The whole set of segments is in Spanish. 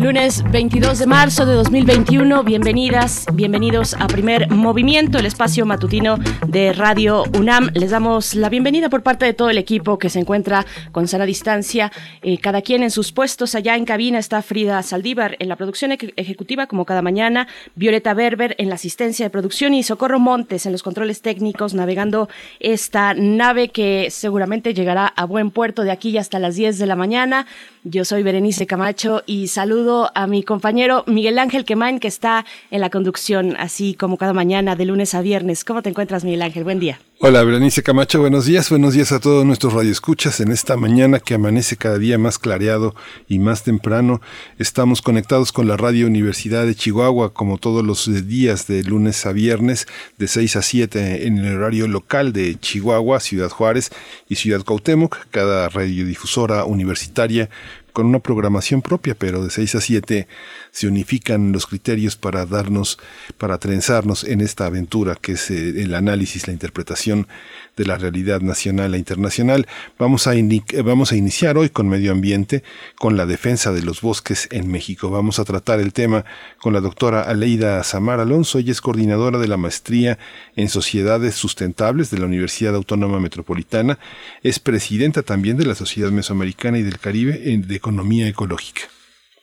Lunes 22 de marzo de 2021, bienvenidas, bienvenidos a Primer Movimiento, el espacio matutino de Radio UNAM. Les damos la bienvenida por parte de todo el equipo que se encuentra con sana distancia, eh, cada quien en sus puestos. Allá en cabina está Frida Saldívar en la producción ejecutiva, como cada mañana, Violeta Berber en la asistencia de producción y Socorro Montes en los controles técnicos, navegando esta nave que seguramente llegará a buen puerto de aquí hasta las 10 de la mañana. Yo soy Berenice Camacho y saludo a mi compañero Miguel Ángel Quemain, que está en la conducción, así como cada mañana, de lunes a viernes. ¿Cómo te encuentras, Miguel Ángel? Buen día. Hola, Berenice Camacho, buenos días. Buenos días a todos nuestros radioescuchas en esta mañana que amanece cada día más clareado y más temprano. Estamos conectados con la Radio Universidad de Chihuahua como todos los días de lunes a viernes de 6 a 7 en el horario local de Chihuahua, Ciudad Juárez y Ciudad Cuauhtémoc, cada radiodifusora universitaria con una programación propia, pero de 6 a 7 se unifican los criterios para darnos, para trenzarnos en esta aventura que es eh, el análisis, la interpretación de la realidad nacional e internacional. Vamos a, eh, vamos a iniciar hoy con medio ambiente, con la defensa de los bosques en México. Vamos a tratar el tema con la doctora Aleida Samar Alonso. Ella es coordinadora de la maestría en sociedades sustentables de la Universidad Autónoma Metropolitana. Es presidenta también de la Sociedad Mesoamericana y del Caribe de Economía Ecológica.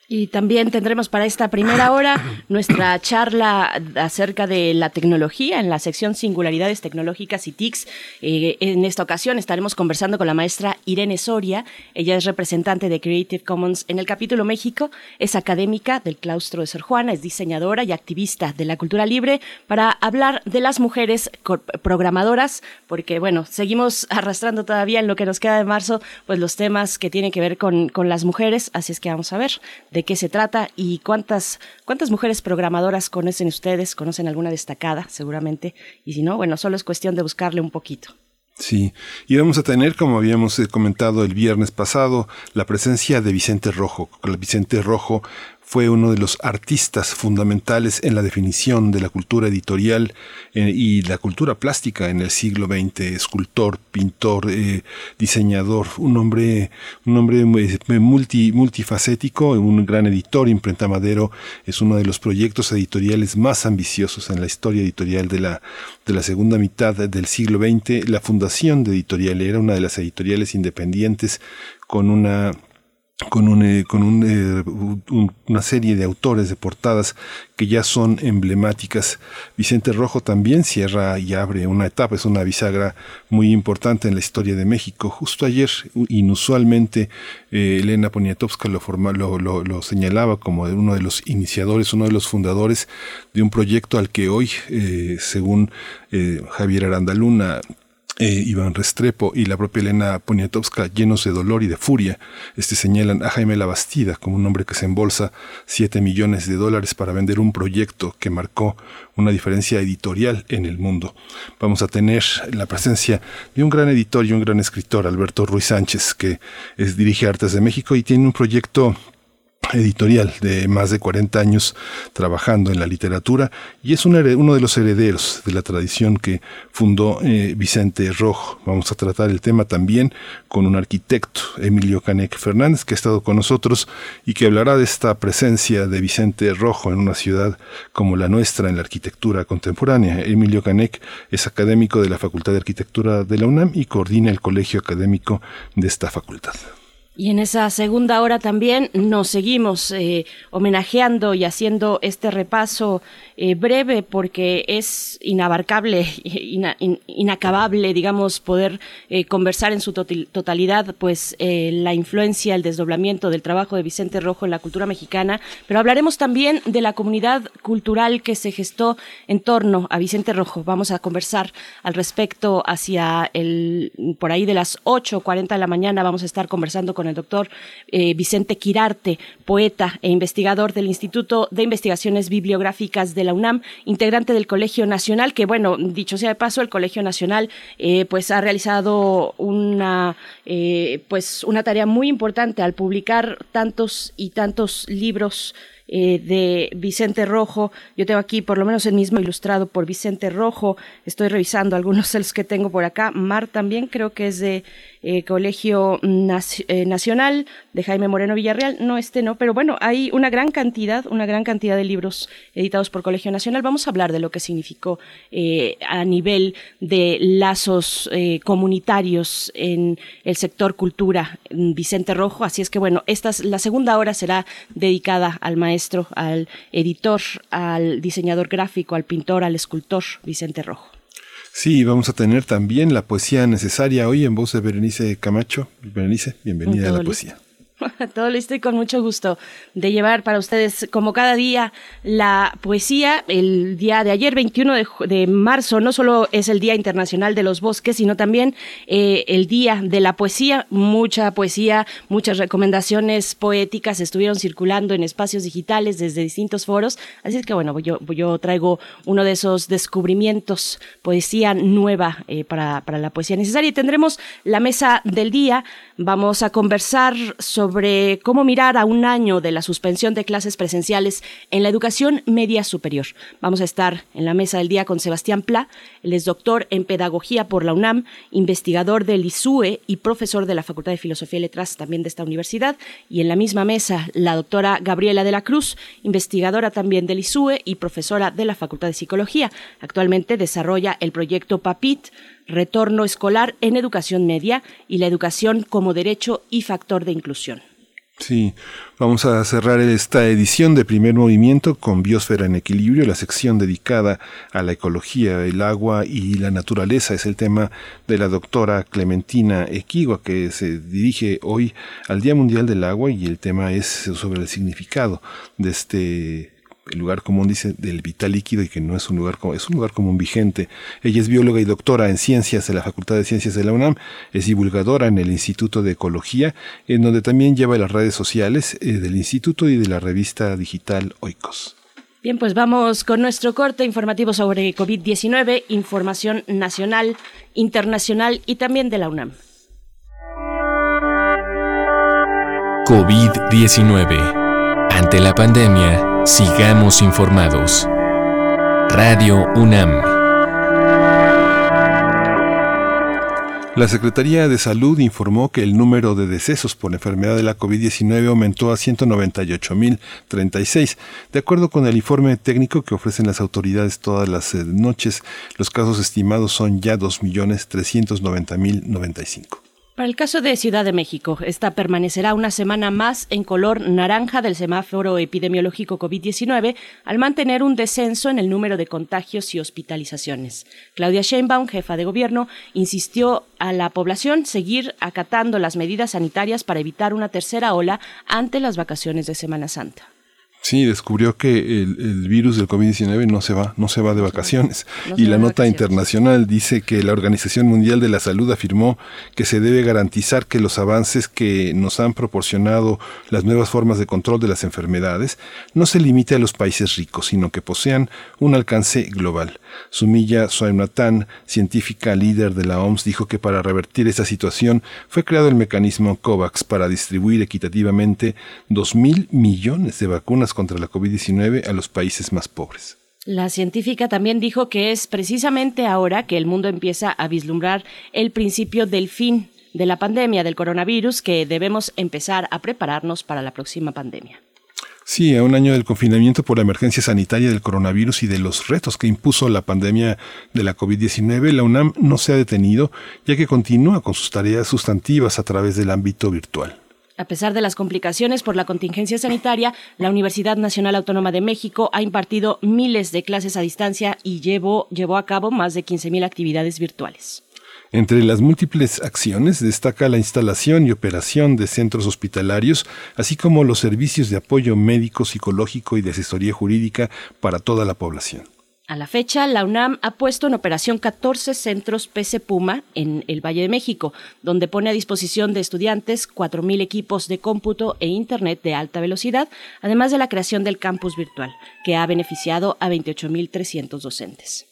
Y también tendremos para esta primera hora nuestra charla acerca de la tecnología en la sección Singularidades Tecnológicas y TICs. Eh, en esta ocasión estaremos conversando con la maestra Irene Soria. Ella es representante de Creative Commons en el capítulo México. Es académica del claustro de Sor Juana, es diseñadora y activista de la cultura libre para hablar de las mujeres programadoras, porque bueno, seguimos arrastrando todavía en lo que nos queda de marzo, pues los temas que tienen que ver con, con las mujeres. Así es que vamos a ver de qué se trata y cuántas, cuántas mujeres programadoras conocen ustedes, conocen alguna destacada seguramente, y si no, bueno, solo es cuestión de buscarle un poquito. Sí, y vamos a tener, como habíamos eh, comentado el viernes pasado, la presencia de Vicente Rojo. Vicente Rojo fue uno de los artistas fundamentales en la definición de la cultura editorial eh, y la cultura plástica en el siglo XX, escultor, pintor, eh, diseñador, un hombre, un hombre multi, multifacético, un gran editor, Imprenta Madero, es uno de los proyectos editoriales más ambiciosos en la historia editorial de la, de la segunda mitad del siglo XX. La fundación de editorial era una de las editoriales independientes con una con, un, eh, con eh, una serie de autores de portadas que ya son emblemáticas. Vicente Rojo también cierra y abre una etapa, es una bisagra muy importante en la historia de México. Justo ayer, inusualmente, eh, Elena Poniatowska lo, lo, lo, señalaba como uno de los iniciadores, uno de los fundadores de un proyecto al que hoy, según Javier Arandaluna, eh, Iván Restrepo y la propia Elena Poniatowska, llenos de dolor y de furia, este, señalan a Jaime Labastida como un hombre que se embolsa 7 millones de dólares para vender un proyecto que marcó una diferencia editorial en el mundo. Vamos a tener la presencia de un gran editor y un gran escritor, Alberto Ruiz Sánchez, que es, dirige Artes de México y tiene un proyecto editorial de más de 40 años trabajando en la literatura y es uno de los herederos de la tradición que fundó eh, Vicente Rojo. Vamos a tratar el tema también con un arquitecto, Emilio Canek Fernández, que ha estado con nosotros y que hablará de esta presencia de Vicente Rojo en una ciudad como la nuestra en la arquitectura contemporánea. Emilio Canek es académico de la Facultad de Arquitectura de la UNAM y coordina el colegio académico de esta facultad. Y en esa segunda hora también nos seguimos eh, homenajeando y haciendo este repaso eh, breve porque es inabarcable, inacabable, digamos, poder eh, conversar en su totalidad, pues la influencia, el desdoblamiento del trabajo de Vicente Rojo en la cultura mexicana, pero hablaremos también de la comunidad cultural que se gestó en torno a Vicente Rojo. Vamos a conversar al respecto hacia el, por ahí de las 8.40 de la mañana, vamos a estar conversando con el doctor eh, Vicente Quirarte, poeta e investigador del Instituto de Investigaciones Bibliográficas de la UNAM, integrante del Colegio Nacional, que bueno, dicho sea de paso, el Colegio Nacional eh, pues ha realizado una pues una tarea muy importante al publicar tantos y tantos libros eh, de Vicente Rojo. Yo tengo aquí, por lo menos el mismo ilustrado por Vicente Rojo. Estoy revisando algunos de los que tengo por acá. Mar también creo que es de eh, Colegio eh, Nacional de Jaime Moreno Villarreal. No, este no, pero bueno, hay una gran cantidad, una gran cantidad de libros editados por Colegio Nacional. Vamos a hablar de lo que significó a nivel de lazos comunitarios en el sector cultura Vicente Rojo. Así es que bueno, esta la segunda hora será dedicada al maestro al editor, al diseñador gráfico, al pintor, al escultor Vicente Rojo. Sí, vamos a tener también la poesía necesaria hoy en voz de Berenice Camacho. Berenice, bienvenida a la poesía. Todo listo y con mucho gusto de llevar para ustedes, como cada día, la poesía. El día de ayer, 21 de, marzo, no solo es el Día Internacional de los Bosques, sino también eh, el Día de la Poesía. Mucha poesía, muchas recomendaciones poéticas estuvieron circulando en espacios digitales desde distintos foros. Así es que, bueno, yo, yo traigo uno de esos descubrimientos, poesía nueva eh, para, para la poesía necesaria. Y tendremos la mesa del día. Vamos a conversar sobre sobre cómo mirar a un año de la suspensión de clases presenciales en la educación media superior. Vamos a estar en la mesa del día con Sebastián Pla, él es doctor en pedagogía por la UNAM, investigador del ISUE y profesor de la Facultad de Filosofía y Letras también de esta universidad. Y en la misma mesa, la doctora Gabriela de la Cruz, investigadora también del ISUE y profesora de la Facultad de Psicología. Actualmente desarrolla el proyecto PAPIT, retorno escolar en educación media y la educación como derecho y factor de inclusión. Sí, vamos a cerrar esta edición de primer movimiento con Biosfera en Equilibrio, la sección dedicada a la ecología, el agua y la naturaleza. Es el tema de la doctora Clementina Equigua, que se dirige hoy al Día Mundial del Agua y el tema es sobre el significado de este el lugar común dice del vital líquido y que no es un lugar común, es un lugar común vigente. Ella es bióloga y doctora en ciencias de la Facultad de Ciencias de la UNAM, es divulgadora en el Instituto de Ecología, en donde también lleva las redes sociales eh, del instituto y de la revista digital Oikos. Bien, pues vamos con nuestro corte informativo sobre COVID-19, información nacional, internacional y también de la UNAM. COVID-19. Ante la pandemia, Sigamos informados. Radio UNAM. La Secretaría de Salud informó que el número de decesos por enfermedad de la COVID-19 aumentó a 198.036. De acuerdo con el informe técnico que ofrecen las autoridades todas las eh, noches, los casos estimados son ya 2.390.095. Para el caso de Ciudad de México, esta permanecerá una semana más en color naranja del semáforo epidemiológico COVID-19 al mantener un descenso en el número de contagios y hospitalizaciones. Claudia Sheinbaum, jefa de gobierno, insistió a la población seguir acatando las medidas sanitarias para evitar una tercera ola ante las vacaciones de Semana Santa. Sí, descubrió que el, virus del COVID-19 no se va, no se va de vacaciones. y la nota internacional dice que la Organización Mundial de la Salud afirmó que se debe garantizar que los avances que nos han proporcionado las nuevas formas de control de las enfermedades no se limite a los países ricos, sino que posean un alcance global. Sumilla Swaminathan, científica líder de la OMS, dijo que para revertir esa situación fue creado el mecanismo COVAX para distribuir equitativamente 2.000 millones de vacunas contra la COVID-19 a los países más pobres. La científica también dijo que es precisamente ahora que el mundo empieza a vislumbrar el principio del fin de la pandemia del coronavirus que debemos empezar a prepararnos para la próxima pandemia. Sí, a un año del confinamiento por la emergencia sanitaria del coronavirus y de los retos que impuso la pandemia de la COVID-19, la UNAM no se ha detenido, ya que continúa con sus tareas sustantivas a través del ámbito virtual. A pesar de las complicaciones por la contingencia sanitaria, la Universidad Nacional Autónoma de México ha impartido miles de clases a distancia y llevó, llevó a cabo más de 15.000 actividades virtuales. Entre las múltiples acciones destaca la instalación y operación de centros hospitalarios, así como los servicios de apoyo médico, psicológico y de asesoría jurídica para toda la población. A la fecha, la UNAM ha puesto en operación 14 centros PC Puma en el Valle de México, donde pone a disposición de estudiantes 4.000 equipos de cómputo e Internet de alta velocidad, además de la creación del campus virtual, que ha beneficiado a 28.300 docentes.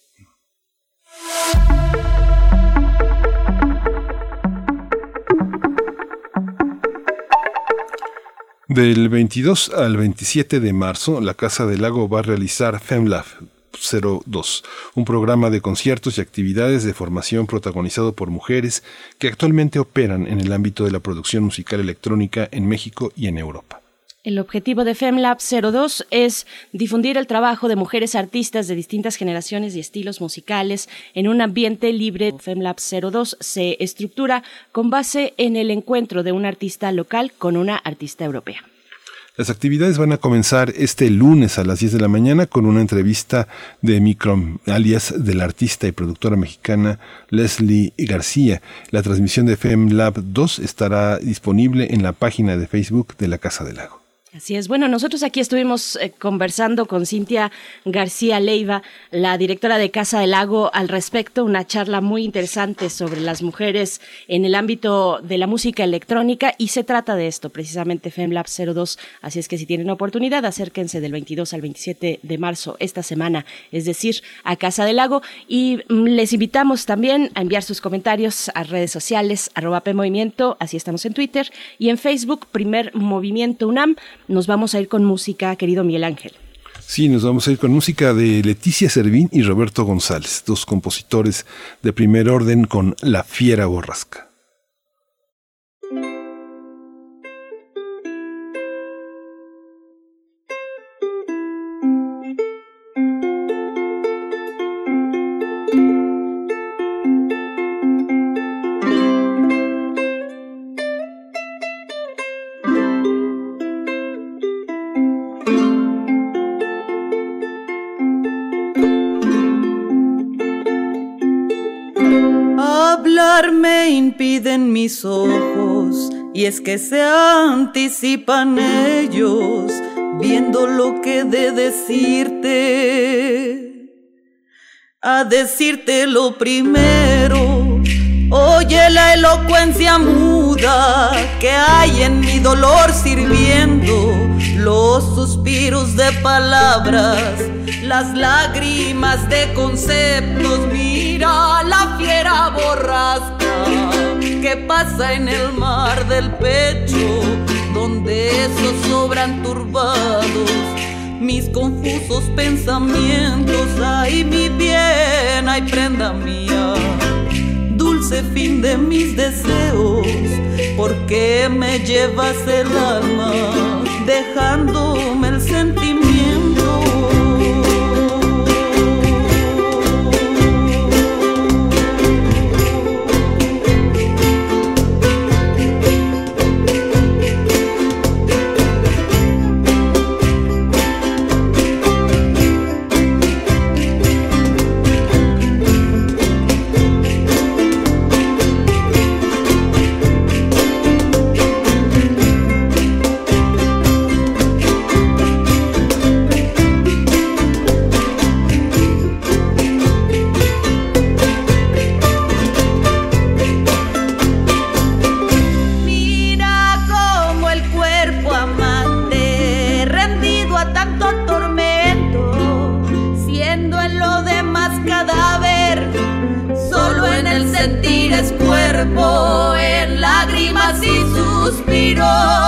Del 22 al 27 de marzo, la Casa del Lago va a realizar FemLab 02, un programa de conciertos y actividades de formación protagonizado por mujeres que actualmente operan en el ámbito de la producción musical electrónica en México y en Europa. El objetivo de FemLab 02 es difundir el trabajo de mujeres artistas de distintas generaciones y estilos musicales en un ambiente libre. FemLab 02 se estructura con base en el encuentro de un artista local con una artista europea. Las actividades van a comenzar este lunes a las 10 de la mañana con una entrevista de Microm, alias de la artista y productora mexicana Leslie García. La transmisión de FemLab 2 estará disponible en la página de Facebook de la Casa del Lago. Así es. Bueno, nosotros aquí estuvimos eh, conversando con Cintia García Leiva, la directora de Casa del Lago, al respecto, una charla muy interesante sobre las mujeres en el ámbito de la música electrónica y se trata de esto, precisamente FemLab 02. Así es que si tienen oportunidad, acérquense del 22 al 27 de marzo esta semana, es decir, a Casa del Lago y mm, les invitamos también a enviar sus comentarios a redes sociales, arroba PMovimiento, así estamos en Twitter y en Facebook, Primer Movimiento UNAM nos vamos a ir con música, querido Miguel Ángel. Sí, nos vamos a ir con música de Leticia Servín y Roberto González, dos compositores de primer orden con La Fiera Borrasca. Ojos y es que se anticipan ellos viendo lo que de decirte. A decirte lo primero, oye la elocuencia muda que hay en mi dolor sirviendo los suspiros de palabras, las lágrimas de conceptos. Mira la fiera borrasca que pasa en el mar del pecho, donde esos sobran turbados. Mis confusos pensamientos, ay mi bien, ay prenda mía dulce fin de mis deseos, porque me llevas el alma, dejándome el sentimiento. Suspiros,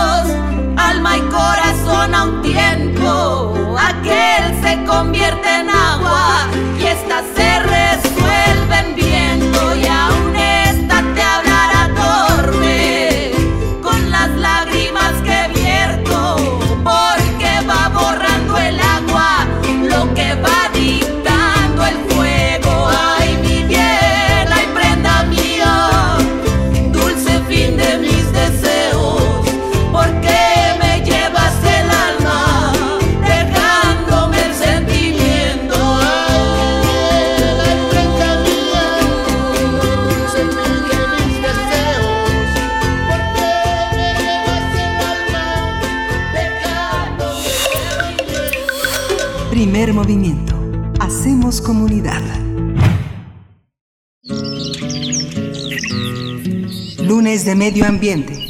Hacemos comunidad. Lunes de Medio Ambiente.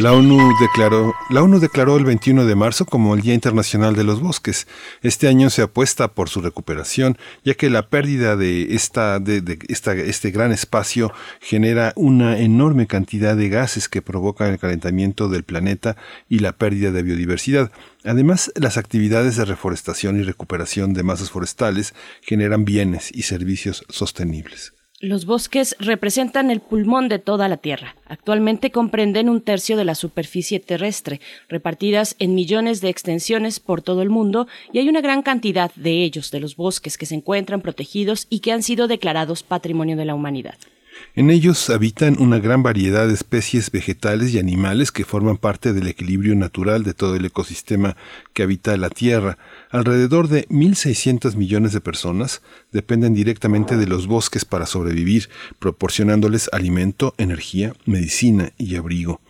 La ONU, declaró, la ONU declaró el 21 de marzo como el Día Internacional de los Bosques. Este año se apuesta por su recuperación, ya que la pérdida de, este gran espacio genera una enorme cantidad de gases que provocan el calentamiento del planeta y la pérdida de biodiversidad. Además, las actividades de reforestación y recuperación de masas forestales generan bienes y servicios sostenibles. Los bosques representan el pulmón de toda la Tierra. Actualmente comprenden un tercio de la superficie terrestre, repartidas en millones de extensiones por todo el mundo, y hay una gran cantidad de ellos, de los bosques, que se encuentran protegidos y que han sido declarados Patrimonio de la Humanidad. En ellos habitan una gran variedad de especies vegetales y animales que forman parte del equilibrio natural de todo el ecosistema que habita la Tierra. Alrededor de 1.600 millones de personas dependen directamente de los bosques para sobrevivir, proporcionándoles alimento, energía, medicina y abrigo.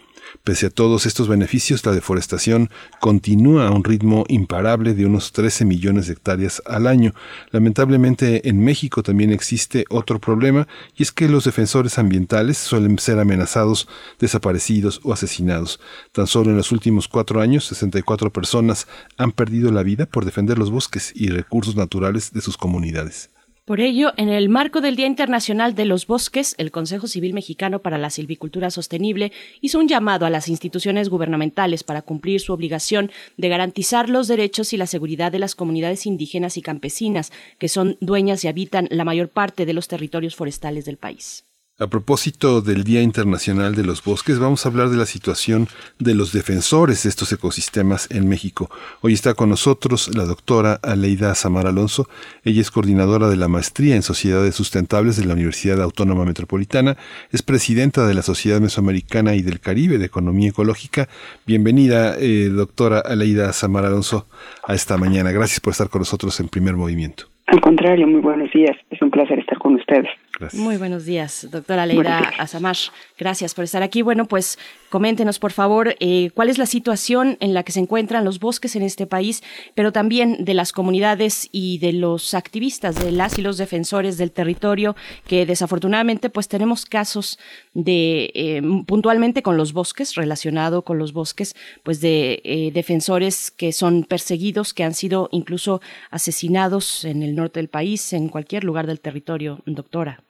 Pese a todos estos beneficios, la deforestación continúa a un ritmo imparable de unos 13 millones de hectáreas al año. Lamentablemente en México también existe otro problema y es que los defensores ambientales suelen ser amenazados, desaparecidos o asesinados. Tan solo en los últimos cuatro años, 64 personas han perdido la vida por defender los bosques y recursos naturales de sus comunidades. Por ello, en el marco del Día Internacional de los Bosques, el Consejo Civil Mexicano para la Silvicultura Sostenible hizo un llamado a las instituciones gubernamentales para cumplir su obligación de garantizar los derechos y la seguridad de las comunidades indígenas y campesinas, que son dueñas y habitan la mayor parte de los territorios forestales del país. A propósito del Día Internacional de los Bosques, vamos a hablar de la situación de los defensores de estos ecosistemas en México. Hoy está con nosotros la doctora Aleida Samar Alonso. Ella es coordinadora de la maestría en Sociedades Sustentables de la Universidad Autónoma Metropolitana. Es presidenta de la Sociedad Mesoamericana y del Caribe de Economía Ecológica. Bienvenida, eh, doctora Aleida Samar Alonso, a esta mañana. Gracias por estar con nosotros en primer movimiento. Al contrario, muy buenos días. Es un placer estar con ustedes. Muy buenos días, doctora Leida Azamash. Gracias por estar aquí. Bueno, pues coméntenos, por favor, eh, cuál es la situación en la que se encuentran los bosques en este país, pero también de las comunidades y de los activistas, de las y los defensores del territorio, que desafortunadamente pues tenemos casos de, eh, puntualmente con los bosques, relacionado con los bosques, pues de eh, defensores que son perseguidos, que han sido incluso asesinados en el norte del país, en cualquier lugar del territorio, doctora.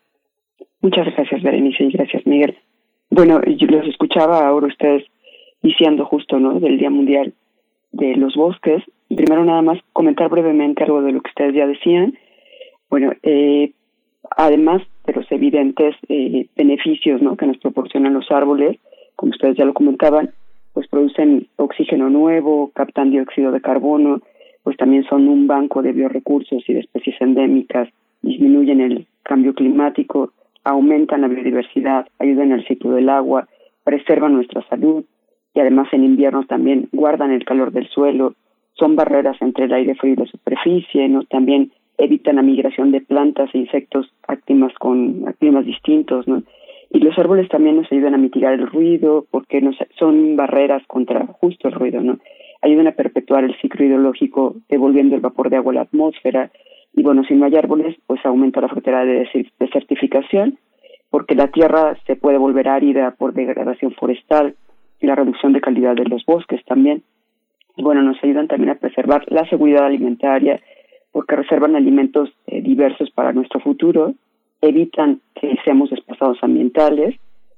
Muchas gracias, Berenice, y gracias, Miguel. Bueno, yo los escuchaba ahora ustedes diciendo justo, ¿no?, del Día Mundial de los Bosques. Primero nada más comentar brevemente algo de lo que ustedes ya decían. Bueno, eh, además de los evidentes eh, beneficios, ¿no?, que nos proporcionan los árboles, como ustedes ya lo comentaban, pues producen oxígeno nuevo, captan dióxido de carbono, pues también son un banco de biorecursos y de especies endémicas, disminuyen el cambio climático, aumentan la biodiversidad, ayudan al ciclo del agua, preservan nuestra salud y además en invierno también guardan el calor del suelo, son barreras entre el aire frío y la superficie. También evitan la migración de plantas e insectos a climas con climas distintos, ¿no? Y los árboles también nos ayudan a mitigar el ruido porque nos, son barreras contra justo el ruido, ¿no? Ayudan a perpetuar el ciclo hidrológico devolviendo el vapor de agua a la atmósfera y bueno, si no hay árboles, pues aumenta la frontera de desertificación, porque la tierra se puede volver árida por degradación forestal y la reducción de calidad de los bosques también. Y bueno, nos ayudan también a preservar la seguridad alimentaria, porque reservan alimentos eh, diversos para nuestro futuro, evitan que seamos desplazados ambientales,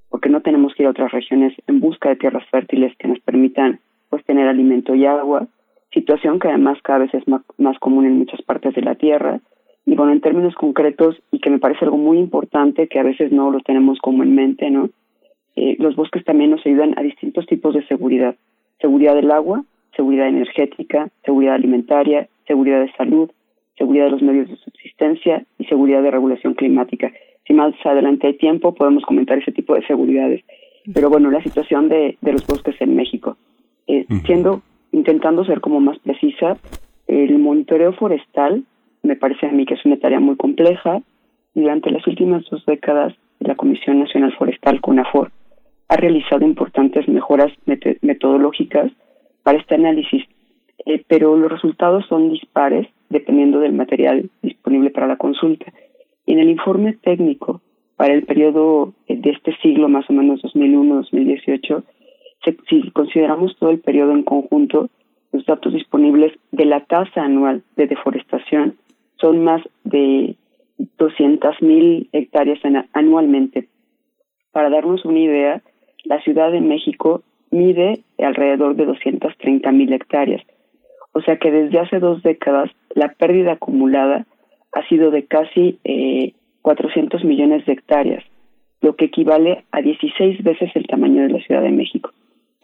porque no tenemos que ir a otras regiones en busca de tierras fértiles que nos permitan pues tener alimento y agua situación que además cada vez es más, común en muchas partes de la Tierra. Y bueno, en términos concretos, y que me parece algo muy importante, que a veces no lo tenemos como en mente, ¿no? Eh, los bosques también nos ayudan a distintos tipos de seguridad. Seguridad del agua, seguridad energética, seguridad alimentaria, seguridad de salud, seguridad de los medios de subsistencia y seguridad de regulación climática. Si más adelante hay tiempo, podemos comentar ese tipo de seguridades. Pero bueno, la situación de, de los bosques en México. Eh, siendo intentando ser como más precisa, el monitoreo forestal me parece a mí que es una tarea muy compleja durante las últimas dos décadas la Comisión Nacional Forestal, CONAFOR, ha realizado importantes mejoras metodológicas para este análisis, eh, pero los resultados son dispares dependiendo del material disponible para la consulta. En el informe técnico para el periodo de este siglo, más o menos 2001-2018, si consideramos todo el periodo en conjunto, los datos disponibles de la tasa anual de deforestación son más de 200.000 hectáreas anualmente. Para darnos una idea, la Ciudad de México mide alrededor de 230.000 hectáreas. O sea que desde hace dos décadas la pérdida acumulada ha sido de casi eh, 400 millones de hectáreas, lo que equivale a 16 veces el tamaño de la Ciudad de México.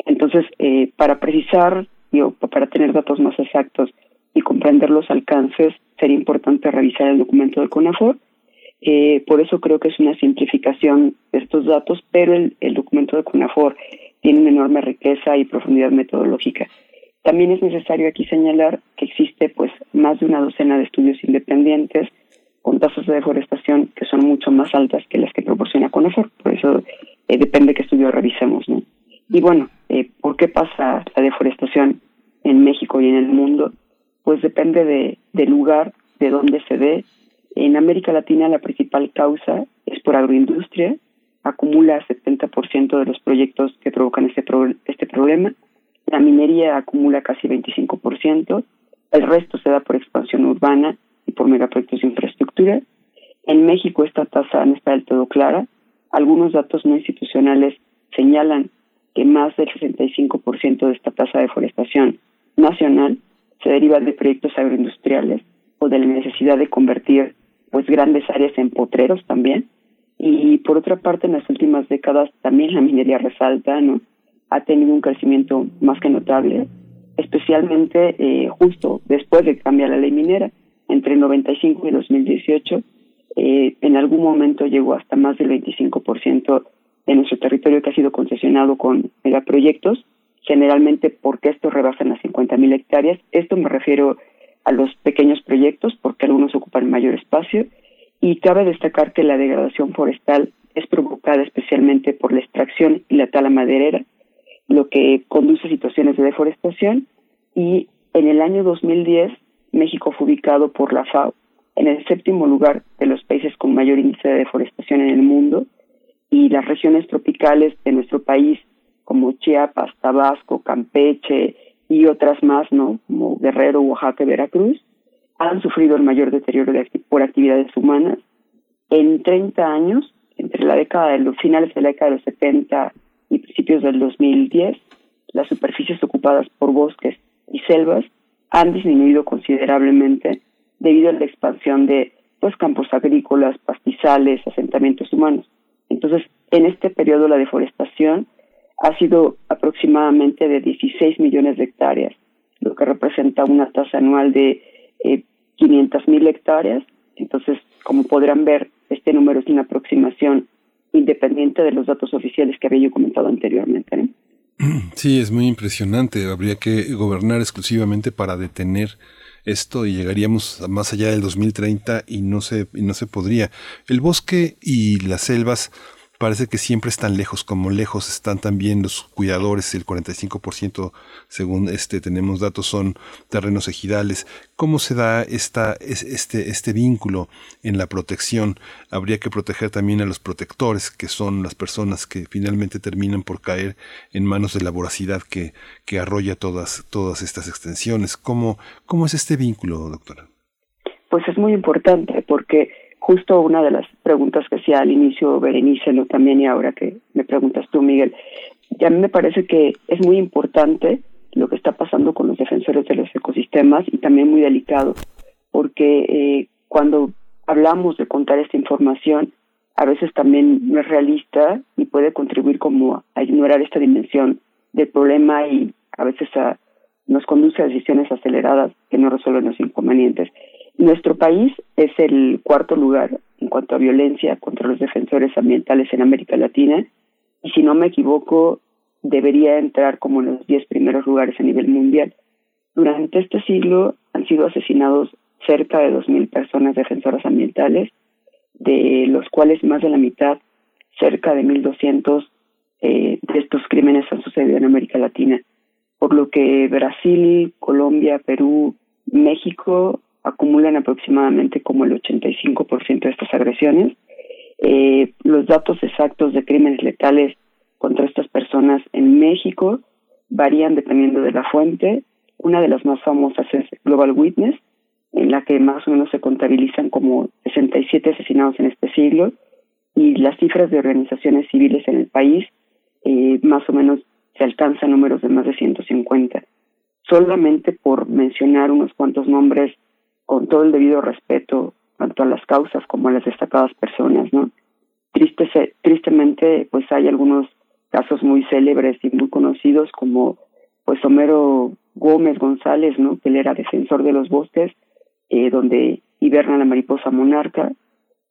Entonces, eh, para precisar, o para tener datos más exactos y comprender los alcances, sería importante revisar el documento de CONAFOR. Eh, por eso creo que es una simplificación de estos datos, pero el, el documento de CONAFOR tiene una enorme riqueza y profundidad metodológica. También es necesario aquí señalar que existe pues más de una docena de estudios independientes con tasas de deforestación que son mucho más altas que las que proporciona CONAFOR. Por eso eh, depende qué estudio revisemos. ¿no? Y bueno, eh, ¿por qué pasa la deforestación en México y en el mundo? Pues depende de, del lugar, de dónde se ve. En América Latina la principal causa es por agroindustria, acumula 70% de los proyectos que provocan este, este problema. La minería acumula casi 25%, el resto se da por expansión urbana y por megaproyectos de infraestructura. En México esta tasa no está del todo clara. Algunos datos no institucionales señalan que más del 65% de esta tasa de deforestación nacional se deriva de proyectos agroindustriales o de la necesidad de convertir pues grandes áreas en potreros también. Y por otra parte, en las últimas décadas también la minería resalta, ¿no? Ha tenido un crecimiento más que notable, especialmente eh, justo después de que cambia la ley minera entre 95 y 2018, eh, en algún momento llegó hasta más del 25% de nuestro territorio que ha sido concesionado con megaproyectos, generalmente porque estos rebasan las 50.000 hectáreas. Esto me refiero a los pequeños proyectos porque algunos ocupan mayor espacio y cabe destacar que la degradación forestal es provocada especialmente por la extracción y la tala maderera, lo que conduce a situaciones de deforestación y en el año 2010 México fue ubicado por la FAO en el séptimo lugar de los países con mayor índice de deforestación en el mundo y las regiones tropicales de nuestro país como Chiapas, Tabasco, Campeche y otras más, ¿no? Como Guerrero, Oaxaca Veracruz, han sufrido el mayor deterioro por actividades humanas. En 30 años, entre la década de los finales de la década de los 70 y principios del 2010, las superficies ocupadas por bosques y selvas han disminuido considerablemente debido a la expansión de pues campos agrícolas, pastizales, asentamientos humanos. Entonces, en este periodo la deforestación ha sido aproximadamente de 16 millones de hectáreas, lo que representa una tasa anual de eh, 500 mil hectáreas. Entonces, como podrán ver, este número es una aproximación independiente de los datos oficiales que había yo comentado anteriormente. Sí, es muy impresionante. Habría que gobernar exclusivamente para detener esto y llegaríamos más allá del 2030 y no se, y no se podría. El bosque y las selvas parece que siempre están lejos, como lejos están también los cuidadores, el 45% según este tenemos datos son terrenos ejidales. ¿Cómo se da esta, este, este vínculo en la protección? Habría que proteger también a los protectores, que son las personas que finalmente terminan por caer en manos de la voracidad que, que arrolla todas, todas estas extensiones. ¿Cómo, ¿Cómo es este vínculo, doctora? Pues es muy importante porque justo una de las preguntas que hacía al inicio Berenice, también y ahora que me preguntas tú, Miguel, y a mí me parece que es muy importante lo que está pasando con los defensores de los ecosistemas y también muy delicado, porque eh, cuando hablamos de contar esta información, a veces también no es realista y puede contribuir como a ignorar esta dimensión del problema y a veces nos conduce a decisiones aceleradas que no resuelven los inconvenientes. Nuestro país es el cuarto lugar en cuanto a violencia contra los defensores ambientales en América Latina y si no me equivoco debería entrar como en los diez primeros lugares a nivel mundial. Durante este siglo han sido asesinados cerca de 2.000 personas defensoras ambientales, de los cuales más de la mitad, cerca de 1.200 eh, de estos crímenes han sucedido en América Latina, por lo que Brasil, Colombia, Perú, México acumulan aproximadamente como el 85% de estas agresiones. Eh, los datos exactos de crímenes letales contra estas personas en México varían dependiendo de la fuente. Una de las más famosas es Global Witness, en la que más o menos se contabilizan como 67 asesinados en este siglo y las cifras de organizaciones civiles en el país eh, más o menos se alcanzan números de más de 150. Solamente por mencionar unos cuantos nombres con todo el debido respeto tanto a las causas como a las destacadas personas, ¿no? Triste, tristemente, pues hay algunos casos muy célebres y muy conocidos como pues Homero Gómez González, ¿no? Que él era defensor de los bosques, eh, donde hiberna la mariposa monarca,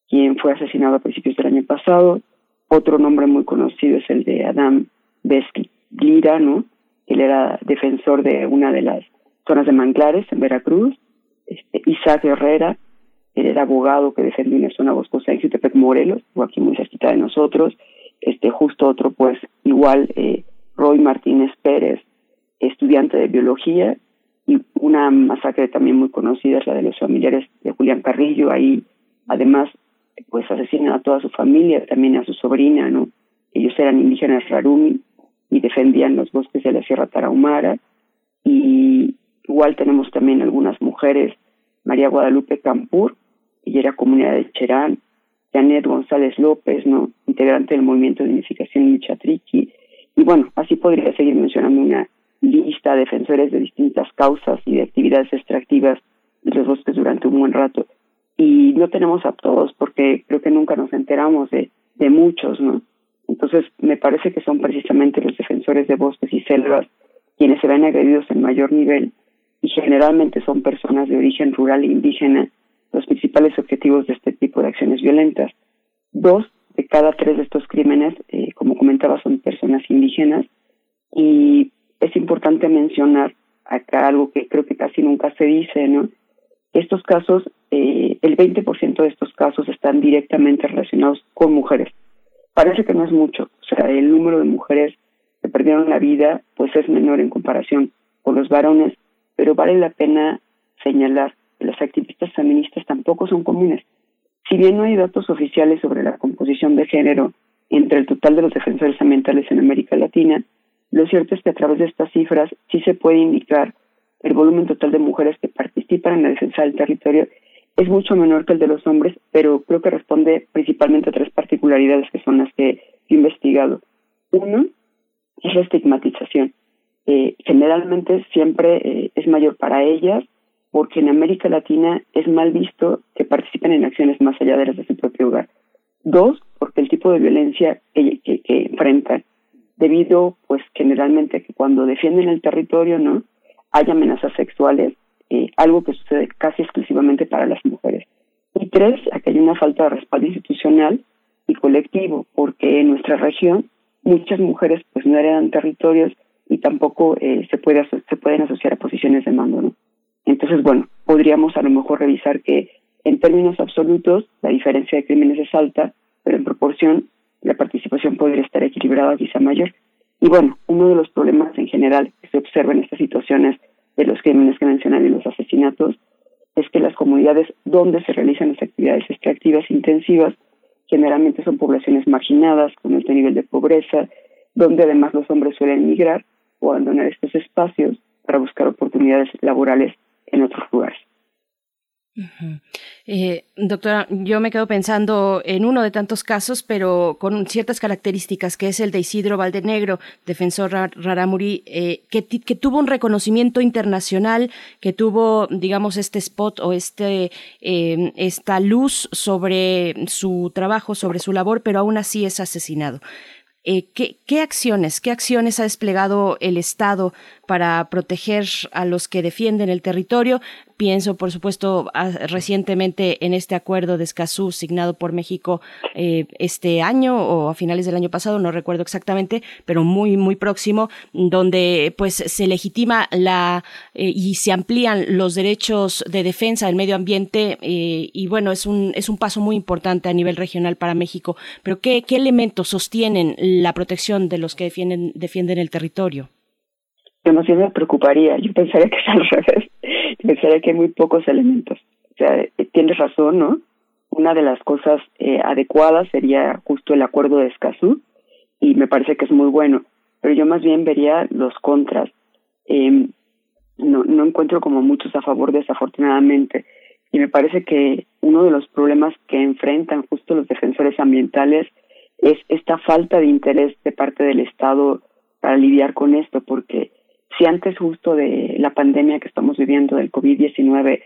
quien fue asesinado a principios del año pasado. Otro nombre muy conocido es el de Adam Besglira, ¿no? Él era defensor de una de las zonas de manglares en Veracruz. Este, Isaac Herrera, él era abogado que defendió una zona boscosa en Jutepec, Morelos, o aquí muy cerquita de nosotros. Este, justo otro, pues, igual, eh, Roy Martínez Pérez, estudiante de biología, y una masacre también muy conocida es la de los familiares de Julián Carrillo, ahí además pues asesinan a toda su familia, también a su sobrina, ¿no? Ellos eran indígenas rarumi y defendían los bosques de la Sierra Tarahumara. Y igual tenemos también algunas mujeres, María Guadalupe Campur, ella era comunidad de Cherán, Janet González López, ¿no? Integrante del Movimiento de Unificación Michatriqui. Y bueno, así podría seguir mencionando una lista de defensores de distintas causas y de actividades extractivas de los bosques durante un buen rato y no tenemos a todos porque creo que nunca nos enteramos de, de muchos, ¿no? Entonces, me parece que son precisamente los defensores de bosques y selvas quienes se ven agredidos en mayor nivel y generalmente son personas de origen rural e indígena los principales objetivos de este tipo de acciones violentas. Dos de cada tres de estos crímenes, eh, como comentaba, son personas indígenas y es importante mencionar acá algo que creo que casi nunca se dice, ¿no? Estos casos eh, el 20% de estos casos están directamente relacionados con mujeres. Parece que no es mucho, o sea, el número de mujeres que perdieron la vida pues es menor en comparación con los varones, pero vale la pena señalar que las activistas feministas tampoco son comunes. Si bien no hay datos oficiales sobre la composición de género entre el total de los defensores ambientales en América Latina, lo cierto es que a través de estas cifras sí se puede indicar el volumen total de mujeres que participan en la defensa del territorio es mucho menor que el de los hombres, pero creo que responde principalmente a tres particularidades que son las que he investigado. Uno es la estigmatización. Eh, generalmente siempre eh, es mayor para ellas porque en América Latina es mal visto que participen en acciones más allá de las de su propio hogar. Dos, porque el tipo de violencia que, que, que enfrentan, debido pues generalmente que cuando defienden el territorio no hay amenazas sexuales eh, algo que sucede casi exclusivamente para las mujeres. Y tres, aquí hay una falta de respaldo institucional y colectivo, porque en nuestra región muchas mujeres pues no heredan territorios y tampoco eh, se, puede pueden asociar a posiciones de mando. ¿no? Entonces, bueno, podríamos a lo mejor revisar que en términos absolutos la diferencia de crímenes es alta, pero en proporción la participación podría estar equilibrada quizá mayor. Y bueno, uno de los problemas en general que se observa en estas situaciones de los crímenes que mencionan y los asesinatos es que las comunidades donde se realizan las actividades extractivas intensivas generalmente son poblaciones marginadas con alto nivel de pobreza, donde además los hombres suelen migrar o abandonar estos espacios para buscar oportunidades laborales en otros lugares. Eh, doctora, yo me quedo pensando en uno de tantos casos, pero con ciertas características, que es el de Isidro Valdenegro, defensor Raramuri, eh, que, tuvo un reconocimiento internacional, que tuvo, digamos, este spot o este, eh, esta luz sobre su trabajo, sobre su labor, pero aún así es asesinado. ¿Qué, ¿qué, acciones, qué acciones ha desplegado el Estado para proteger a los que defienden el territorio? Pienso, por supuesto, recientemente en este acuerdo de Escazú signado por México eh, este año o a finales del año pasado, no recuerdo exactamente, pero muy, muy próximo, donde pues se legitima la eh, y se amplían los derechos de defensa del medio ambiente eh, y bueno, es un, es un paso muy importante a nivel regional para México. Pero ¿qué, qué elementos sostienen la protección de los que defienden, defienden el territorio? Demasiado me preocuparía. Yo pensaría que es al revés. pensaría que hay muy pocos elementos. O sea, tienes razón, ¿no? Una de las cosas eh, adecuadas sería justo el acuerdo de Escazú y me parece que es muy bueno, pero yo más bien vería los contras. Eh, no, no encuentro como muchos a favor desafortunadamente y me parece que uno de los problemas que enfrentan justo los defensores ambientales es esta falta de interés de parte del Estado para lidiar con esto, porque si antes justo de la pandemia que estamos viviendo del COVID-19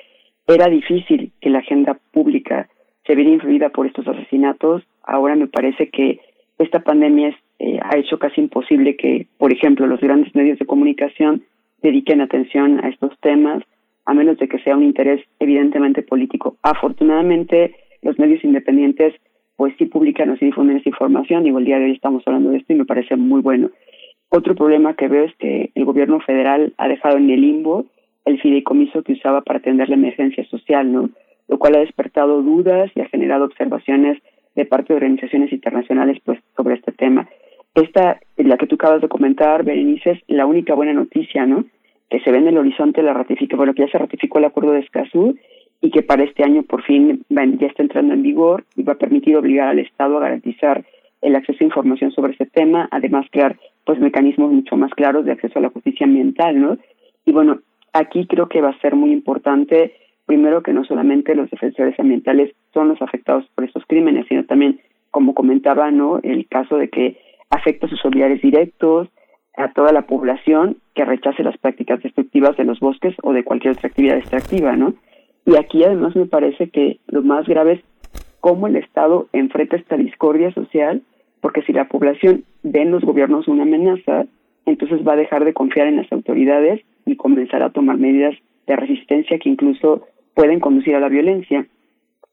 era difícil que la agenda pública se viera influida por estos asesinatos, ahora me parece que esta pandemia eh, ha hecho casi imposible que, por ejemplo, los grandes medios de comunicación dediquen atención a estos temas a menos de que sea un interés evidentemente político. Afortunadamente, los medios independientes pues sí publican o sí difunden esa información, y el día de hoy estamos hablando de esto y me parece muy bueno. Otro problema que veo es que el gobierno federal ha dejado en el limbo el fideicomiso que usaba para atender la emergencia social, ¿no? Lo cual ha despertado dudas y ha generado observaciones de parte de organizaciones internacionales pues sobre este tema. Esta, la que tú acabas de comentar, Berenice, es la única buena noticia, ¿no? que se ve en el horizonte la ratifica, bueno, que ya se ratificó el acuerdo de Escazú y que para este año por fin ya está entrando en vigor y va a permitir obligar al Estado a garantizar el acceso a información sobre ese tema, además crear pues mecanismos mucho más claros de acceso a la justicia ambiental, ¿no? Y bueno, aquí creo que va a ser muy importante primero que no solamente los defensores ambientales son los afectados por estos crímenes, sino también, como comentaba, ¿no? El caso de que afecta a sus familiares directos, a toda la población que rechace las prácticas destructivas de los bosques o de cualquier otra actividad extractiva, ¿no? Y aquí además me parece que lo más grave es cómo el Estado enfrenta esta discordia social, porque si la población ve en los gobiernos una amenaza, entonces va a dejar de confiar en las autoridades y comenzar a tomar medidas de resistencia que incluso pueden conducir a la violencia.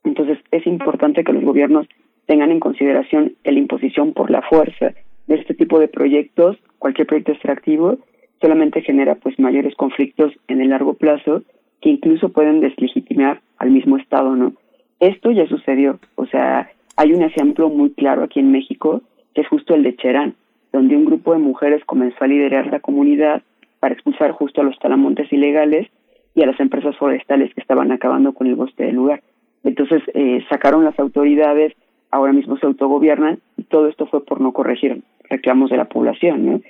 Entonces es importante que los gobiernos tengan en consideración la imposición por la fuerza de este tipo de proyectos cualquier proyecto extractivo solamente genera pues mayores conflictos en el largo plazo que incluso pueden deslegitimar al mismo Estado, ¿no? Esto ya sucedió, o sea, hay un ejemplo muy claro aquí en México, que es justo el de Cherán, donde un grupo de mujeres comenzó a liderar la comunidad para expulsar justo a los talamontes ilegales y a las empresas forestales que estaban acabando con el bosque del lugar. Entonces eh, sacaron las autoridades, ahora mismo se autogobiernan, y todo esto fue por no corregir reclamos de la población.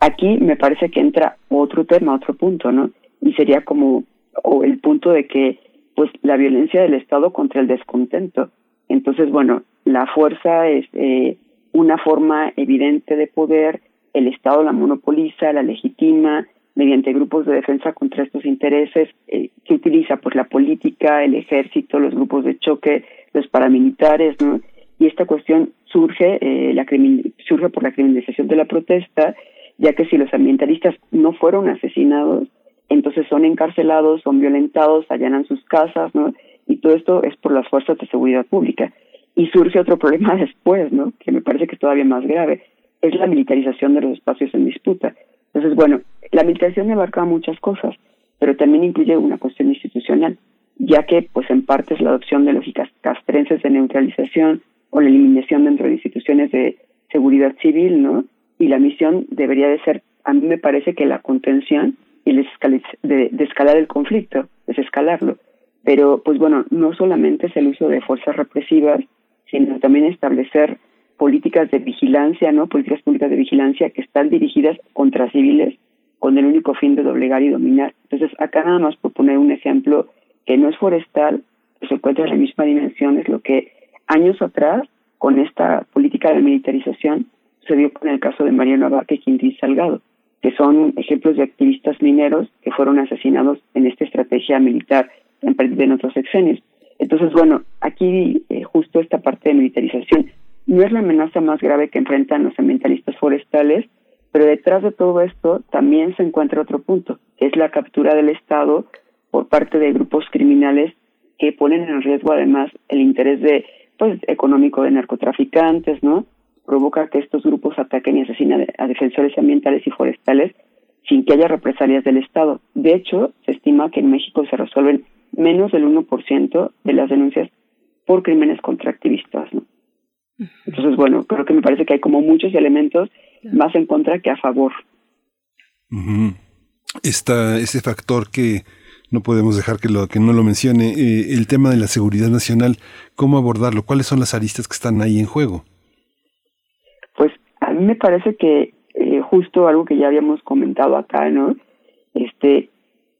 Aquí me parece que entra otro tema, otro punto, ¿no? Y sería como o el punto de que pues la violencia del Estado contra el descontento. Entonces, bueno, la fuerza es eh, una forma evidente de poder, el Estado la monopoliza, la legitima mediante grupos de defensa contra estos intereses eh, que utiliza pues la política, el ejército, los grupos de choque, los paramilitares, ¿no? Y esta cuestión surge, eh, la surge por la criminalización de la protesta, ya que si los ambientalistas no fueron asesinados, entonces son encarcelados, son violentados, allanan sus casas, ¿no? Y todo esto es por las fuerzas de seguridad pública. Y surge otro problema después, ¿no? Que me parece que es todavía más grave, es la militarización de los espacios en disputa. Entonces, bueno, la militarización abarca muchas cosas, pero también incluye una cuestión institucional, ya que, pues, en parte es la adopción de lógicas castrenses de neutralización, o la eliminación dentro de instituciones de seguridad civil, ¿no? Y la misión debería de ser, a mí me parece que la contención y el de, de escalar el conflicto, desescalarlo. Pero, pues bueno, no solamente es el uso de fuerzas represivas, sino también establecer políticas de vigilancia, ¿no? Políticas públicas de vigilancia que están dirigidas contra civiles con el único fin de doblegar y dominar. Entonces, acá nada más por poner un ejemplo que no es forestal, que se encuentra en la misma dimensión, es lo que Años atrás, con esta política de militarización, se dio con el caso de Mariano Abaque y Quintín Salgado, que son ejemplos de activistas mineros que fueron asesinados en esta estrategia militar en otros sexenios. Entonces, bueno, aquí eh, justo esta parte de militarización no es la amenaza más grave que enfrentan los ambientalistas forestales, pero detrás de todo esto también se encuentra otro punto, que es la captura del Estado por parte de grupos criminales que ponen en riesgo además el interés de pues económico de narcotraficantes, ¿no? Provoca que estos grupos ataquen y asesinen a defensores ambientales y forestales sin que haya represalias del Estado. De hecho, se estima que en México se resuelven menos del 1% de las denuncias por crímenes contra activistas, ¿no? Entonces, bueno, creo que me parece que hay como muchos elementos más en contra que a favor. Está ese factor que no podemos dejar que, lo, que no lo mencione. Eh, el tema de la seguridad nacional, ¿cómo abordarlo? ¿Cuáles son las aristas que están ahí en juego? Pues a mí me parece que eh, justo algo que ya habíamos comentado acá, ¿no? Este,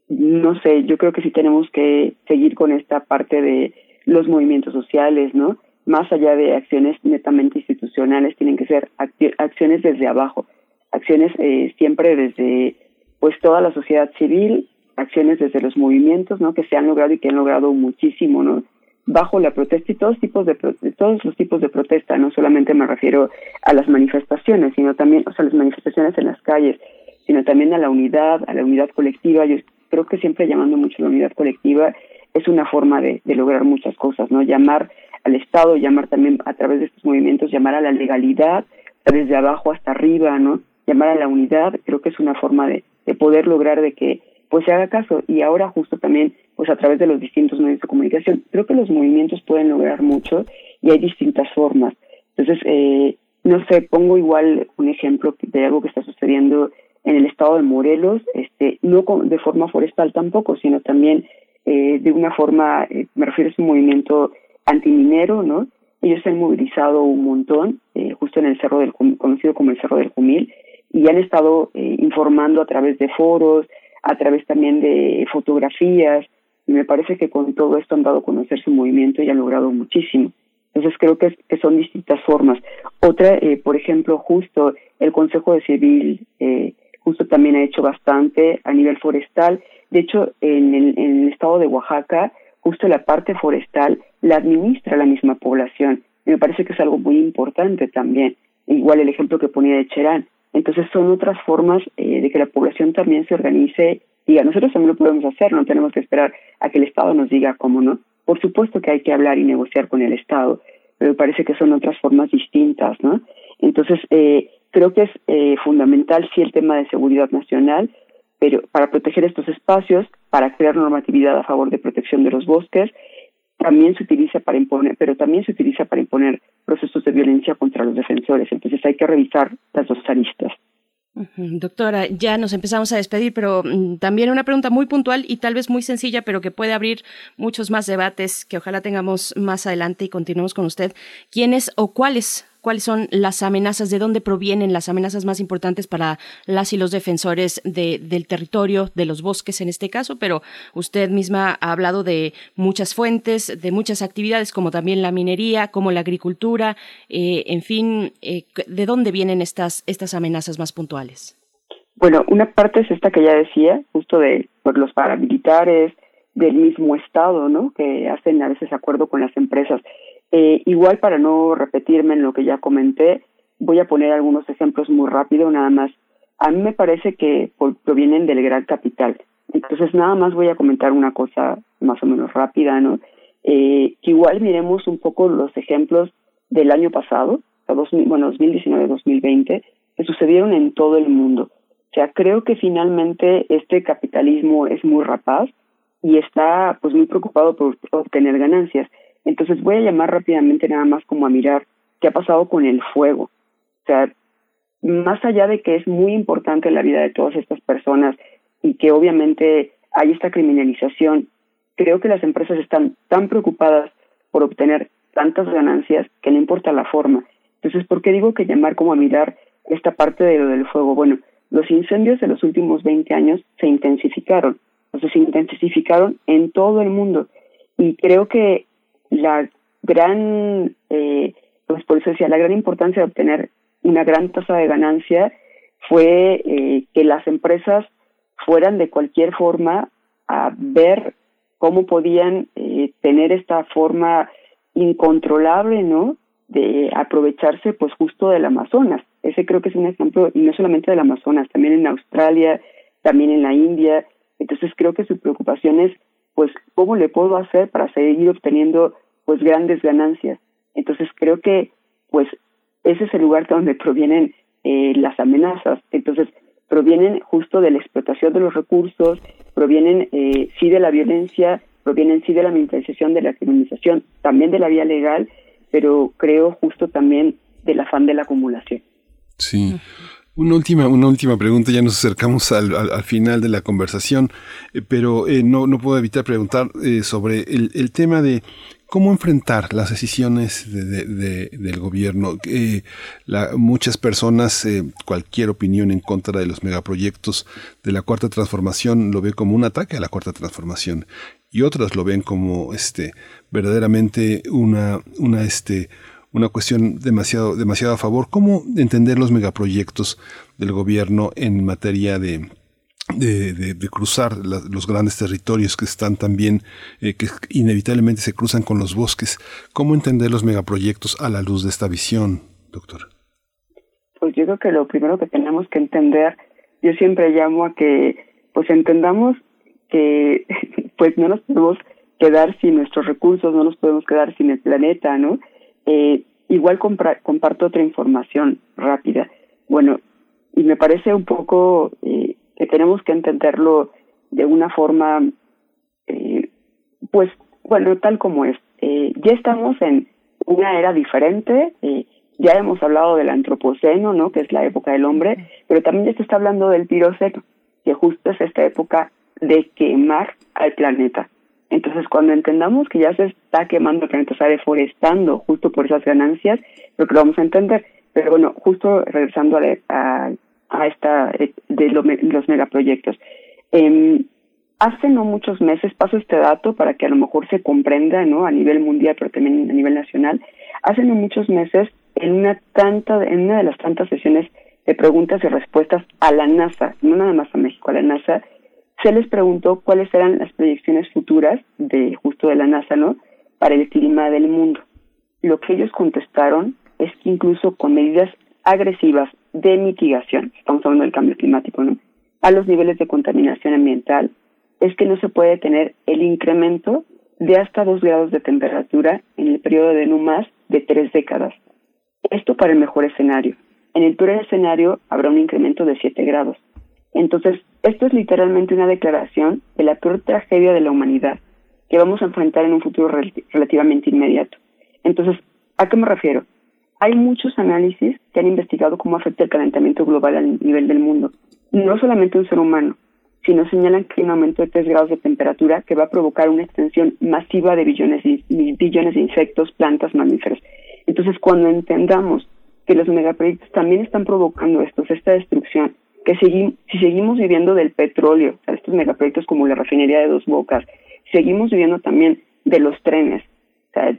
no sé, yo creo que sí tenemos que seguir con esta parte de los movimientos sociales, ¿no? Más allá de acciones netamente institucionales, tienen que ser acciones desde abajo, acciones eh, siempre desde pues toda la sociedad civil, acciones desde los movimientos, ¿no? Que se han logrado y que han logrado muchísimo, ¿no? Bajo la protesta y todos tipos de, todos los tipos de protesta, no solamente me refiero a las manifestaciones, sino también, o sea, las manifestaciones en las calles, sino también a la unidad, a la unidad colectiva. Yo creo que siempre llamando mucho a la unidad colectiva es una forma de, de lograr muchas cosas, ¿no? Llamar al Estado, llamar también a través de estos movimientos, llamar a la legalidad, desde abajo hasta arriba, ¿no? Llamar a la unidad, creo que es una forma de, de poder lograr de que pues se haga caso. Y ahora justo también, pues a través de los distintos medios de comunicación, creo que los movimientos pueden lograr mucho y hay distintas formas. Entonces, eh, no sé, pongo igual un ejemplo de algo que está sucediendo en el estado de Morelos, este, no de forma forestal tampoco, sino también eh, de una forma, eh, me refiero a un movimiento antiminero, ¿no? Ellos se han movilizado un montón, eh, justo en el Cerro del conocido como el Cerro del Jumil, y han estado eh, informando a través de foros, a través también de fotografías, y me parece que con todo esto han dado a conocer su movimiento y han logrado muchísimo. Entonces creo que, que son distintas formas. Otra, por ejemplo, justo el Consejo de Civil, eh, justo también ha hecho bastante a nivel forestal. De hecho, en el, estado de Oaxaca, justo la parte forestal la administra la misma población. Y me parece que es algo muy importante también. Igual el ejemplo que ponía de Cherán. Entonces son otras formas eh, de que la población también se organice y a nosotros también lo podemos hacer, no tenemos que esperar a que el Estado nos diga cómo no. Por supuesto que hay que hablar y negociar con el Estado, pero me parece que son otras formas distintas, ¿no? Entonces, eh, creo que es eh, fundamental sí el tema de seguridad nacional, pero para proteger estos espacios, para crear normatividad a favor de protección de los bosques, también se utiliza para imponer, pero también se utiliza para imponer procesos de violencia contra los defensores. Entonces hay que revisar las dos aristas. Doctora, ya nos empezamos a despedir, pero mm, también una pregunta muy puntual y tal vez muy sencilla, pero que puede abrir muchos más debates que ojalá tengamos más adelante y continuemos con usted. ¿Quiénes o cuáles cuáles son las amenazas, de dónde provienen las amenazas más importantes para las y los defensores de, del territorio, de los bosques en este caso, pero usted misma ha hablado de muchas fuentes, de muchas actividades, como también la minería, como la agricultura, eh, en fin, eh, ¿de dónde vienen estas, estas amenazas más puntuales? Bueno, una parte es esta que ya decía, justo de por los paramilitares, del mismo Estado, ¿no? Que hacen a veces acuerdo con las empresas. Eh, igual para no repetirme en lo que ya comenté, voy a poner algunos ejemplos muy rápido, nada más. A mí me parece que provienen del gran capital. Entonces, nada más voy a comentar una cosa más o menos rápida, ¿no? Eh, igual miremos un poco los ejemplos del año pasado, bueno, 2019-2020, que sucedieron en todo el mundo. O sea, creo que finalmente este capitalismo es muy rapaz y está pues muy preocupado por obtener ganancias. Entonces voy a llamar rápidamente nada más como a mirar qué ha pasado con el fuego. O sea, más allá de que es muy importante la vida de todas estas personas y que obviamente hay esta criminalización, creo que las empresas están tan preocupadas por obtener tantas ganancias que no importa la forma. Entonces, ¿por qué digo que llamar como a mirar esta parte de lo del fuego? Bueno, los incendios de los últimos 20 años se intensificaron, o sea, se intensificaron en todo el mundo. Y creo que la gran, eh, pues por eso decía, la gran importancia de obtener una gran tasa de ganancia fue eh, que las empresas fueran de cualquier forma a ver cómo podían eh, tener esta forma incontrolable, ¿no? De aprovecharse, pues, justo del Amazonas. Ese creo que es un ejemplo, y no solamente del Amazonas, también en Australia, también en la India. Entonces creo que su preocupación es, pues, ¿cómo le puedo hacer para seguir obteniendo pues grandes ganancias. Entonces creo que pues ese es el lugar donde provienen eh, las amenazas. Entonces provienen justo de la explotación de los recursos, provienen eh, sí de la violencia, provienen sí de la militarización, de la criminalización, también de la vía legal, pero creo justo también del afán de la acumulación. Sí. Una última, una última pregunta, ya nos acercamos al, al, final de la conversación, eh, pero eh, no, no puedo evitar preguntar eh, sobre el, el, tema de cómo enfrentar las decisiones de, de, del gobierno. La, muchas personas, cualquier opinión en contra de los megaproyectos de la cuarta transformación lo ve como un ataque a la cuarta transformación y otras lo ven como este verdaderamente una, una este, una cuestión demasiado, demasiado a favor. ¿Cómo entender los megaproyectos del gobierno en materia de, de, cruzar los grandes territorios que están también, eh, que inevitablemente se cruzan con los bosques? ¿Cómo entender los megaproyectos a la luz de esta visión, doctor? Pues yo creo que lo primero que tenemos que entender, yo siempre llamo a que pues entendamos que pues no nos podemos quedar sin nuestros recursos, no nos podemos quedar sin el planeta, ¿no? Eh, igual comparto otra información rápida. Bueno, y me parece un poco eh, que tenemos que entenderlo de una forma, eh, pues, bueno, tal como es. Eh, ya estamos en una era diferente, eh, ya hemos hablado del antropoceno, ¿no? Que es la época del hombre, pero también ya se está hablando del piroceno, que justo es esta época de quemar al planeta. Entonces, cuando entendamos que ya se está quemando el planeta, está deforestando justo por esas ganancias, lo que lo vamos a entender. Pero bueno, justo regresando a, a, esta eh, de los megaproyectos. Eh, hace no muchos meses, paso este dato para que a lo mejor se comprenda ¿no? a nivel mundial, pero también a nivel nacional. Hace no muchos meses, en una, tanta, en una de las tantas sesiones de preguntas y respuestas a la NASA, no nada más a México, a la NASA, se les preguntó cuáles eran las proyecciones futuras de justo de la NASA, ¿no? Para el clima del mundo. Lo que ellos contestaron es que incluso con medidas agresivas de mitigación, estamos hablando del cambio climático, ¿no? A los niveles de contaminación ambiental, es que no se puede tener el incremento de hasta dos grados de temperatura en el periodo de no más de tres décadas. Esto para el mejor escenario. En el peor escenario habrá un incremento de siete grados. Entonces, esto es literalmente una declaración de la peor tragedia de la humanidad que vamos a enfrentar en un futuro relativamente inmediato. Entonces, ¿a qué me refiero? Hay muchos análisis que han investigado cómo afecta el calentamiento global al nivel del mundo. No solamente un ser humano, sino señalan que hay un aumento de 3 grados de temperatura que va a provocar una extensión masiva de billones, billones de insectos, plantas, mamíferos. Entonces, cuando entendamos que los megaproyectos también están provocando esto, esta destrucción, que si seguimos viviendo del petróleo, estos megaproyectos como la refinería de Dos Bocas, seguimos viviendo también de los trenes,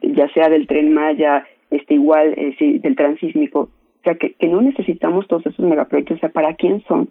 ya sea del tren Maya, este igual eh, del transísmico, o sea, que, que no necesitamos todos esos megaproyectos, o sea, ¿para quién son?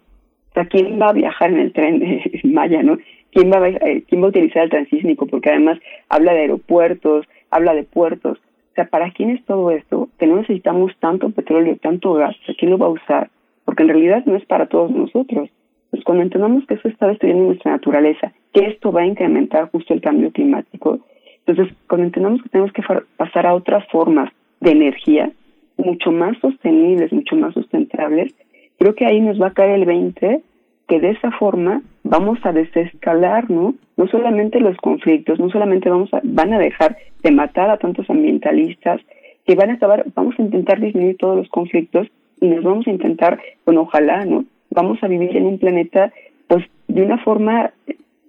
O sea, ¿quién va a viajar en el tren de Maya, no? ¿Quién va, a, eh, ¿Quién va a utilizar el transísmico? Porque además habla de aeropuertos, habla de puertos. O sea, ¿para quién es todo esto? Que no necesitamos tanto petróleo, tanto gas. ¿quién lo va a usar? Porque en realidad no es para todos nosotros. Pues cuando entendamos que eso está destruyendo nuestra naturaleza, que esto va a incrementar justo el cambio climático, entonces cuando entendamos que tenemos que pasar a otras formas de energía, mucho más sostenibles, mucho más sustentables, creo que ahí nos va a caer el 20 que de esa forma vamos a desescalar, ¿no? No solamente los conflictos, no solamente vamos a, van a dejar de matar a tantos ambientalistas, que van a acabar, vamos a intentar disminuir todos los conflictos y nos vamos a intentar, bueno, ojalá, ¿no? Vamos a vivir en un planeta, pues, de una forma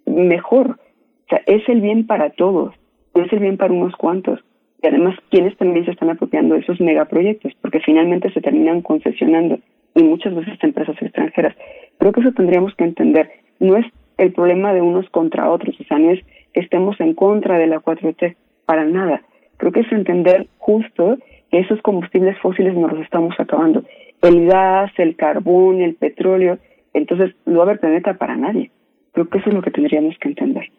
mejor. O sea, es el bien para todos, no es el bien para unos cuantos. Y además, quienes también se están apropiando de esos megaproyectos, porque finalmente se terminan concesionando y muchas veces empresas extranjeras. Creo que eso tendríamos que entender. No es el problema de unos contra otros, o sea, no es que estemos en contra de la 4T, para nada. Creo que es entender justo esos combustibles fósiles nos los estamos acabando. El gas, el carbón, el petróleo, entonces no va a haber planeta para nadie. Creo que eso es lo que tendríamos que entender.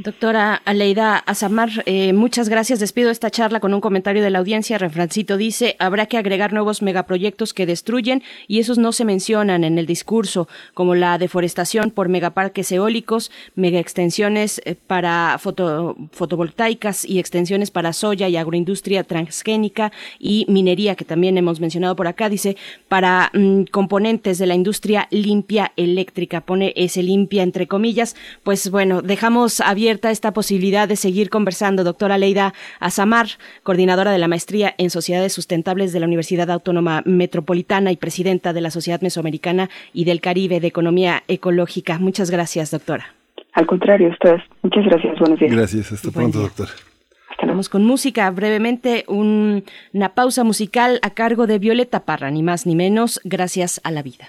Doctora Aleida Azamar, eh, muchas gracias. Despido esta charla con un comentario de la audiencia. Refrancito dice, habrá que agregar nuevos megaproyectos que destruyen y esos no se mencionan en el discurso, como la deforestación por megaparques eólicos, megaextensiones eh, para fotovoltaicas y extensiones para soya y agroindustria transgénica y minería, que también hemos mencionado por acá. Dice, para mm, componentes de la industria limpia eléctrica, pone ese limpia entre comillas. Pues bueno, dejamos abierto abierta esta posibilidad de seguir conversando. Doctora Leida Azamar, coordinadora de la maestría en Sociedades Sustentables de la Universidad Autónoma Metropolitana y presidenta de la Sociedad Mesoamericana y del Caribe de Economía Ecológica. Muchas gracias, doctora. Al contrario, ustedes. Muchas gracias. Buenos días. Gracias. Hasta pronto, doctora. Vamos con música. Brevemente, una pausa musical a cargo de Violeta Parra, ni más ni menos, gracias a la vida.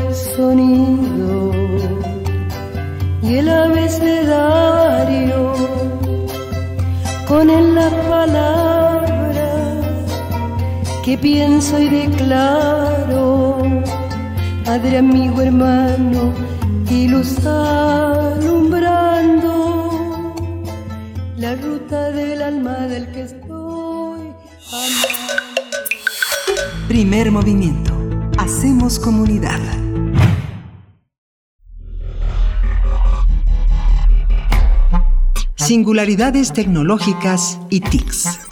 sonido y el abecedario con él las palabras que pienso y declaro, Padre, amigo, hermano, y luz alumbrando la ruta del alma del que estoy amando. Primer movimiento. Hacemos comunidad. Singularidades tecnológicas y TICs.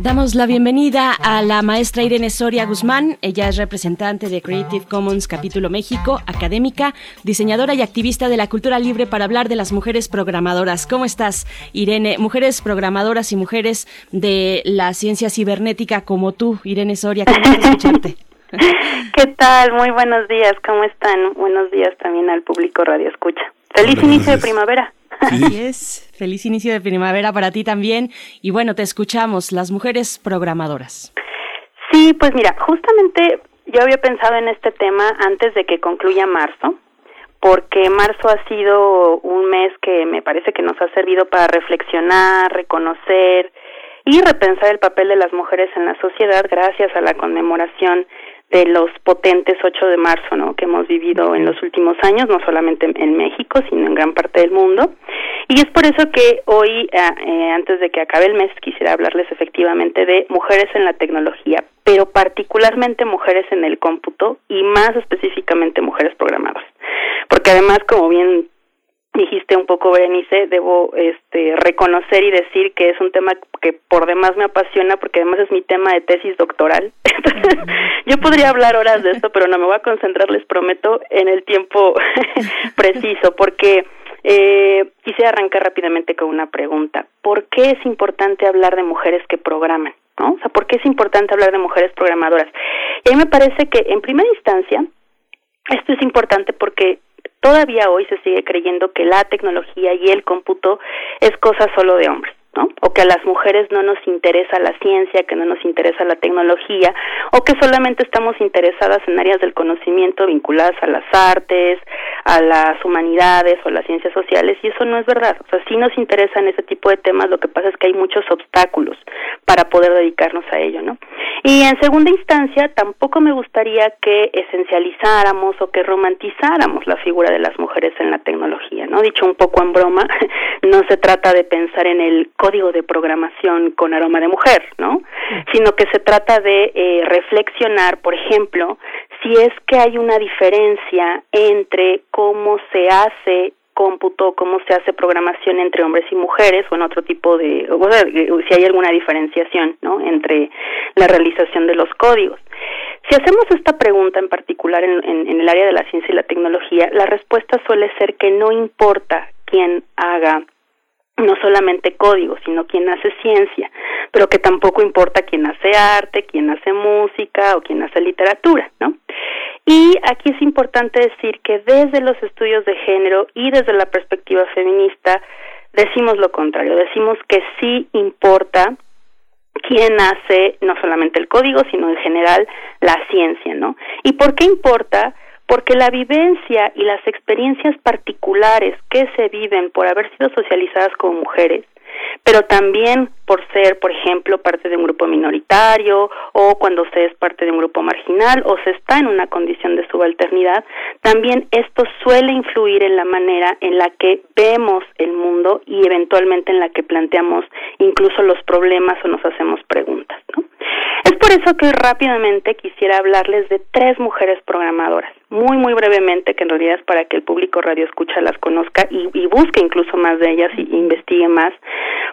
Damos la bienvenida a la maestra Irene Soria Guzmán. Ella es representante de Creative Commons Capítulo México, académica, diseñadora y activista de la cultura libre para hablar de las mujeres programadoras. ¿Cómo estás, Irene? Mujeres programadoras y mujeres de la ciencia cibernética como tú, Irene Soria. Qué escucharte. ¿Qué tal? Muy buenos días. ¿Cómo están? Buenos días también al público Radio Escucha. Feliz inicio de primavera. Así es. Feliz inicio de primavera para ti también. Y bueno, te escuchamos, las mujeres programadoras. Sí, pues mira, justamente yo había pensado en este tema antes de que concluya marzo, porque marzo ha sido un mes que me parece que nos ha servido para reflexionar, reconocer y repensar el papel de las mujeres en la sociedad gracias a la conmemoración de los potentes 8 de marzo, ¿no? Que hemos vivido en los últimos años, no solamente en México, sino en gran parte del mundo. Y es por eso que hoy, eh, eh, antes de que acabe el mes, quisiera hablarles efectivamente de mujeres en la tecnología, pero particularmente mujeres en el cómputo y más específicamente mujeres programadoras. Porque además, como bien dijiste un poco Berenice, debo este reconocer y decir que es un tema que por demás me apasiona porque además es mi tema de tesis doctoral. yo podría hablar horas de esto, pero no me voy a concentrar, les prometo, en el tiempo preciso porque eh, quise arrancar rápidamente con una pregunta. ¿Por qué es importante hablar de mujeres que programan? ¿no? O sea, ¿por qué es importante hablar de mujeres programadoras? Y a mí me parece que en primera instancia esto es importante porque todavía hoy se sigue creyendo que la tecnología y el cómputo es cosa solo de hombres. ¿no? O que a las mujeres no nos interesa la ciencia, que no nos interesa la tecnología, o que solamente estamos interesadas en áreas del conocimiento vinculadas a las artes, a las humanidades o las ciencias sociales, y eso no es verdad. O sea, sí nos interesan ese tipo de temas, lo que pasa es que hay muchos obstáculos para poder dedicarnos a ello, ¿no? Y en segunda instancia, tampoco me gustaría que esencializáramos o que romantizáramos la figura de las mujeres en la tecnología, ¿no? Dicho un poco en broma, no se trata de pensar en el código de programación con aroma de mujer, ¿no? Sino que se trata de eh, reflexionar, por ejemplo, si es que hay una diferencia entre cómo se hace cómputo, cómo se hace programación entre hombres y mujeres o en otro tipo de, o sea, si hay alguna diferenciación, ¿no? Entre la realización de los códigos. Si hacemos esta pregunta en particular en, en el área de la ciencia y la tecnología, la respuesta suele ser que no importa quién haga no solamente código, sino quién hace ciencia, pero que tampoco importa quién hace arte, quién hace música o quién hace literatura, ¿no? Y aquí es importante decir que desde los estudios de género y desde la perspectiva feminista decimos lo contrario, decimos que sí importa quién hace no solamente el código, sino en general la ciencia, ¿no? ¿Y por qué importa? porque la vivencia y las experiencias particulares que se viven por haber sido socializadas como mujeres pero también por ser, por ejemplo, parte de un grupo minoritario o cuando se es parte de un grupo marginal o se está en una condición de subalternidad, también esto suele influir en la manera en la que vemos el mundo y eventualmente en la que planteamos incluso los problemas o nos hacemos preguntas. ¿no? Por eso que rápidamente quisiera hablarles de tres mujeres programadoras, muy muy brevemente, que en realidad es para que el público radio escucha las conozca y, busque incluso más de ellas y, investigue más,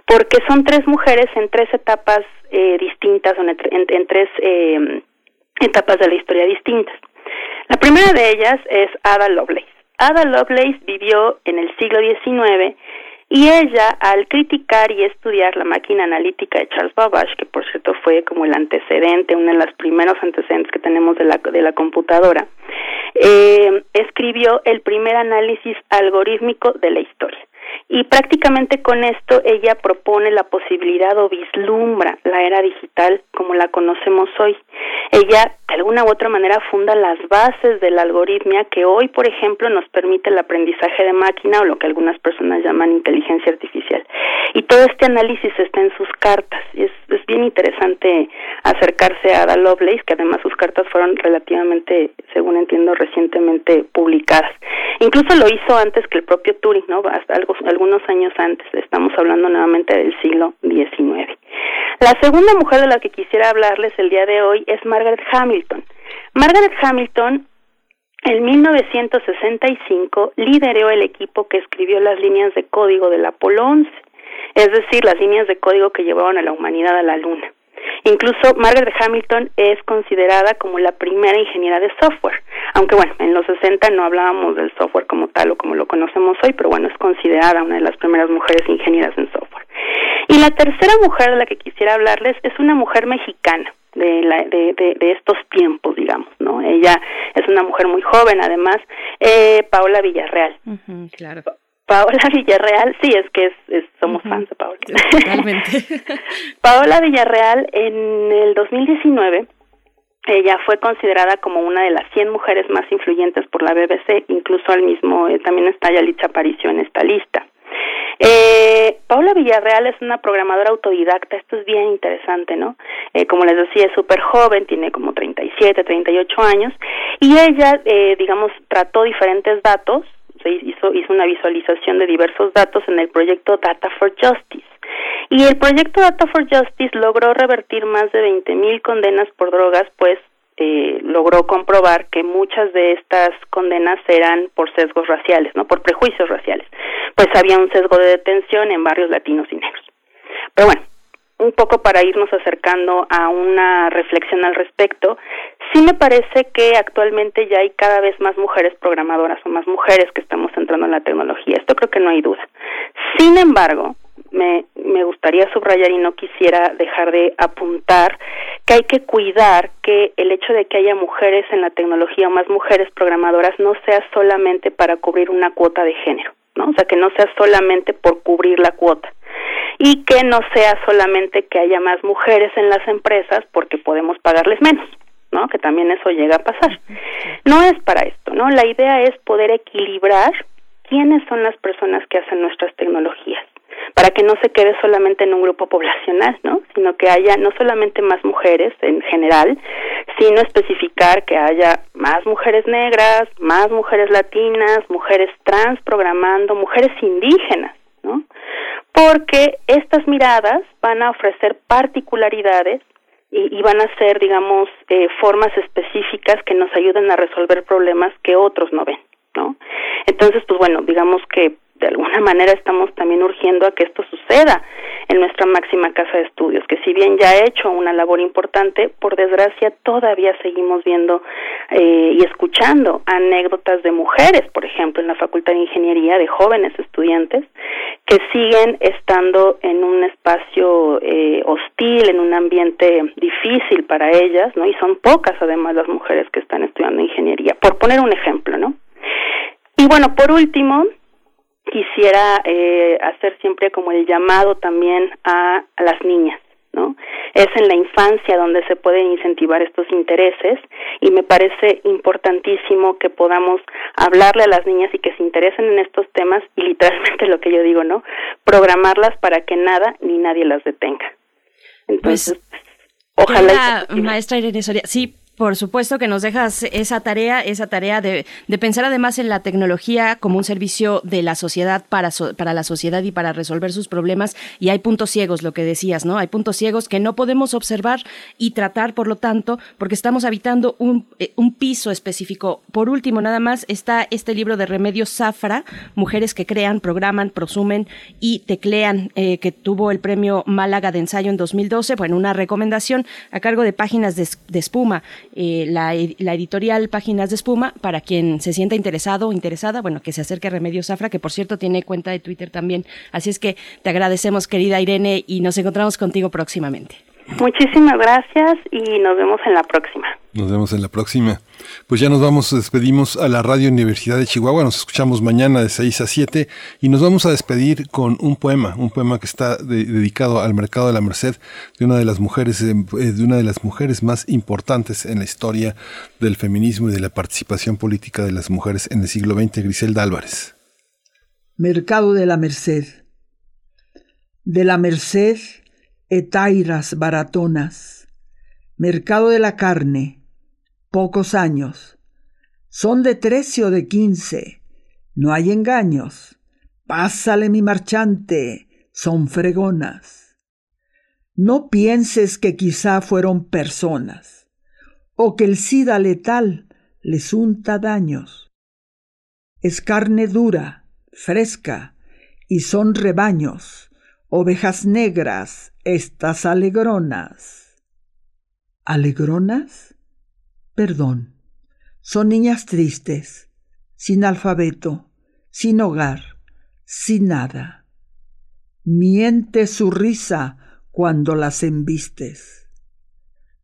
porque son tres mujeres en tres etapas eh, distintas, o en, tres eh, etapas de la historia distintas. La primera de ellas es Ada Lovelace. Ada Lovelace vivió en el siglo XIX y ella, al criticar y estudiar la máquina analítica de Charles Babbage, que por cierto fue como el antecedente, uno de los primeros antecedentes que tenemos de la, de la computadora, eh, escribió el primer análisis algorítmico de la historia. Y prácticamente con esto ella propone la posibilidad o vislumbra la era digital como la conocemos hoy. Ella de alguna u otra manera funda las bases de la algoritmia que hoy, por ejemplo, nos permite el aprendizaje de máquina o lo que algunas personas llaman inteligencia artificial. Y todo este análisis está en sus cartas. Y es, es bien interesante acercarse a Ada Lovelace, que además sus cartas fueron relativamente, según entiendo, recientemente publicadas. Incluso lo hizo antes que el propio Turing, ¿no? Algo algunos años antes, estamos hablando nuevamente del siglo XIX. La segunda mujer de la que quisiera hablarles el día de hoy es Margaret Hamilton. Margaret Hamilton en 1965 lideró el equipo que escribió las líneas de código del Apolo 11, es decir, las líneas de código que llevaban a la humanidad a la Luna. Incluso Margaret Hamilton es considerada como la primera ingeniera de software, aunque bueno, en los 60 no hablábamos del software como tal o como lo conocemos hoy, pero bueno, es considerada una de las primeras mujeres ingenieras en software. Y la tercera mujer de la que quisiera hablarles es una mujer mexicana. De, la, de, de, estos tiempos, digamos, ¿no? Ella es una mujer muy joven, además, eh, Paola Villarreal. claro. Paola Villarreal, sí, es que es, somos fans de Paola. Totalmente. Paola Villarreal en el 2019 ella fue considerada como una de las 100 mujeres más influyentes por la BBC, incluso al mismo, eh, también está Yalitza Aparicio en esta lista. Eh, Paula Villarreal es una programadora autodidacta, esto es bien interesante, ¿no? Eh, como les decía, es súper joven, tiene como 37, 38 años, y ella, eh, digamos, trató diferentes datos, se hizo, hizo una visualización de diversos datos en el proyecto Data for Justice. Y el proyecto Data for Justice logró revertir más de 20.000 condenas por drogas, pues eh, logró comprobar que muchas de estas condenas eran por sesgos raciales, no por prejuicios raciales, pues había un sesgo de detención en barrios latinos y negros. Pero bueno, un poco para irnos acercando a una reflexión al respecto, sí me parece que actualmente ya hay cada vez más mujeres programadoras o más mujeres que estamos entrando en la tecnología. Esto creo que no hay duda. Sin embargo, me, gustaría subrayar y no quisiera dejar de apuntar que hay que cuidar que el hecho de que haya mujeres en la tecnología o más mujeres programadoras no sea solamente para cubrir una cuota de género, ¿no? O sea, que no sea solamente por cubrir la cuota y que no sea solamente que haya más mujeres en las empresas porque podemos pagarles menos. ¿No? Que también eso llega a pasar. No es para esto, ¿no? La idea es poder equilibrar quiénes son las personas que hacen nuestras tecnologías para que no se quede solamente en un grupo poblacional, ¿no? Sino que haya no solamente más mujeres en general, sino especificar que haya más mujeres negras, más mujeres latinas, mujeres trans programando, mujeres indígenas, ¿no? Porque estas miradas van a ofrecer particularidades y, van a ser, digamos, eh, formas específicas que nos ayuden a resolver problemas que otros no ven, ¿no? Entonces, pues bueno, digamos que de alguna manera estamos también urgiendo a que esto suceda en nuestra máxima casa de estudios, que si bien ya ha hecho una labor importante, por desgracia todavía seguimos viendo eh, y escuchando anécdotas de mujeres, por ejemplo, en la Facultad de Ingeniería, de jóvenes estudiantes, que siguen estando en un espacio eh, hostil, en un ambiente difícil para ellas, ¿no? Y son pocas además las mujeres que están estudiando ingeniería, por poner un ejemplo, ¿no? Y bueno, por último, quisiera eh, hacer siempre como el llamado también a, las niñas. ¿no? Es en la infancia donde se pueden incentivar estos intereses y me parece importantísimo que podamos hablarle a las niñas y que se interesen en estos temas y literalmente lo que yo digo, ¿no? Programarlas para que nada ni nadie las detenga. Pues, Entonces, ojalá. Maestra Irene Soria, sí, por supuesto que nos dejas esa tarea, esa tarea de, pensar además en la tecnología como un servicio de la sociedad para, para la sociedad y para resolver sus problemas. Y hay puntos ciegos, lo que decías, ¿no? Hay puntos ciegos que no podemos observar y tratar, por lo tanto, porque estamos habitando un, eh, un piso específico. Por último, nada más está este libro de Remedios Zafra, Mujeres que crean, programan, prosumen y teclean, eh, que tuvo el premio Málaga de ensayo en 2012. Bueno, una recomendación a cargo de páginas de espuma. Eh, la, editorial Páginas de Espuma, para quien se sienta interesado o interesada, bueno, que se acerque a Remedios Zafra, que por cierto tiene cuenta de Twitter también. Así es que te agradecemos, querida Irene, y nos encontramos contigo próximamente. Muchísimas gracias y nos vemos en la próxima. Nos vemos en la próxima. Pues ya nos vamos, despedimos a la Radio Universidad de Chihuahua, nos escuchamos mañana de 6 a 7 y nos vamos a despedir con un poema, un poema que está dedicado al mercado de la Merced de una de las mujeres eh, de una de las mujeres más importantes en la historia del feminismo y de la participación política de las mujeres en el siglo XX, Griselda Álvarez. Mercado de la Merced. De la Merced etairas baratonas, mercado de la carne, pocos años, son de trece o de quince, no hay engaños, pásale mi marchante, son fregonas. No pienses que quizá fueron personas, o que el sida letal les unta daños. Es carne dura, fresca, y son rebaños, ovejas negras, estas alegronas. ¿Alegronas? Perdón. Son niñas tristes, sin alfabeto, sin hogar, sin nada. Miente su risa cuando las embistes.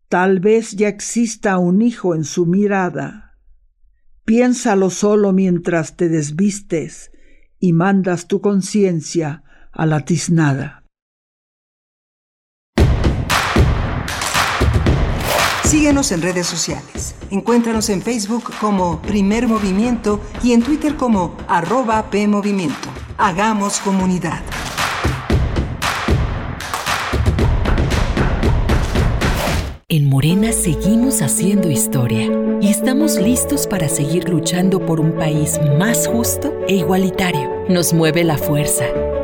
Tal vez ya exista un hijo en su mirada. Piénsalo solo mientras te desvistes y mandas tu conciencia a la tiznada. Síguenos en redes sociales. Encuéntranos en Facebook como Primer Movimiento y en Twitter como arroba PMovimiento. Hagamos comunidad. En Morena seguimos haciendo historia y estamos listos para seguir luchando por un país más justo e igualitario. Nos mueve la fuerza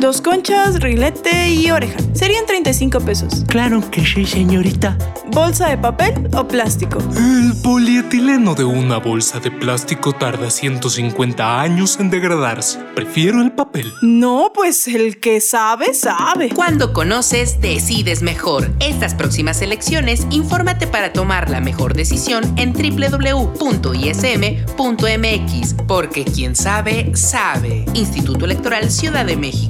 Dos conchas, rilete y oreja. Serían 35 pesos. Claro que sí, señorita. ¿Bolsa de papel o plástico? El polietileno de una bolsa de plástico tarda 150 años en degradarse. Prefiero el papel. No, pues el que sabe, sabe. Cuando conoces, decides mejor. Estas próximas elecciones, infórmate para tomar la mejor decisión en www.ism.mx, porque quien sabe, sabe. Instituto Electoral Ciudad de México.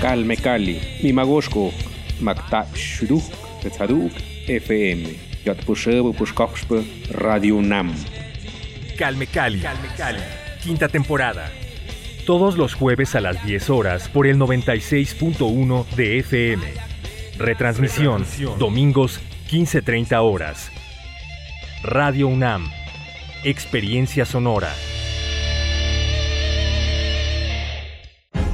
Calme Cali, Mimagoshko, Makta Shuruk, Tetzaduk, FM, Yatpushebu Pushkoxpe, Radio Nam. Calme Cali, Calme Cali, quinta temporada. Todos los jueves a las 10 horas por el 96.1 de FM. Retransmisión, domingos 15.30 horas. Radio UNAM. Experiencia sonora.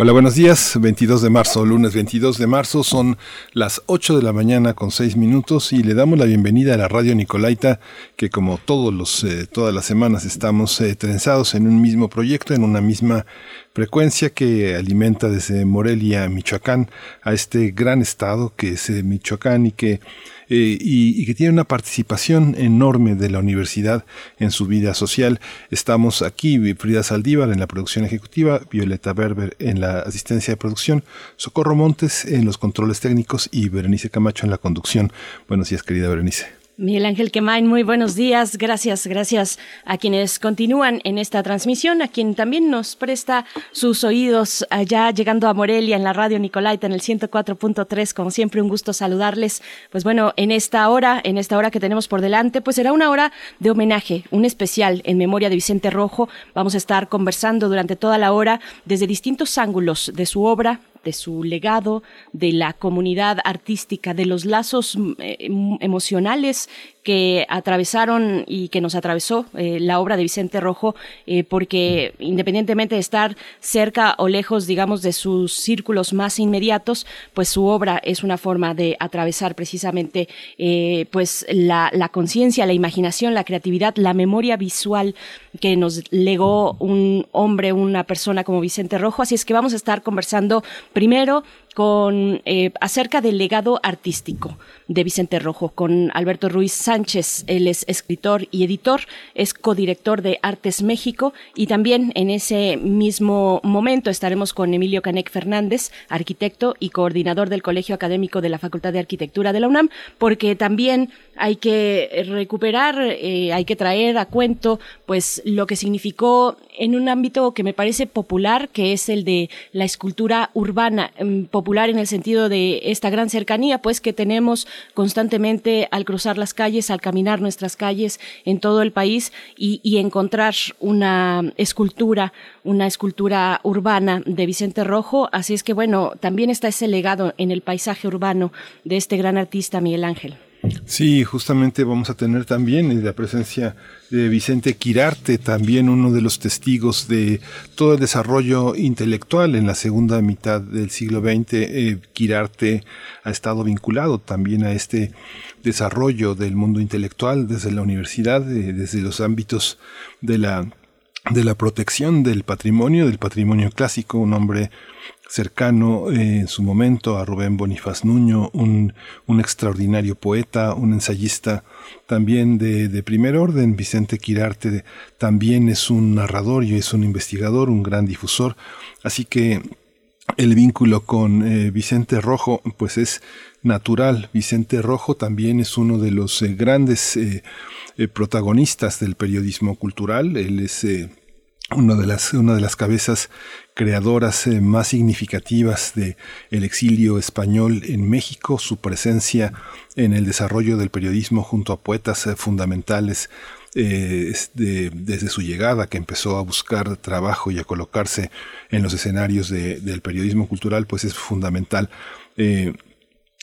Hola, buenos días. 22 de marzo, lunes 22 de marzo, son las 8 de la mañana con 6 minutos y le damos la bienvenida a la radio Nicolaita, que como todos los, eh, todas las semanas estamos eh, trenzados en un mismo proyecto, en una misma frecuencia que alimenta desde Morelia, Michoacán, a este gran estado que es eh, Michoacán y que eh, y, que tiene una participación enorme de la universidad en su vida social. Estamos aquí, Frida Saldívar en la producción ejecutiva, Violeta Berber en la asistencia de producción, Socorro Montes en los controles técnicos y Berenice Camacho en la conducción. Buenos días, querida Berenice. Miguel Ángel Quemain, muy buenos días. Gracias, gracias a quienes continúan en esta transmisión, a quien también nos presta sus oídos allá llegando a Morelia en la radio Nicolaita en el 104.3. Como siempre, un gusto saludarles. Pues bueno, en esta hora, en esta hora que tenemos por delante, pues será una hora de homenaje, un especial en memoria de Vicente Rojo. Vamos a estar conversando durante toda la hora desde distintos ángulos de su obra, de su legado, de la comunidad artística, de los lazos eh, emocionales que atravesaron y que nos atravesó eh, la obra de Vicente Rojo, eh, porque independientemente de estar cerca o lejos, digamos, de sus círculos más inmediatos, pues su obra es una forma de atravesar precisamente eh, pues la, la conciencia, la imaginación, la creatividad, la memoria visual que nos legó un hombre, una persona como Vicente Rojo. Así es que vamos a estar conversando primero con eh, acerca del legado artístico de Vicente Rojo con Alberto Ruiz Sánchez. Él es escritor y editor, es codirector de Artes México y también en ese mismo momento estaremos con Emilio Canec Fernández, arquitecto y coordinador del Colegio Académico de la Facultad de Arquitectura de la UNAM, porque también hay que recuperar, eh, hay que traer a cuento pues lo que significó en un ámbito que me parece popular, que es el de la escultura urbana. Popular en el sentido de esta gran cercanía, pues que tenemos constantemente al cruzar las calles, al caminar nuestras calles en todo el país y encontrar una escultura, una escultura urbana de Vicente Rojo. Así es que bueno, también está ese legado en el paisaje urbano de este gran artista Miguel Ángel. Sí, justamente vamos a tener también la presencia de Vicente Quirarte, también uno de los testigos de todo el desarrollo intelectual en la segunda mitad del siglo XX. Eh, Quirarte ha estado vinculado también a este desarrollo del mundo intelectual desde la universidad, eh, desde los ámbitos de la de la protección del patrimonio, del patrimonio clásico, un hombre cercano eh, en su momento a Rubén Bonifaz Nuño, un, un extraordinario poeta, un ensayista también de, de, primer orden. Vicente Quirarte también es un narrador y es un investigador, un gran difusor. Así que el vínculo con eh, Vicente Rojo pues es natural. Vicente Rojo también es uno de los eh, grandes protagonistas del periodismo cultural. Él es una de las, una de las cabezas creadoras eh, más significativas de el exilio español en México, su presencia en el desarrollo del periodismo junto a poetas eh, fundamentales eh, desde su llegada, que empezó a buscar trabajo y a colocarse en los escenarios del periodismo cultural, pues es fundamental.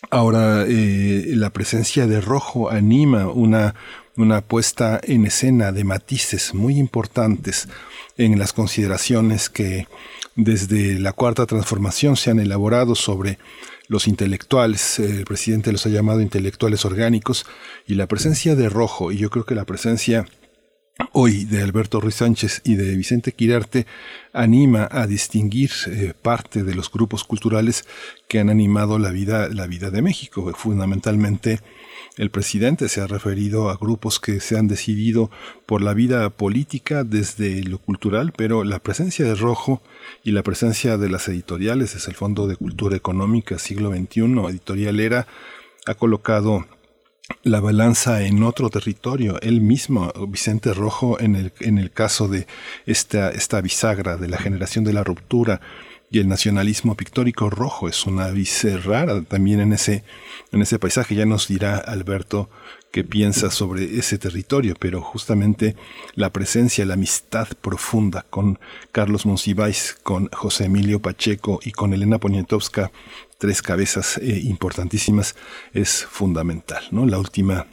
ahora, la presencia de Rojo anima una, una puesta en escena de matices muy importantes en las consideraciones que desde la cuarta transformación se han elaborado sobre los intelectuales, el presidente los ha llamado intelectuales orgánicos, y la presencia de Rojo, y yo creo que la presencia hoy de Alberto Ruiz Sánchez y de Vicente Quirarte anima a distinguir eh, parte de los grupos culturales que han animado la vida, la vida de México, fundamentalmente el presidente se ha referido a grupos que se han decidido por la vida política desde lo cultural, pero la presencia de Rojo y la presencia de las editoriales desde el Fondo de Cultura Económica siglo XXI, Editorial Era, ha colocado la balanza en otro territorio. Él mismo, Vicente Rojo, en el, en el caso de esta, esta bisagra de la generación de la ruptura, y el nacionalismo pictórico rojo es una vice rara también en ese, en ese paisaje. Ya nos dirá Alberto qué piensa sobre ese territorio, pero justamente la presencia, la amistad profunda con Carlos Monsiváis, con José Emilio Pacheco y con Elena Poniatowska, tres cabezas eh, importantísimas, es fundamental. ¿no? La última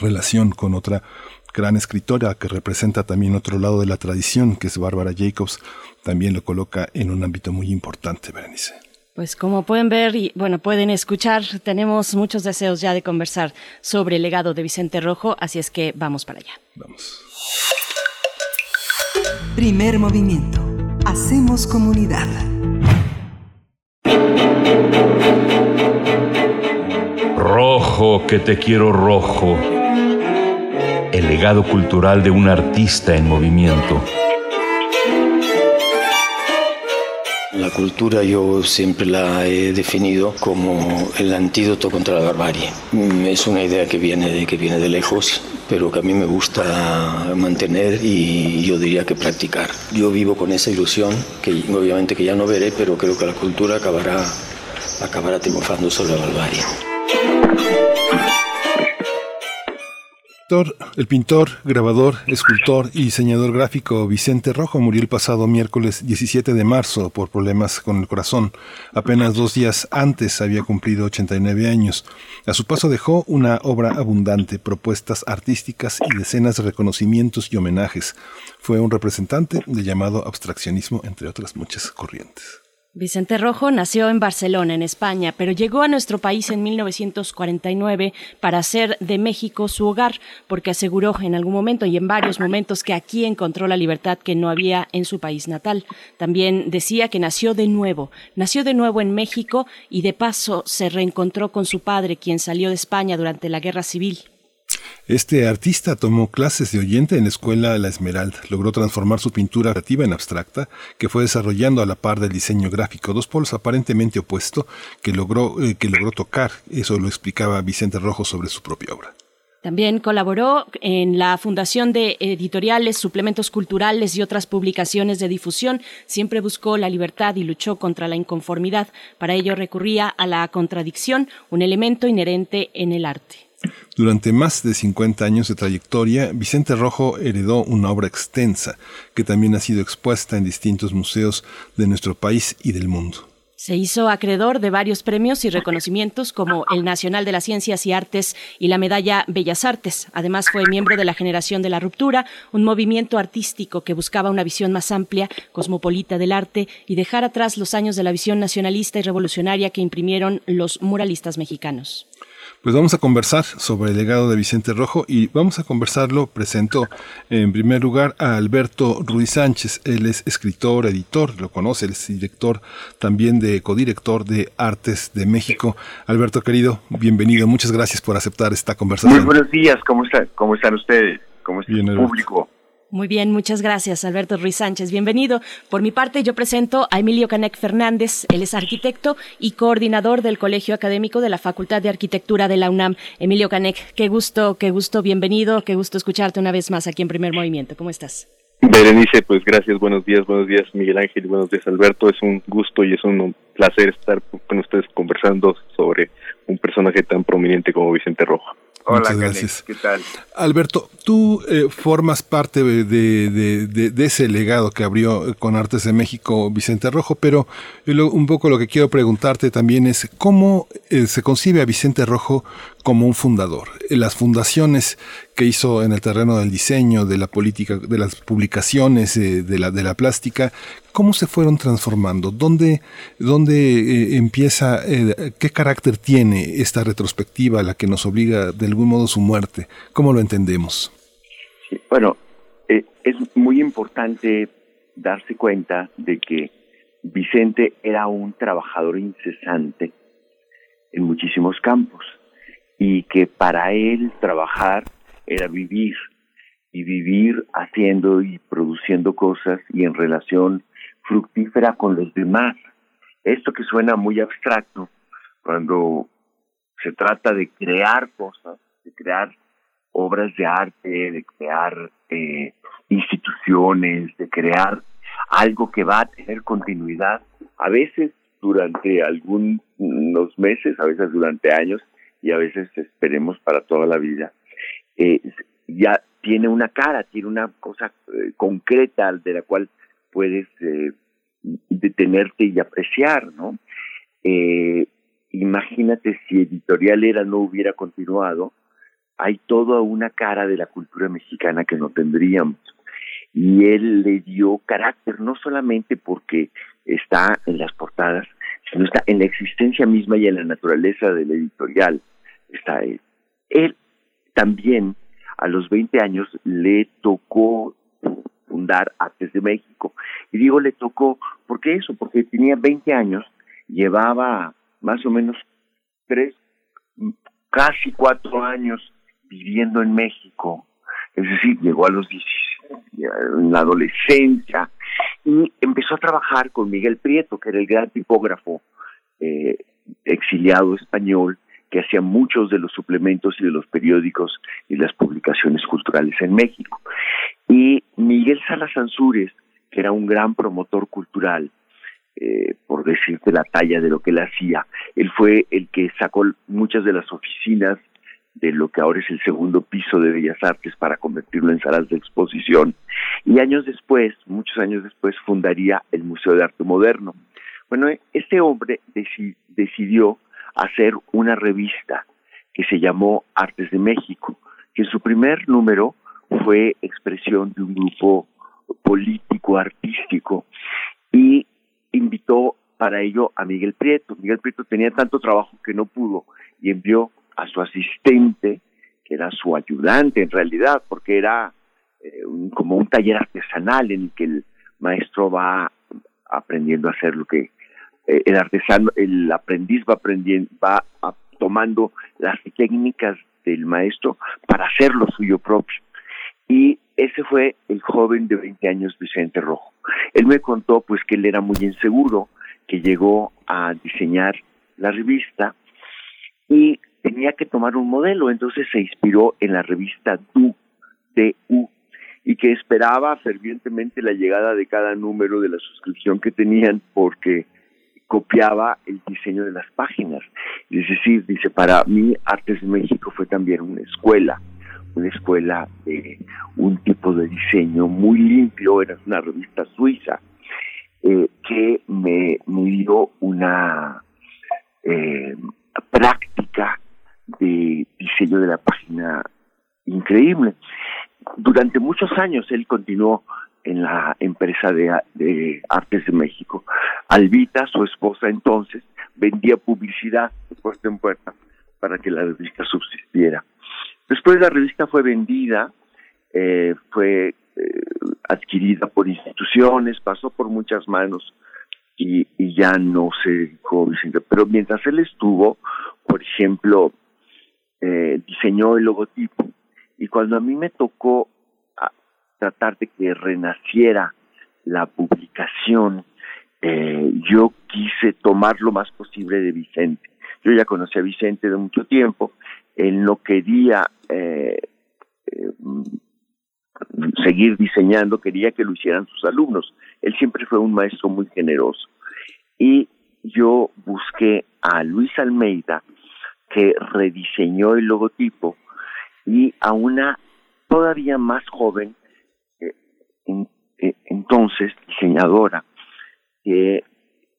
relación con otra gran escritora que representa también otro lado de la tradición, que es Bárbara Jacobs, también lo coloca en un ámbito muy importante, Berenice. Pues como pueden ver y bueno, pueden escuchar, tenemos muchos deseos ya de conversar sobre el legado de Vicente Rojo, así es que vamos para allá. Vamos. Primer movimiento. Hacemos comunidad. Rojo, que te quiero rojo. El legado cultural de un artista en movimiento. La cultura yo siempre la he definido como el antídoto contra la barbarie. Mm, es una idea que viene de, que viene de lejos, pero que a mí me gusta mantener y yo diría que practicar. Yo vivo con esa ilusión, que obviamente que ya no veré, pero creo que la cultura acabará, acabará triunfando sobre la barbarie. El pintor, grabador, escultor y diseñador gráfico Vicente Rojo murió el pasado miércoles 17 de marzo por problemas con el corazón. Apenas dos días antes había cumplido 89 años. A su paso dejó una obra abundante, propuestas artísticas y decenas de reconocimientos y homenajes. Fue un representante del llamado abstraccionismo, entre otras muchas corrientes. Vicente Rojo nació en Barcelona, en España, pero llegó a nuestro país en 1949 para hacer de México su hogar, porque aseguró en algún momento y en varios momentos que aquí encontró la libertad que no había en su país natal. También decía que nació de nuevo, nació de nuevo en México y de paso se reencontró con su padre, quien salió de España durante la Guerra Civil. Este artista tomó clases de oyente en la escuela La Esmeralda. Logró transformar su pintura creativa en abstracta, que fue desarrollando a la par del diseño gráfico, dos polos aparentemente opuestos que logró, eh, que logró tocar. Eso lo explicaba Vicente Rojo sobre su propia obra. También colaboró en la fundación de editoriales, suplementos culturales y otras publicaciones de difusión. Siempre buscó la libertad y luchó contra la inconformidad. Para ello recurría a la contradicción, un elemento inherente en el arte. Durante más de 50 años de trayectoria, Vicente Rojo heredó una obra extensa que también ha sido expuesta en distintos museos de nuestro país y del mundo. Se hizo acreedor de varios premios y reconocimientos como el Nacional de las Ciencias y Artes y la Medalla Bellas Artes. Además fue miembro de la Generación de la Ruptura, un movimiento artístico que buscaba una visión más amplia, cosmopolita del arte y dejar atrás los años de la visión nacionalista y revolucionaria que imprimieron los muralistas mexicanos. Pues vamos a conversar sobre el legado de Vicente Rojo y vamos a conversarlo. Presento en primer lugar a Alberto Ruiz Sánchez. Él es escritor, editor, lo conoce, él es director también de codirector de Artes de México. Alberto querido, bienvenido. Muchas gracias por aceptar esta conversación. Muy buenos días, ¿cómo están, cómo están ustedes? ¿Cómo está el público? Muy bien, muchas gracias, Alberto Ruiz Sánchez. Bienvenido. Por mi parte, yo presento a Emilio Canec Fernández. Él es arquitecto y coordinador del Colegio Académico de la Facultad de Arquitectura de la UNAM. Emilio Canec, qué gusto, qué gusto, bienvenido, qué gusto escucharte una vez más aquí en Primer Movimiento. ¿Cómo estás? Berenice, pues gracias, buenos días, buenos días Miguel Ángel, buenos días Alberto. Es un gusto y es un placer estar con ustedes conversando sobre un personaje tan prominente como Vicente Rojo. Hola, Muchas gracias. ¿Qué tal? Alberto, tú eh, formas parte de, de, de, de, ese legado que abrió con Artes de México Vicente Rojo, pero un poco lo que quiero preguntarte también es cómo eh, se concibe a Vicente Rojo como un fundador. Las fundaciones que hizo en el terreno del diseño, de la política, de las publicaciones, eh, de, la, de la plástica, ¿cómo se fueron transformando? ¿Dónde, dónde eh, empieza, eh, qué carácter tiene esta retrospectiva a la que nos obliga de algún modo su muerte? ¿Cómo lo entendemos? bueno, es muy importante darse cuenta de que Vicente era un trabajador incesante en muchísimos campos y que para él trabajar era vivir y vivir haciendo y produciendo cosas y en relación fructífera con los demás. Esto que suena muy abstracto, cuando se trata de crear cosas, de crear obras de arte, de crear eh, instituciones, de crear algo que va a tener continuidad, a veces durante algunos meses, a veces durante años y a veces esperemos para toda la vida eh, ya tiene una cara, tiene una cosa eh, concreta de la cual puedes eh, detenerte y apreciar, ¿no? Imagínate si Editorial Era no hubiera continuado, hay toda una cara de la cultura mexicana que no tendríamos. Y él le dio carácter no solamente porque está en las portadas, sino está en la existencia misma y en la naturaleza de la editorial. Está él. Él también a los 20 años le tocó fundar Artes de México. Y digo le tocó, ¿por qué eso? Porque tenía 20 años, llevaba más o menos tres, casi cuatro años viviendo en México. Es decir, llegó a los 16, en la adolescencia y empezó a trabajar con Miguel Prieto, que era el gran tipógrafo eh, exiliado español, que hacía muchos de los suplementos y de los periódicos y las publicaciones culturales en México. Y Miguel Salas Ansúrez, que era un gran promotor cultural, eh, por decirte la talla de lo que él hacía, él fue el que sacó muchas de las oficinas de lo que ahora es el segundo piso de Bellas Artes para convertirlo en salas de exposición. Y años después, muchos años después, fundaría el Museo de Arte Moderno. Bueno, este hombre decidió hacer una revista que se llamó Artes de México, que su primer número fue expresión de un grupo político artístico y invitó para ello a Miguel Prieto. Miguel Prieto tenía tanto trabajo que no pudo y envió a su asistente, que era su ayudante en realidad, porque era eh, como un taller artesanal en el que el maestro va aprendiendo a hacer lo que eh, el artesano, el aprendiz va aprendiendo, va tomando las técnicas del maestro para hacer lo suyo propio. Y ese fue el joven de 20 años, Vicente Rojo. Él me contó pues que él era muy inseguro, que llegó a diseñar la revista y tenía que tomar un modelo, entonces se inspiró en la revista Du, DU, y que esperaba fervientemente la llegada de cada número de la suscripción que tenían porque copiaba el diseño de las páginas. Es decir, dice, para mí Artes de México fue también una escuela, una escuela de un tipo de diseño muy limpio, era una revista suiza, eh, que me, dio una eh, práctica de diseño de la página increíble. Durante muchos años él continuó en la empresa de, Artes de México. Albita, su esposa entonces, vendía publicidad de puerta en puerta para que la revista subsistiera. Después la revista fue vendida, eh, fue eh, adquirida por instituciones, pasó por muchas manos y, ya no se dedicó Pero mientras él estuvo, por ejemplo, eh, diseñó el logotipo y cuando a mí me tocó tratar de que renaciera la publicación, eh, yo quise tomar lo más posible de Vicente. Yo ya conocí a Vicente de mucho tiempo, él no quería eh, eh, seguir diseñando, quería que lo hicieran sus alumnos. Él siempre fue un maestro muy generoso. Y yo busqué a Luis Almeida, que rediseñó el logotipo, y a una todavía más joven eh, entonces diseñadora que,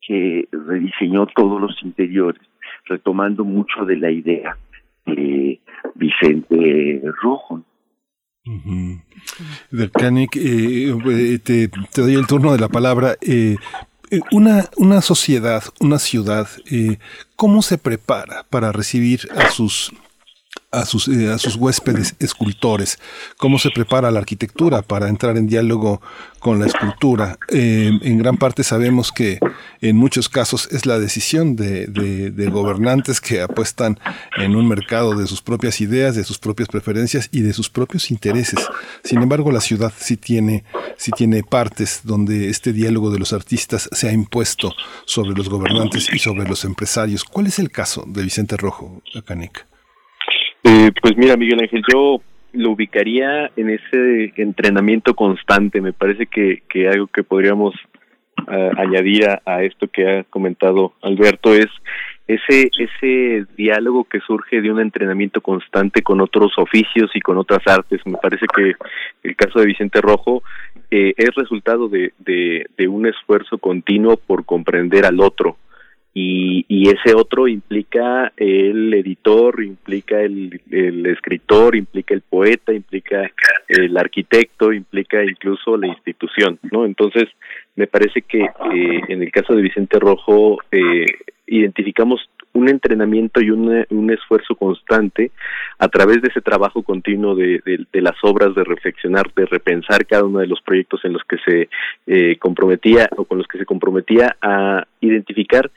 que rediseñó todos los interiores, retomando mucho de la idea de Vicente Rojo. Del eh, te, te, doy el turno de la palabra. Eh, una, una sociedad, una ciudad, ¿cómo se prepara para recibir a sus a sus, eh, a sus huéspedes escultores, cómo se prepara la arquitectura para entrar en diálogo con la escultura. Eh, en gran parte sabemos que en muchos casos es la decisión de, gobernantes que apuestan en un mercado de sus propias ideas, de sus propias preferencias y de sus propios intereses. Sin embargo, la ciudad sí tiene, sí tiene partes donde este diálogo de los artistas se ha impuesto sobre los gobernantes y sobre los empresarios. ¿Cuál es el caso de Vicente Rojo, Canek? Eh, pues mira, Miguel Ángel, yo lo ubicaría en ese entrenamiento constante. Me parece que, que algo que podríamos añadir a, esto que ha comentado Alberto es ese ese diálogo que surge de un entrenamiento constante con otros oficios y con otras artes. Me parece que el caso de Vicente Rojo eh, es resultado de, de un esfuerzo continuo por comprender al otro y, y ese otro implica el editor, implica el, escritor, implica el poeta, implica el arquitecto, implica incluso la institución, ¿no? Entonces, me parece que en el caso de Vicente Rojo eh, identificamos un entrenamiento y un, un, esfuerzo constante a través de ese trabajo continuo de, de, las obras, de reflexionar, de repensar cada uno de los proyectos en los que se eh, comprometía o con los que se comprometía a identificar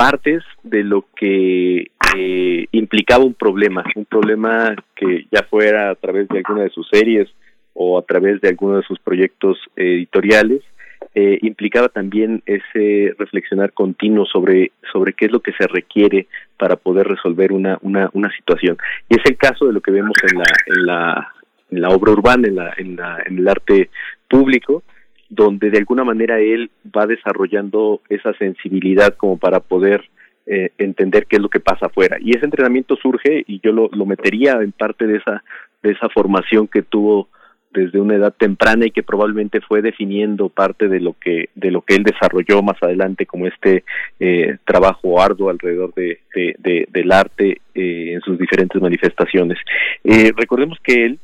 partes de lo que eh, implicaba un problema, un problema que ya fuera a través de alguna de sus series o a través de alguno de sus proyectos editoriales, eh, implicaba también ese reflexionar continuo sobre, sobre qué es lo que se requiere para poder resolver una, una, una situación. Y es el caso de lo que vemos en la, en la, en la obra urbana, en, la, en, la, en el arte público, donde de alguna manera él va desarrollando esa sensibilidad como para poder eh, entender qué es lo que pasa afuera. Y ese entrenamiento surge, y yo lo, lo metería en parte de esa, de esa formación que tuvo desde una edad temprana y que probablemente fue definiendo parte de lo que de lo que él desarrolló más adelante como este eh, trabajo arduo alrededor de, de, del arte eh, en sus diferentes manifestaciones eh, recordemos que él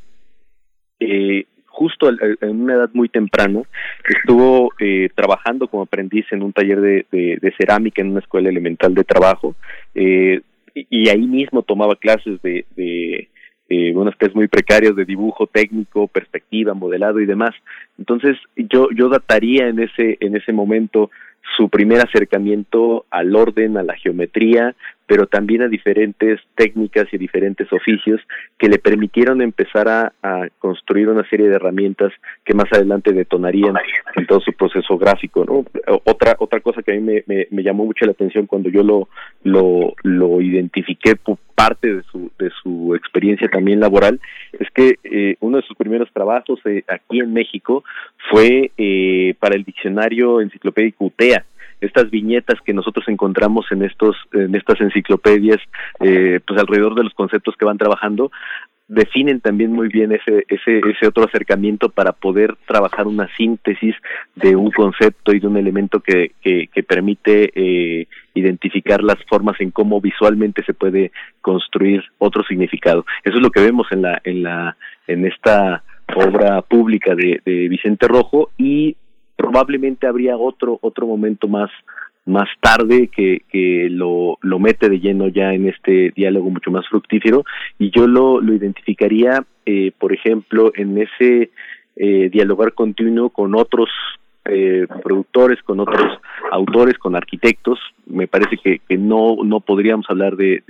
eh, justo en una edad muy temprana, estuvo eh, trabajando como aprendiz en un taller de, cerámica en una escuela elemental de trabajo eh, y, ahí mismo tomaba clases de, de unas clases muy precarias de dibujo técnico, perspectiva, modelado y demás. Entonces yo yo dataría en ese en ese momento su primer acercamiento al orden, a la geometría, pero también a diferentes técnicas y diferentes oficios que le permitieron empezar a, construir una serie de herramientas que más adelante detonarían en todo su proceso gráfico. ¿no? Otra, otra cosa que a mí me, me, llamó mucho la atención cuando yo lo, lo, lo identifiqué parte de su, de su experiencia también laboral, es que eh, uno de sus primeros trabajos eh, aquí en México fue eh, para el diccionario enciclopédico UTEA, estas viñetas que nosotros encontramos en estos en estas enciclopedias eh, pues alrededor de los conceptos que van trabajando definen también muy bien ese, ese, ese otro acercamiento para poder trabajar una síntesis de un concepto y de un elemento que, que, permite eh, identificar las formas en cómo visualmente se puede construir otro significado. Eso es lo que vemos en la, en la, en esta obra pública de, de Vicente Rojo y probablemente habría otro, otro momento más, más tarde que, que lo, lo mete de lleno ya en este diálogo mucho más fructífero. Y yo lo, lo identificaría, eh, por ejemplo, en ese eh, dialogar continuo con otros eh, productores, con otros autores, con arquitectos. Me parece que, no, no podríamos hablar de,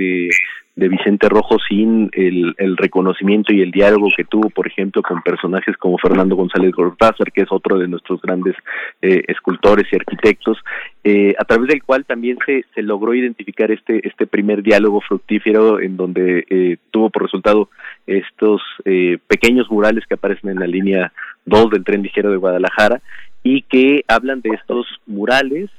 Vicente Rojo sin el, reconocimiento y el diálogo que tuvo, por ejemplo, con personajes como Fernando González Gortázar, que es otro de nuestros grandes eh, escultores y arquitectos, eh, a través del cual también se, se logró identificar este, este primer diálogo fructífero en donde eh, tuvo por resultado estos eh, pequeños murales que aparecen en la línea 2 del tren ligero de Guadalajara y que hablan de estos murales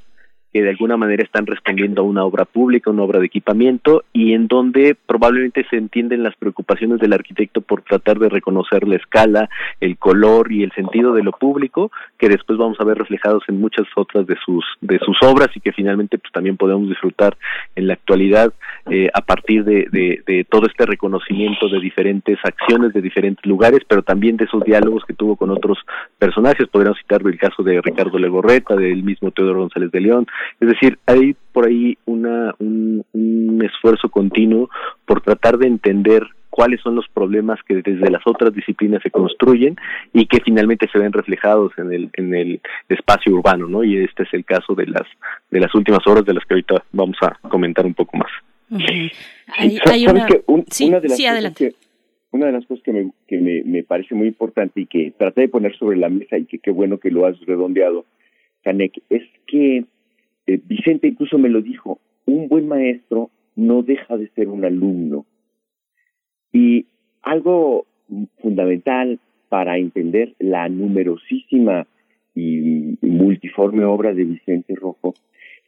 que de alguna manera están respondiendo a una obra pública, una obra de equipamiento y en donde probablemente se entienden las preocupaciones del arquitecto por tratar de reconocer la escala, el color y el sentido de lo público que después vamos a ver reflejados en muchas otras de sus de sus obras y que finalmente pues también podemos disfrutar en la actualidad eh, a partir de, de, todo este reconocimiento de diferentes acciones de diferentes lugares, pero también de esos diálogos que tuvo con otros personajes. Podríamos citar el caso de Ricardo Legorreta, del mismo Teodoro González de León, es decir, hay por ahí una, un, esfuerzo continuo por tratar de entender cuáles son los problemas que desde las otras disciplinas se construyen y que finalmente se ven reflejados en el en el espacio urbano, ¿no? Y este es el caso de las de las últimas horas de las que ahorita vamos a comentar un poco más. hay, una... una de las cosas que una de las cosas que, me, que me, me parece muy importante y que traté de poner sobre la mesa y que qué bueno que lo has redondeado, Canek, es que eh, Vicente incluso me lo dijo, un buen maestro no deja de ser un alumno. Y algo fundamental para entender la numerosísima y multiforme obra de Vicente Rojo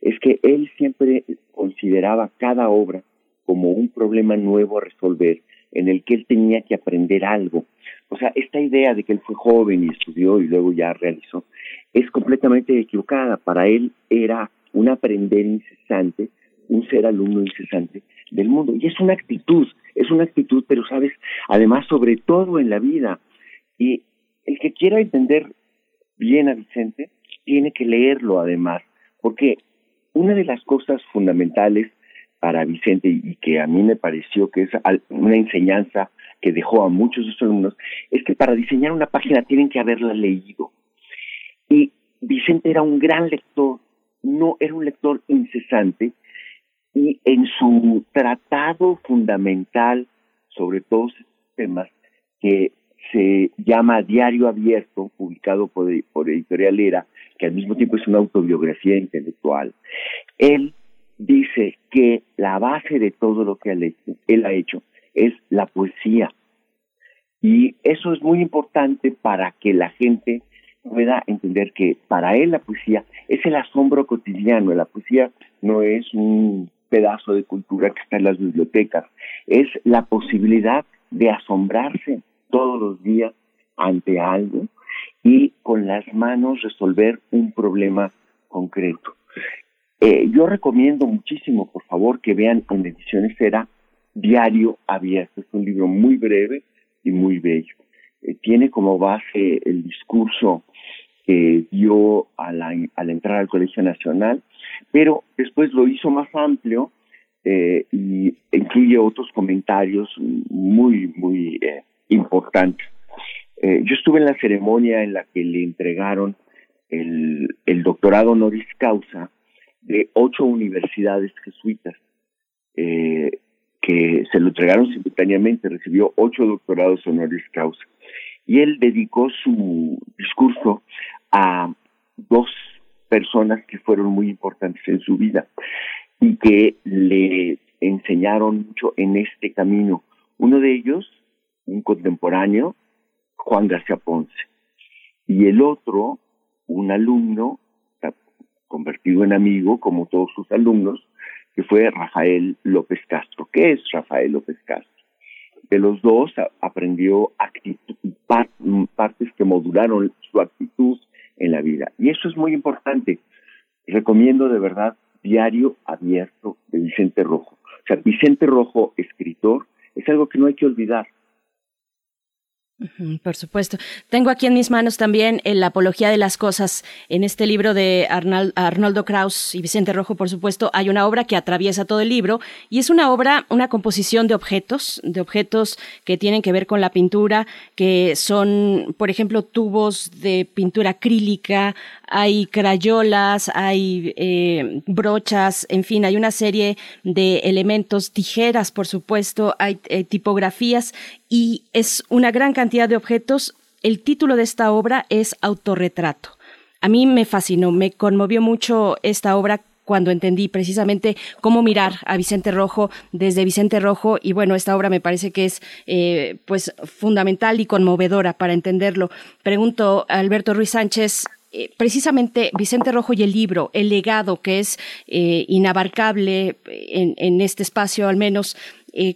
es que él siempre consideraba cada obra como un problema nuevo a resolver en el que él tenía que aprender algo. O sea, esta idea de que él fue joven y estudió y luego ya realizó es completamente equivocada. Para él era un aprender incesante, un ser alumno incesante del mundo. Y es una actitud, es una actitud, pero sabes, además sobre todo en la vida. Y el que quiera entender bien a Vicente, tiene que leerlo además, porque una de las cosas fundamentales para Vicente y que a mí me pareció que es una enseñanza que dejó a muchos de sus alumnos, es que para diseñar una página tienen que haberla leído. Y Vicente era un gran lector, no era un lector incesante y en su tratado fundamental sobre todos estos temas que se llama Diario Abierto, publicado por, Editorial Era, que al mismo tiempo es una autobiografía intelectual, él dice que la base de todo lo que él ha hecho es la poesía. Y eso es muy importante para que la gente pueda entender que para él la poesía es el asombro cotidiano, la poesía no es un pedazo de cultura que está en las bibliotecas, es la posibilidad de asombrarse todos los días ante algo y con las manos resolver un problema concreto. Eh, yo recomiendo muchísimo, por favor, que vean en Ediciones Era Diario Abierto. Es un libro muy breve y muy bello. Eh, tiene como base el discurso que dio a la, al entrar al Colegio Nacional, pero después lo hizo más amplio eh, y incluye otros comentarios muy, muy eh, importantes. Yo estuve en la ceremonia en la que le entregaron el, el doctorado honoris causa de ocho universidades jesuitas. eh, se lo entregaron simultáneamente, recibió ocho doctorados honoris causa. Y él dedicó su discurso a dos personas que fueron muy importantes en su vida y que le enseñaron mucho en este camino. Uno de ellos, un contemporáneo, Juan García Ponce, y el otro, un alumno convertido en amigo, como todos sus alumnos, que fue Rafael López Castro. ¿Qué es Rafael López Castro? De los dos aprendió partes que modularon su actitud en la vida. Y eso es muy importante. Recomiendo de verdad Diario Abierto de Vicente Rojo. O sea, Vicente Rojo, escritor, es algo que no hay que olvidar. Por supuesto. Tengo aquí en mis manos también La Apología de las Cosas. En este libro de Arnoldo Kraus y Vicente Rojo, por supuesto, hay una obra que atraviesa todo el libro y es una obra, una composición de objetos, de objetos que tienen que ver con la pintura, que son, por ejemplo, tubos de pintura acrílica, hay crayolas, hay eh, brochas, en fin, hay una serie de elementos, tijeras, por supuesto, hay eh, tipografías y es una gran cantidad de objetos. El título de esta obra es Autorretrato. A mí me fascinó, me conmovió mucho esta obra cuando entendí precisamente cómo mirar a Vicente Rojo desde Vicente Rojo y bueno esta obra me parece que es eh, pues fundamental y conmovedora para entenderlo pregunto a Alberto Ruiz Sánchez eh, precisamente Vicente Rojo y el libro, el legado que es eh, inabarcable en, en, este espacio al menos,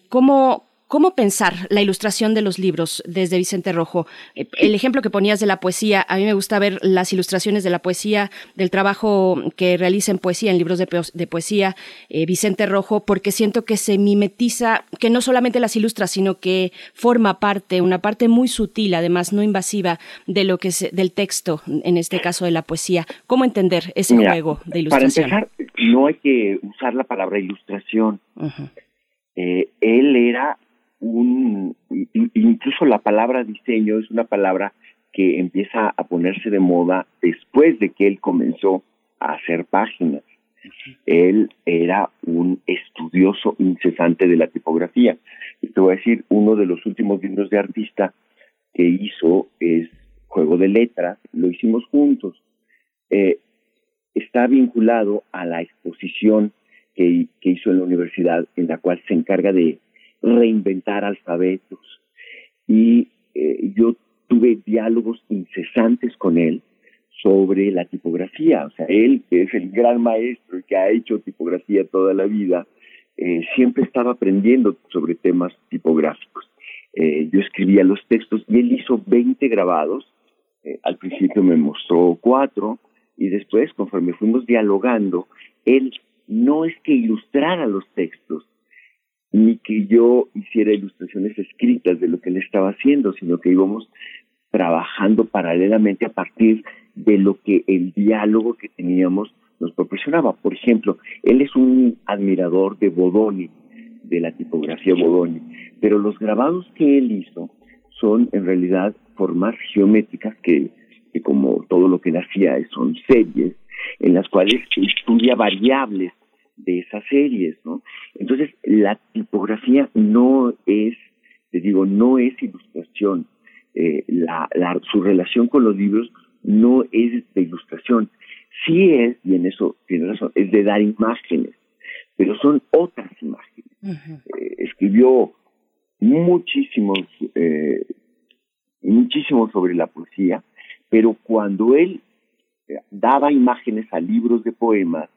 ¿cómo, ¿Cómo pensar la ilustración de los libros desde Vicente Rojo? Eh, el ejemplo que ponías de la poesía, a mí me gusta ver las ilustraciones de la poesía, del trabajo que realiza en poesía, en libros de, poesía, eh, Vicente Rojo, porque siento que se mimetiza, que no solamente las ilustra, sino que forma parte, una parte muy sutil, además no invasiva, de lo que es del texto, en este caso de la poesía. ¿Cómo entender ese juego de ilustración? Para empezar, no hay que usar la palabra ilustración. Eh, él era incluso la palabra diseño es una palabra que empieza a ponerse de moda después de que él comenzó a hacer páginas. Él era un estudioso incesante de la tipografía. Y te voy a decir, uno de los últimos libros de artista que hizo es Juego de Letras, lo hicimos juntos. Eh, está vinculado a la exposición que hizo en la universidad, en la cual se encarga de reinventar alfabetos. Y eh, yo tuve diálogos incesantes con él sobre la tipografía. O sea, él, que es el gran maestro y que ha hecho tipografía toda la vida, eh, siempre estaba aprendiendo sobre temas tipográficos. Eh, yo escribía los textos y él hizo 20 grabados. al principio me mostró cuatro y después, conforme fuimos dialogando, él no es que ilustrara los textos, ni que yo hiciera ilustraciones escritas de lo que él estaba haciendo, sino que íbamos trabajando paralelamente a partir de lo que el diálogo que teníamos nos proporcionaba. Por ejemplo, él es un admirador de Bodoni, de la tipografía Bodoni, pero los grabados que él hizo son en realidad formas geométricas que, que como todo lo que él hacía son series en las cuales estudia variables de esas series, ¿no? Entonces, la tipografía no es, te digo, no es ilustración. Eh, la, su relación con los libros no es de ilustración. Sí es, y en eso tiene razón, es de dar imágenes, pero son otras imágenes. Eh, escribió muchísimos, eh, muchísimo sobre la poesía, pero cuando él daba imágenes a libros de poemas,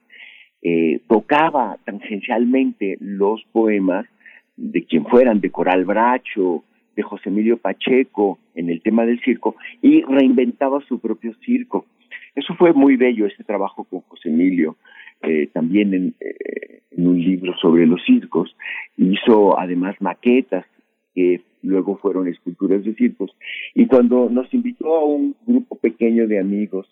eh, tocaba tangencialmente los poemas de quien fueran, de Coral Bracho, de José Emilio Pacheco, en el tema del circo, y reinventaba su propio circo. Eso fue muy bello, ese trabajo con José Emilio, eh, también en, eh, en, un libro sobre los circos. Hizo además maquetas que luego fueron esculturas de circos. Y cuando nos invitó a un grupo pequeño de amigos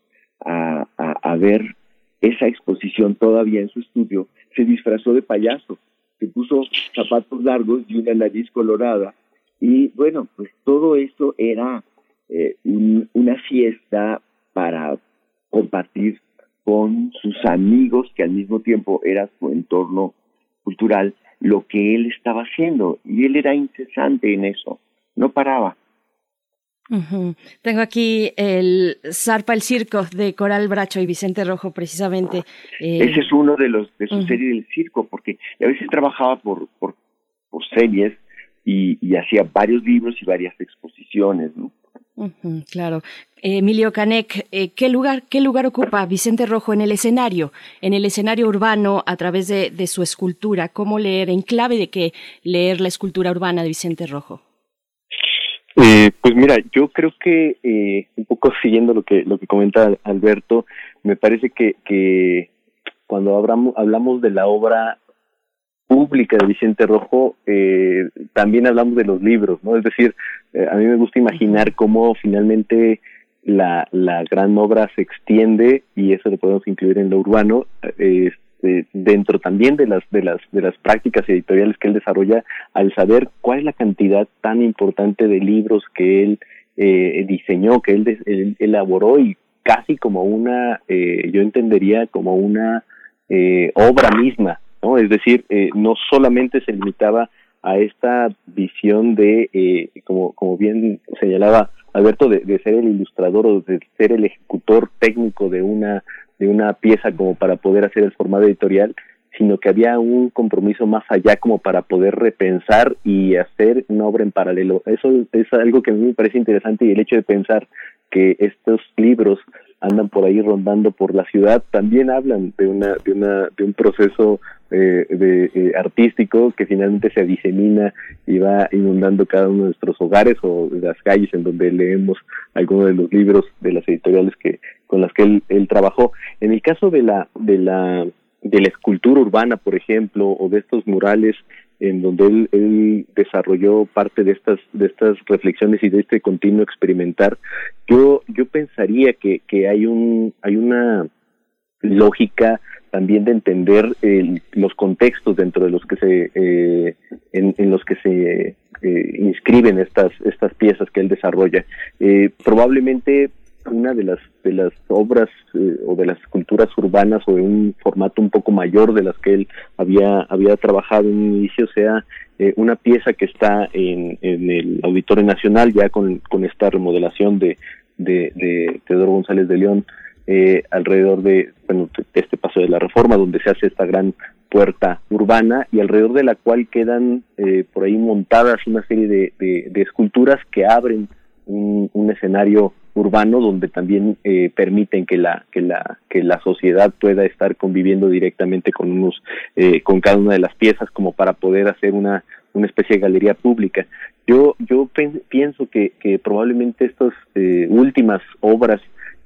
a, a, a ver esa exposición todavía en su estudio, se disfrazó de payaso, se puso zapatos largos y una nariz colorada. Y bueno, pues todo eso era eh, una fiesta para compartir con sus amigos, que al mismo tiempo era su entorno cultural, lo que él estaba haciendo y él era incesante en eso, no paraba. Tengo aquí el Zarpa el Circo de Coral Bracho y Vicente Rojo, precisamente. Eh, Ese es uno de los de su serie del circo, porque a veces trabajaba por, por, por series y, y, hacía varios libros y varias exposiciones, ¿no? claro. Emilio Canek, eh, ¿qué lugar, ¿qué lugar ocupa Vicente Rojo en el escenario, en el escenario urbano a través de, de su escultura? ¿Cómo leer, en clave de qué leer la escultura urbana de Vicente Rojo? Eh, pues mira, yo creo que eh, un poco siguiendo lo que lo que comenta Alberto, me parece que, que cuando hablamos, hablamos de la obra pública de Vicente Rojo, eh, también hablamos de los libros, ¿no? Es decir, eh, a mí me gusta imaginar cómo finalmente la, la gran obra se extiende y eso lo podemos incluir en lo urbano, eh, este, dentro también de las de las de las prácticas editoriales que él desarrolla al saber cuál es la cantidad tan importante de libros que él eh, diseñó que él, elaboró y casi como una eh, yo entendería como una eh, obra misma no es decir eh, no solamente se limitaba a esta visión de eh, como como bien señalaba Alberto de ser el ilustrador o de ser el ejecutor técnico de una de una pieza como para poder hacer el formato editorial, sino que había un compromiso más allá como para poder repensar y hacer una obra en paralelo. Eso es algo que a mí me parece interesante y el hecho de pensar que estos libros andan por ahí rondando por la ciudad también hablan de una de una de un proceso eh, de eh, artístico que finalmente se disemina y va inundando cada uno de nuestros hogares o las calles en donde leemos algunos de los libros de las editoriales que con las que él, él trabajó. En el caso de la, de la, de la escultura urbana, por ejemplo, o de estos murales en donde él, desarrolló parte de estas de estas reflexiones y de este continuo experimentar yo yo pensaría que, que hay un hay una lógica también de entender los contextos dentro de los que se eh, en, en, los que se eh, inscriben estas estas piezas que él desarrolla. Eh, probablemente una de las de las obras eh, o de las esculturas urbanas o de un formato un poco mayor de las que él había había trabajado en un inicio sea eh, una pieza que está en, el Auditorio Nacional ya con, con esta remodelación de, de, de Teodoro González de León eh, alrededor de bueno, este paso de la reforma donde se hace esta gran puerta urbana y alrededor de la cual quedan eh, por ahí montadas una serie de, de, esculturas que abren un escenario urbano donde también eh, permiten que la que la que la sociedad pueda estar conviviendo directamente con unos eh, con cada una de las piezas como para poder hacer una una especie de galería pública. Yo yo pienso que que probablemente estas eh, últimas obras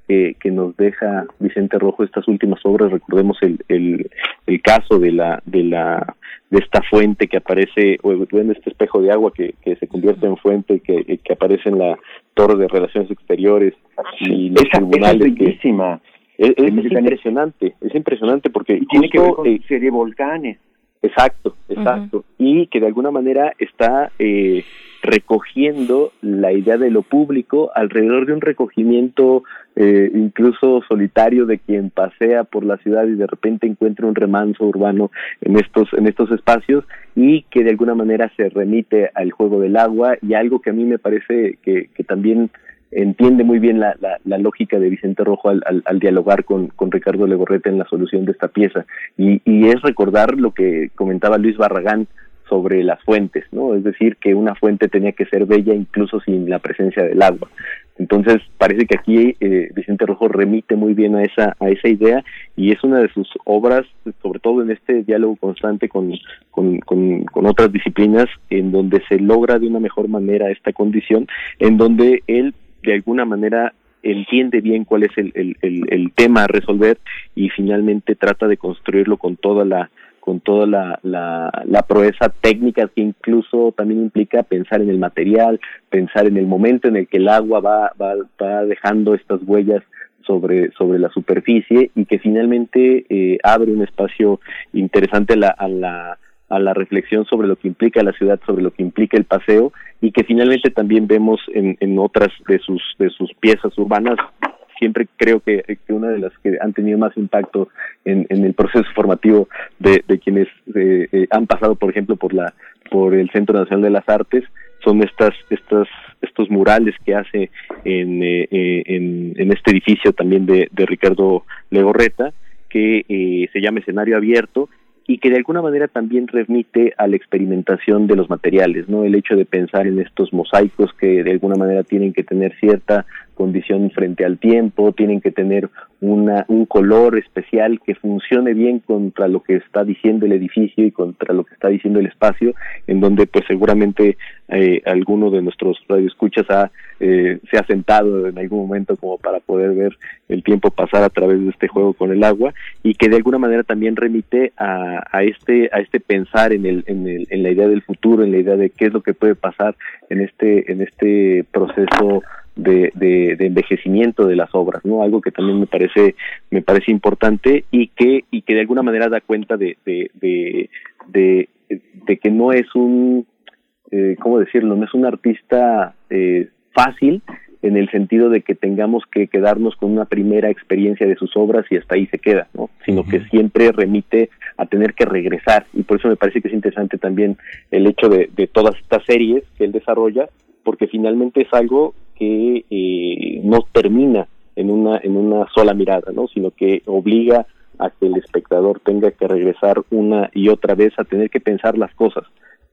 que, que nos deja Vicente Rojo estas últimas obras. Recordemos el, el, el caso de la de la de esta fuente que aparece o en este espejo de agua que, que se convierte en fuente que, que aparece en la torre de relaciones exteriores y los esa, tribunales esa es bellísima. que es, es, es impresionante es impresionante porque y tiene que ver con eh, serie volcanes exacto exacto uh -huh. y que de alguna manera está eh, recogiendo la idea de lo público alrededor de un recogimiento eh, incluso solitario de quien pasea por la ciudad y de repente encuentra un remanso urbano en estos en estos espacios y que de alguna manera se remite al juego del agua y algo que a mí me parece que, que también entiende muy bien la, la, la lógica de Vicente Rojo al, al, al, dialogar con, con Ricardo Legorreta en la solución de esta pieza y, y es recordar lo que comentaba Luis Barragán sobre las fuentes, ¿no? Es decir, que una fuente tenía que ser bella incluso sin la presencia del agua. Entonces, parece que aquí eh, Vicente Rojo remite muy bien a esa a esa idea y es una de sus obras, sobre todo en este diálogo constante con, con, con, con otras disciplinas, en donde se logra de una mejor manera esta condición, en donde él de alguna manera entiende bien cuál es el, el, el, tema a resolver y finalmente trata de construirlo con toda la con toda la, la, la, proeza técnica que incluso también implica pensar en el material, pensar en el momento en el que el agua va, va, va dejando estas huellas sobre, sobre la superficie y que finalmente eh, abre un espacio interesante a la, a la, a la reflexión sobre lo que implica la ciudad, sobre lo que implica el paseo y que finalmente también vemos en, en otras de sus, de sus piezas urbanas. Siempre creo que, una de las que han tenido más impacto en, el proceso formativo de, quienes eh, eh, han pasado, por ejemplo, por la por el Centro Nacional de las Artes son estas estas estos murales que hace en, eh, en, en, este edificio también de, de Ricardo Legorreta que eh, se llama escenario abierto y que de alguna manera también remite a la experimentación de los materiales, ¿no? El hecho de pensar en estos mosaicos que de alguna manera tienen que tener cierta condición frente al tiempo, tienen que tener una, un color especial que funcione bien contra lo que está diciendo el edificio y contra lo que está diciendo el espacio, en donde pues seguramente eh, alguno de nuestros radioescuchas ha, eh, se ha sentado en algún momento como para poder ver el tiempo pasar a través de este juego con el agua y que de alguna manera también remite a, a este a este pensar en el, en el en la idea del futuro, en la idea de qué es lo que puede pasar en este en este proceso de, de, de, envejecimiento de las obras, ¿no? Algo que también me parece me parece importante y que y que de alguna manera da cuenta de de, de, de, de que no es un eh, cómo decirlo no es un artista eh, fácil en el sentido de que tengamos que quedarnos con una primera experiencia de sus obras y hasta ahí se queda, ¿no? Sino que siempre remite a tener que regresar y por eso me parece que es interesante también el hecho de, de todas estas series que él desarrolla, porque finalmente es algo que eh, no termina en una en una sola mirada, ¿no? Sino que obliga a que el espectador tenga que regresar una y otra vez a tener que pensar las cosas.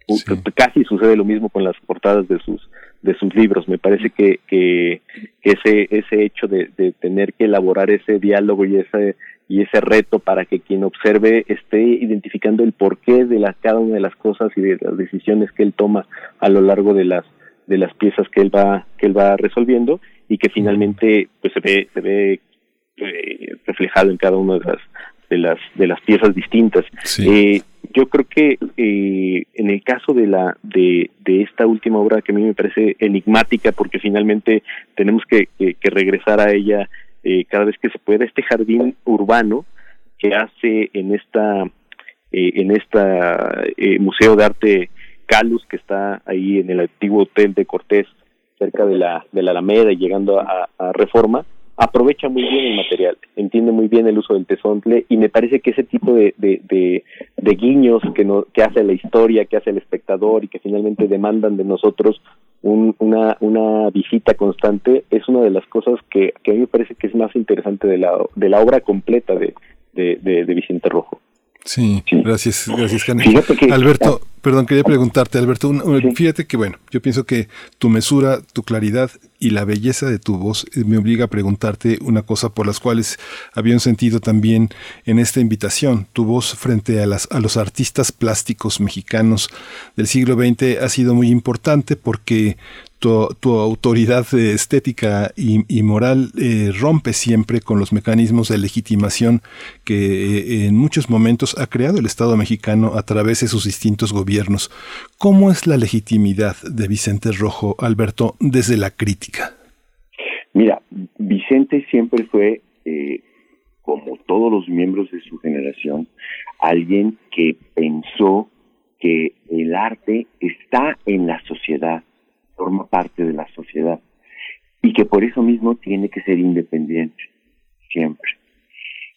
Sí. Casi sucede lo mismo con las portadas de sus de sus libros. Me parece que, que, ese ese hecho de, de tener que elaborar ese diálogo y ese y ese reto para que quien observe esté identificando el porqué de la, cada una de las cosas y de las decisiones que él toma a lo largo de las de las piezas que él va que él va resolviendo y que finalmente pues se ve se ve eh, reflejado en cada una de las de las de las piezas distintas sí. eh, yo creo que eh, en el caso de la de, de esta última obra que a mí me parece enigmática porque finalmente tenemos que, que, que regresar a ella eh, cada vez que se pueda este jardín urbano que hace en esta eh, en esta eh, museo de arte Calus que está ahí en el antiguo hotel de Cortés cerca de la de la Alameda y llegando a, Reforma aprovecha muy bien el material, entiende muy bien el uso del tesontle y me parece que ese tipo de, de, guiños que, no, que hace la historia, que hace el espectador y que finalmente demandan de nosotros un, una, una visita constante es una de las cosas que, que a mí me parece que es más interesante de la, de la obra completa de, de Vicente Rojo. Sí, gracias, gracias, Alberto, perdón, quería preguntarte, Alberto, un, fíjate que bueno, yo pienso que tu mesura, tu claridad y la belleza de tu voz eh, me obliga a preguntarte una cosa por las cuales había un sentido también en esta invitación. Tu voz frente a, las, a los artistas plásticos mexicanos del siglo XX ha sido muy importante porque tu, autoridad estética y, moral eh, rompe siempre con los mecanismos de legitimación que eh, en muchos momentos ha creado el Estado mexicano a través de sus distintos gobiernos. ¿Cómo es la legitimidad de Vicente Rojo, Alberto, desde la crítica? Mira, Vicente siempre fue, eh, como todos los miembros de su generación, alguien que pensó que el arte está en la sociedad forma parte de la sociedad y que por eso mismo tiene que ser independiente, siempre.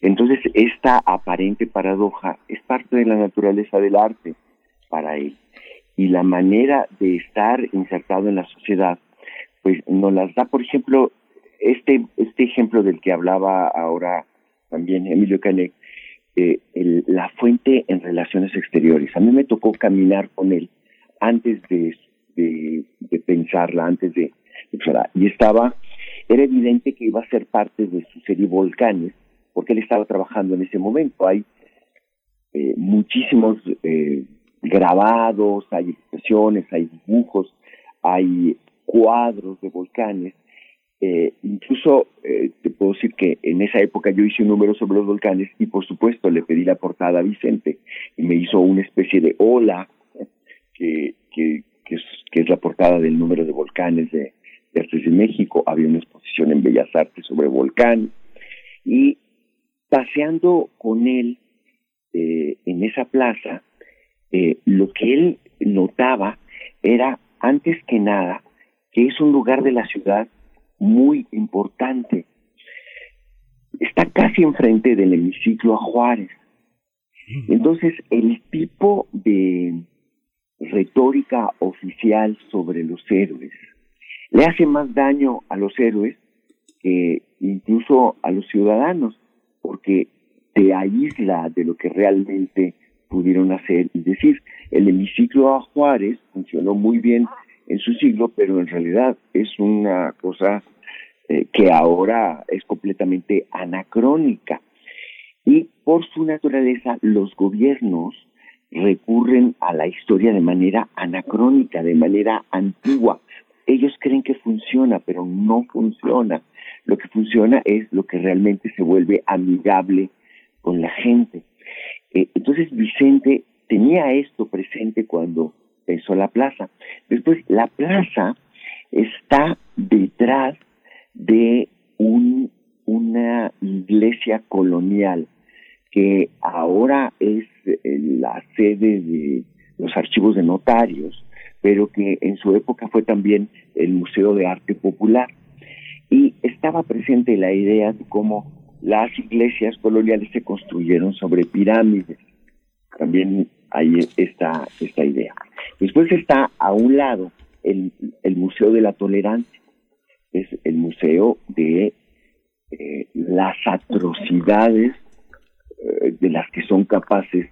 Entonces, esta aparente paradoja es parte de la naturaleza del arte para él. Y la manera de estar insertado en la sociedad, pues nos las da, por ejemplo, este, este ejemplo del que hablaba ahora también Emilio Canek, eh, el, la fuente en relaciones exteriores. A mí me tocó caminar con él antes de de, pensarla antes de, de y estaba era evidente que iba a ser parte de su serie Volcanes porque él estaba trabajando en ese momento. Hay eh, muchísimos eh, grabados hay expresiones hay dibujos hay cuadros de volcanes. Eh, incluso te puedo decir que en esa época yo hice un número sobre los volcanes y por supuesto le pedí la portada a Vicente y me hizo una especie de ola que, que es, que es la portada del número de volcanes de, de Artes de México. Había una exposición en Bellas Artes sobre volcán. Y paseando con él eh, en esa plaza, eh, lo que él notaba era, antes que nada, que es un lugar de la ciudad muy importante, está casi enfrente del hemiciclo a Juárez. Entonces, el tipo de retórica oficial sobre los héroes le hace más daño a los héroes que incluso a los ciudadanos, porque te aísla de lo que realmente pudieron hacer. Es decir, el hemiciclo a Juárez funcionó muy bien en su siglo, pero en realidad es una cosa eh, que ahora es completamente anacrónica. Y por su naturaleza, los gobiernos recurren a la historia de manera anacrónica, de manera antigua. Ellos creen que funciona, pero no funciona. Lo que funciona es lo que realmente se vuelve amigable con la gente. Eh, entonces Vicente tenía esto presente cuando pensó la plaza. Después, la plaza está detrás de un, una iglesia colonial que ahora es eh, la sede de los archivos de notarios, pero que en su época fue también el Museo de Arte Popular. Y estaba presente la idea de cómo las iglesias coloniales se construyeron sobre pirámides. También hay esta, esta idea. Después está a un lado el, el Museo de la Tolerancia, es el museo de eh, las atrocidades eh, de las que son capaces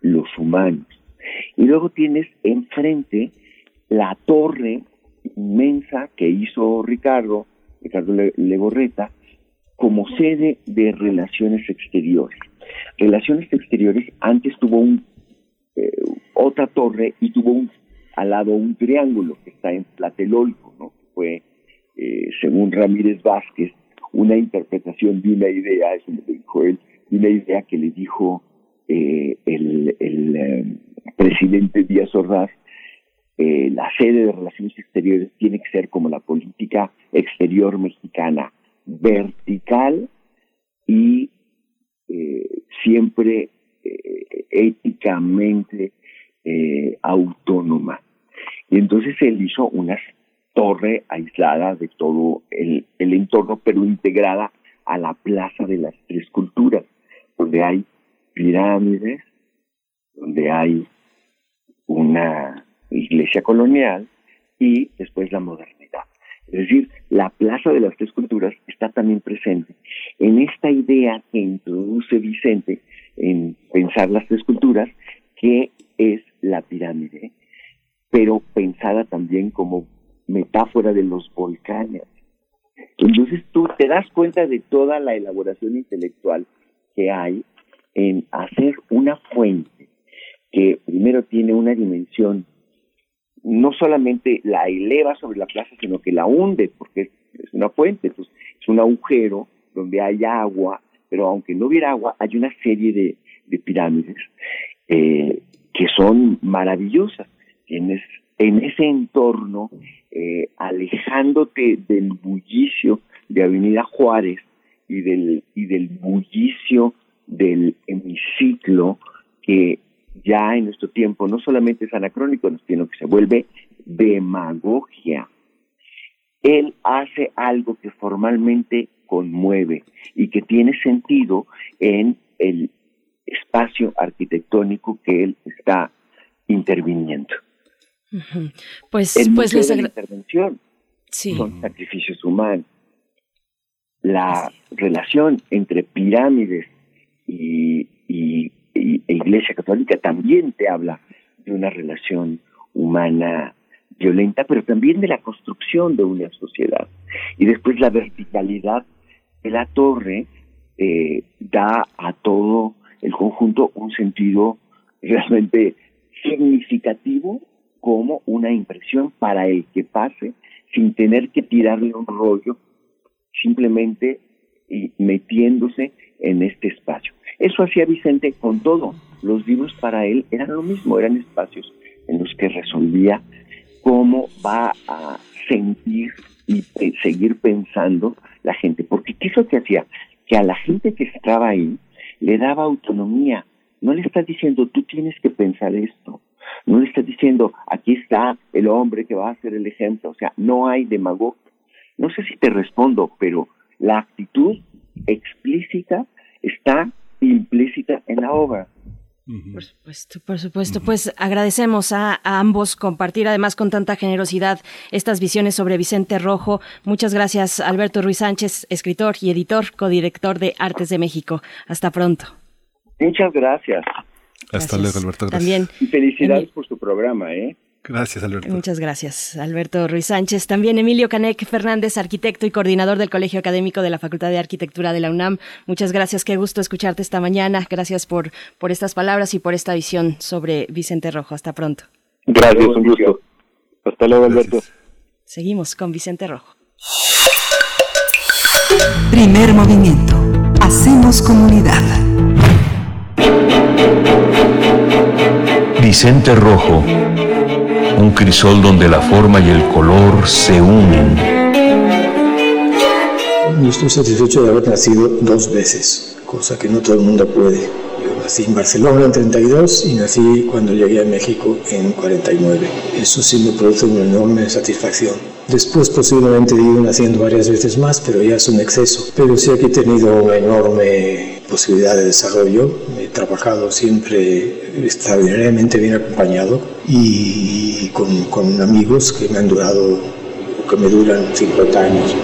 los humanos. Y luego tienes enfrente la torre inmensa que hizo Ricardo, Ricardo Legorreta, como sede de relaciones exteriores. Relaciones exteriores antes tuvo un, eh, otra torre y tuvo un, al lado un triángulo que está en Platelolco, ¿no? fue, eh, según Ramírez Vázquez, una interpretación de una idea, eso me dijo él, de una idea que le dijo eh, el, el presidente Díaz Ordaz, la sede de relaciones exteriores tiene que ser como la política exterior mexicana, vertical y eh, siempre eh, éticamente eh, autónoma. Y entonces él hizo una torre aislada de todo el entorno, pero integrada a la Plaza de las Tres Culturas, donde hay pirámides, donde hay una iglesia colonial y después la modernidad. Es decir, la Plaza de las Tres Culturas está también presente en esta idea que introduce Vicente en pensar las tres culturas, que es la pirámide, pero pensada también como metáfora de los volcanes. Entonces tú te das cuenta de toda la elaboración intelectual que hay en hacer una fuente que primero tiene una dimensión no solamente la eleva sobre la plaza, sino que la hunde, porque es, una fuente, es un agujero donde hay agua, pero aunque no hubiera agua, hay una serie de, pirámides eh, que son maravillosas. Tienes en ese entorno, eh, alejándote del bullicio de Avenida Juárez y del, y del bullicio del hemiciclo que ya en nuestro tiempo no solamente es anacrónico, sino que se vuelve demagogia. Él hace algo que formalmente conmueve y que tiene sentido en el espacio arquitectónico que él está interviniendo. Pues, el pues la intervención son sacrificios humanos. La relación entre pirámides y, y y, e Iglesia Católica también te habla de una relación humana violenta, pero también de la construcción de una sociedad. Y después la verticalidad de la torre eh, da a todo el conjunto un sentido realmente significativo como una impresión para el que pase sin tener que tirarle un rollo, simplemente y metiéndose en este espacio. Eso hacía Vicente con todo. Los libros para él eran lo mismo, eran espacios en los que resolvía cómo va a sentir y seguir pensando la gente. Porque ¿qué es lo que hacía? Que a la gente que estaba ahí le daba autonomía. No le está diciendo, tú tienes que pensar esto. No le está diciendo, aquí está el hombre que va a ser el ejemplo. O sea, no hay demagogia. No sé si te respondo, pero la actitud explícita está implícita en la obra. Por supuesto, por supuesto. Pues agradecemos a, a, ambos compartir además con tanta generosidad estas visiones sobre Vicente Rojo. Muchas gracias, Alberto Ruiz Sánchez, escritor y editor, codirector de Artes de México. Hasta pronto. Muchas gracias. Hasta luego, Alberto. Gracias. También. Y felicidades por su programa, ¿eh? Gracias, Alberto. Muchas gracias, Alberto Ruiz Sánchez. También Emilio Canec Fernández, arquitecto y coordinador del Colegio Académico de la Facultad de Arquitectura de la UNAM. Muchas gracias, qué gusto escucharte esta mañana. Gracias por, por estas palabras y por esta visión sobre Vicente Rojo. Hasta pronto. Gracias, un gusto. Hasta luego, Alberto. Seguimos con Vicente Rojo. Primer movimiento. Hacemos comunidad. Vicente Rojo, un crisol donde la forma y el color se unen. Yo estoy satisfecho de haber nacido dos veces, cosa que no todo el mundo puede. Yo nací en Barcelona en 32 y nací cuando llegué a México en 49. Eso sí me produce una enorme satisfacción. Después posiblemente he ido naciendo varias veces más, pero ya es un exceso. Pero sí aquí he tenido una enorme posibilidad de desarrollo. He trabajado siempre extraordinariamente bien acompañado y con, con amigos que me han durado, que me duran 50 años.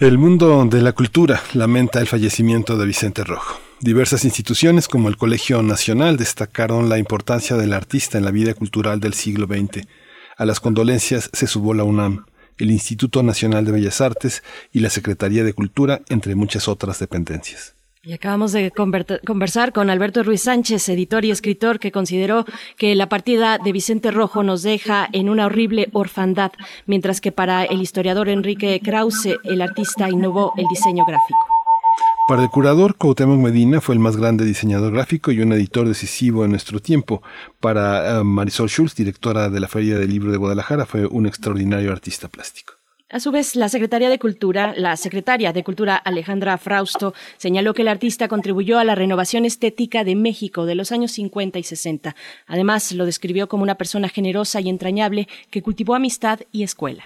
El mundo de la cultura lamenta el fallecimiento de Vicente Rojo. Diversas instituciones como el Colegio Nacional destacaron la importancia del artista en la vida cultural del siglo XX. A las condolencias se sumó la UNAM, el Instituto Nacional de Bellas Artes y la Secretaría de Cultura, entre muchas otras dependencias. Y acabamos de conversar con Alberto Ruiz Sánchez, editor y escritor, que consideró que la partida de Vicente Rojo nos deja en una horrible orfandad, mientras que para el historiador Enrique Krause, el artista innovó el diseño gráfico. Para el curador, Cuauhtémoc Medina fue el más grande diseñador gráfico y un editor decisivo en nuestro tiempo. Para uh, Marisol Schulz, directora de la Feria del Libro de Guadalajara, fue un extraordinario artista plástico. A su vez, la Secretaría de Cultura, la secretaria de Cultura Alejandra Frausto, señaló que el artista contribuyó a la renovación estética de México de los años 50 y 60. Además, lo describió como una persona generosa y entrañable que cultivó amistad y escuela.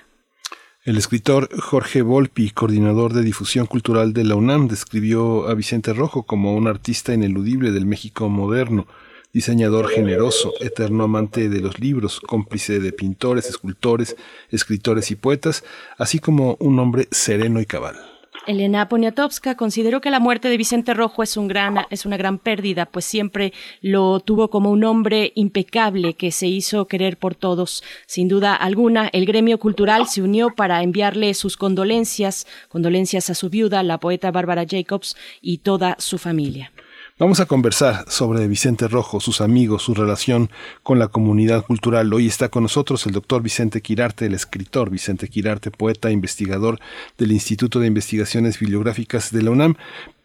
El escritor Jorge Volpi, coordinador de difusión cultural de la UNAM, describió a Vicente Rojo como un artista ineludible del México moderno, diseñador generoso, eterno amante de los libros, cómplice de pintores, escultores, escritores y poetas, así como un hombre sereno y cabal. Elena Poniatowska consideró que la muerte de Vicente Rojo es, un gran, es una gran pérdida, pues siempre lo tuvo como un hombre impecable que se hizo querer por todos. Sin duda alguna, el gremio cultural se unió para enviarle sus condolencias, condolencias a su viuda, la poeta Bárbara Jacobs, y toda su familia. Vamos a conversar sobre Vicente Rojo, sus amigos, su relación con la comunidad cultural. Hoy está con nosotros el doctor Vicente Quirarte, el escritor Vicente Quirarte, poeta, investigador del Instituto de Investigaciones Bibliográficas de la UNAM,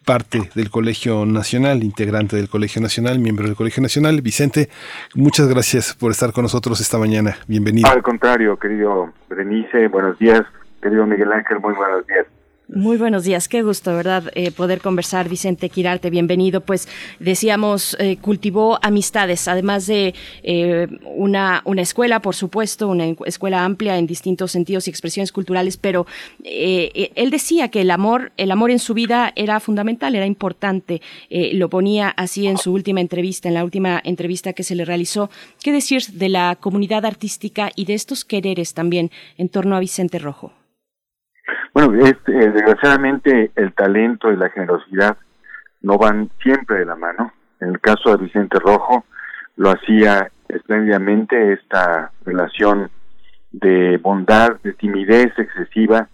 parte del Colegio Nacional, integrante del Colegio Nacional, miembro del Colegio Nacional. Vicente, muchas gracias por estar con nosotros esta mañana. Bienvenido. Al contrario, querido Berenice, buenos días. Querido Miguel Ángel, muy buenos días. Muy buenos días, qué gusto, ¿verdad? Eh, poder conversar, Vicente Quirarte, bienvenido. Pues decíamos, eh, cultivó amistades, además de eh, una, una escuela, por supuesto, una escuela amplia en distintos sentidos y expresiones culturales, pero él decía que el amor, el amor en su vida era fundamental, era importante. lo ponía así en su última entrevista, en la última entrevista que se le realizó. ¿Qué decir de la comunidad artística y de estos quereres también en torno a Vicente Rojo? Eh, desgraciadamente el talento y la generosidad no van siempre de la mano. En el caso de Vicente Rojo lo hacía espléndidamente esta relación de bondad, de timidez excesiva,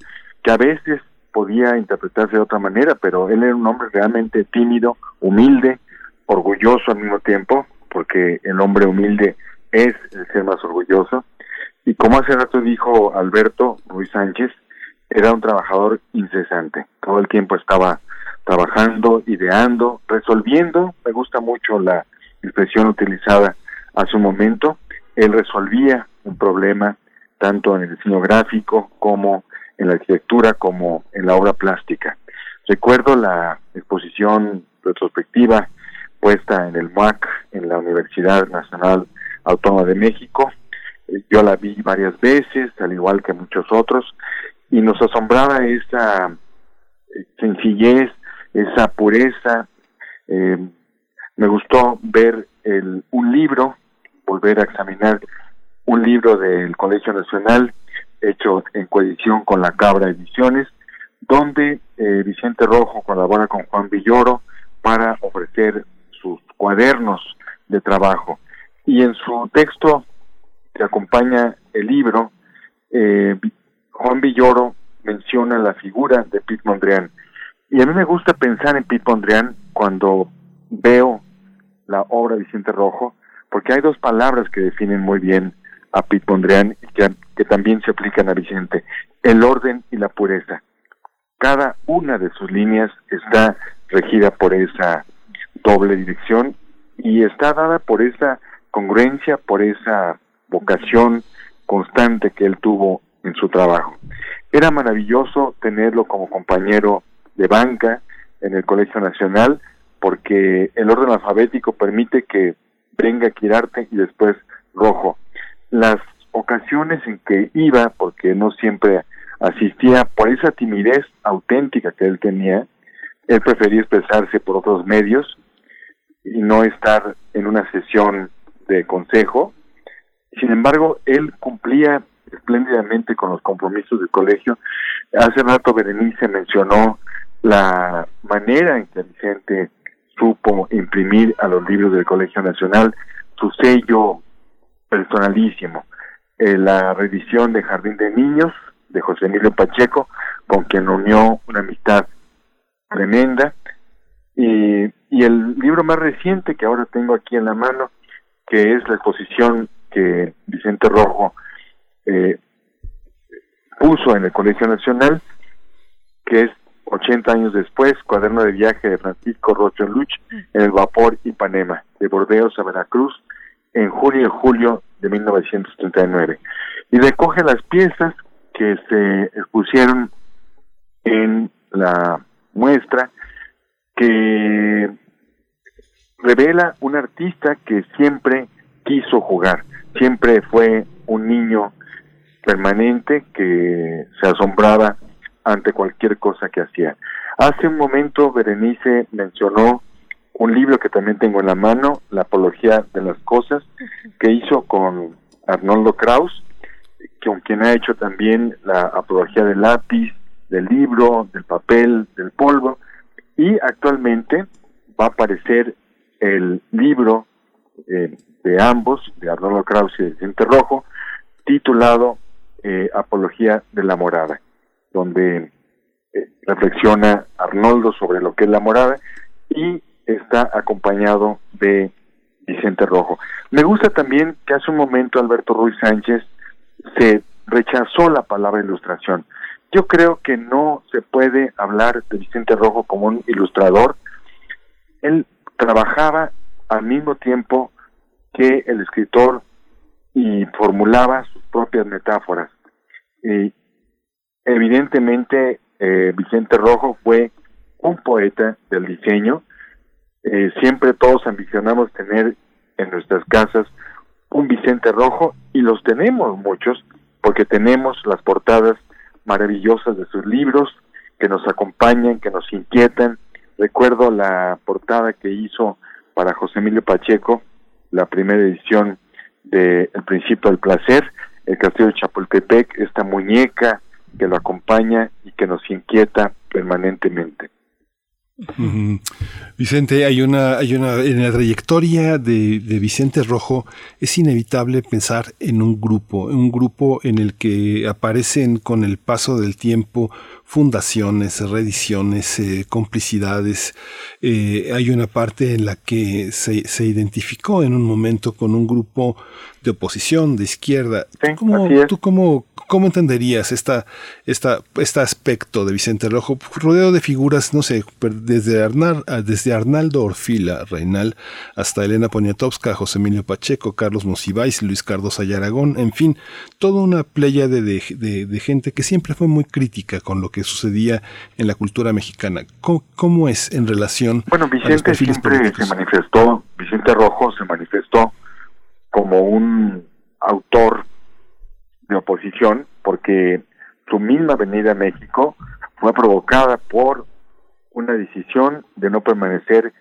que a veces podía interpretarse de otra manera, pero él era un hombre realmente tímido, humilde, orgulloso al mismo tiempo, porque el hombre humilde es el ser más orgulloso. Y como hace rato dijo Alberto Ruiz Sánchez, era un trabajador incesante. Todo el tiempo estaba trabajando, ideando, resolviendo. Me gusta mucho la expresión utilizada hace un momento. Él resolvía un problema tanto en el diseño gráfico como en la arquitectura como en la obra plástica. Recuerdo la exposición retrospectiva puesta en el MUAC en la Universidad Nacional Autónoma de México. Yo la vi varias veces, al igual que muchos otros, y nos asombraba esa eh, sencillez, esa pureza. Eh, me gustó ver el, un libro, volver a examinar un libro del Colegio Nacional hecho en coedición con la Cabra Ediciones, donde eh, Vicente Rojo colabora con Juan Villoro para ofrecer sus cuadernos de trabajo. Y en su texto que acompaña el libro, eh, Juan Villoro menciona la figura de Pete Mondrian. Y a mí me gusta pensar en Pete Mondrian cuando veo la obra de Vicente Rojo, porque hay dos palabras que definen muy bien a Pete Mondrian y que, que también se aplican a Vicente, el orden y la pureza. Cada una de sus líneas está regida por esa doble dirección y está dada por esa congruencia, por esa vocación constante que él tuvo en su trabajo. Era maravilloso tenerlo como compañero de banca en el Colegio Nacional porque el orden alfabético permite que venga Quirarte y después Rojo. Las ocasiones en que iba, porque no siempre asistía, por esa timidez auténtica que él tenía, él prefería expresarse por otros medios y no estar en una sesión de consejo. Sin embargo, él cumplía espléndidamente con los compromisos del colegio. Hace rato Berenice mencionó la manera en que Vicente supo imprimir a los libros del Colegio Nacional su sello personalísimo. Eh, la reedición de Jardín de Niños de José Emilio Pacheco, con quien unió una amistad tremenda. Y el libro más reciente que ahora tengo aquí en la mano, que es la exposición que Vicente Rojo eh, puso en el Colegio Nacional, que es 80 años después, cuaderno de viaje de Francisco Rocho Luch en el vapor Ipanema, de Bordeos a Veracruz, en junio y julio de 1939. Y recoge las piezas que se expusieron en la muestra que revela un artista que siempre quiso jugar, siempre fue un niño permanente que se asombraba ante cualquier cosa que hacía. Hace un momento Berenice mencionó un libro que también tengo en la mano, La Apología de las Cosas, que hizo con Arnoldo Kraus, con quien ha hecho también la apología del lápiz, del libro, del papel, del polvo, y actualmente va a aparecer el libro eh, de ambos, de Arnoldo Kraus y de Vicente Rojo, titulado eh, Apología de la Morada, donde eh, reflexiona Arnoldo sobre lo que es la morada y está acompañado de Vicente Rojo. Me gusta también que hace un momento Alberto Ruiz Sánchez se rechazó la palabra ilustración. Yo creo que no se puede hablar de Vicente Rojo como un ilustrador. Él trabajaba al mismo tiempo que el escritor y formulaba sus propias metáforas. Y evidentemente eh, Vicente Rojo fue un poeta del diseño. Eh, siempre todos ambicionamos tener en nuestras casas un Vicente Rojo y los tenemos muchos porque tenemos las portadas maravillosas de sus libros que nos acompañan, que nos inquietan. Recuerdo la portada que hizo para José Emilio Pacheco, la primera edición de El Principio del Placer, el Castillo de Chapultepec, esta muñeca que lo acompaña y que nos inquieta permanentemente. Vicente, hay una, hay una, en la trayectoria de, de, Vicente Rojo es inevitable pensar en un grupo, en un grupo en el que aparecen con el paso del tiempo fundaciones, reediciones, eh, complicidades. Eh, hay una parte en la que se, se, identificó en un momento con un grupo de oposición, de izquierda. ¿Tú, cómo, cómo, entenderías esta, esta, este aspecto de Vicente Rojo, rodeado de figuras, no sé, desde, Arnal, desde Arnaldo Orfila Reinal hasta Elena Poniatowska, José Emilio Pacheco, Carlos Monsiváis, Luis Cardosa y Aragón, en fin, toda una playa de, de, de gente que siempre fue muy crítica con lo que sucedía en la cultura mexicana. ¿Cómo, es en relación bueno, Vicente siempre se manifestó, Vicente Rojo se manifestó como un autor de oposición porque su misma venida a México fue provocada por una decisión de no permanecer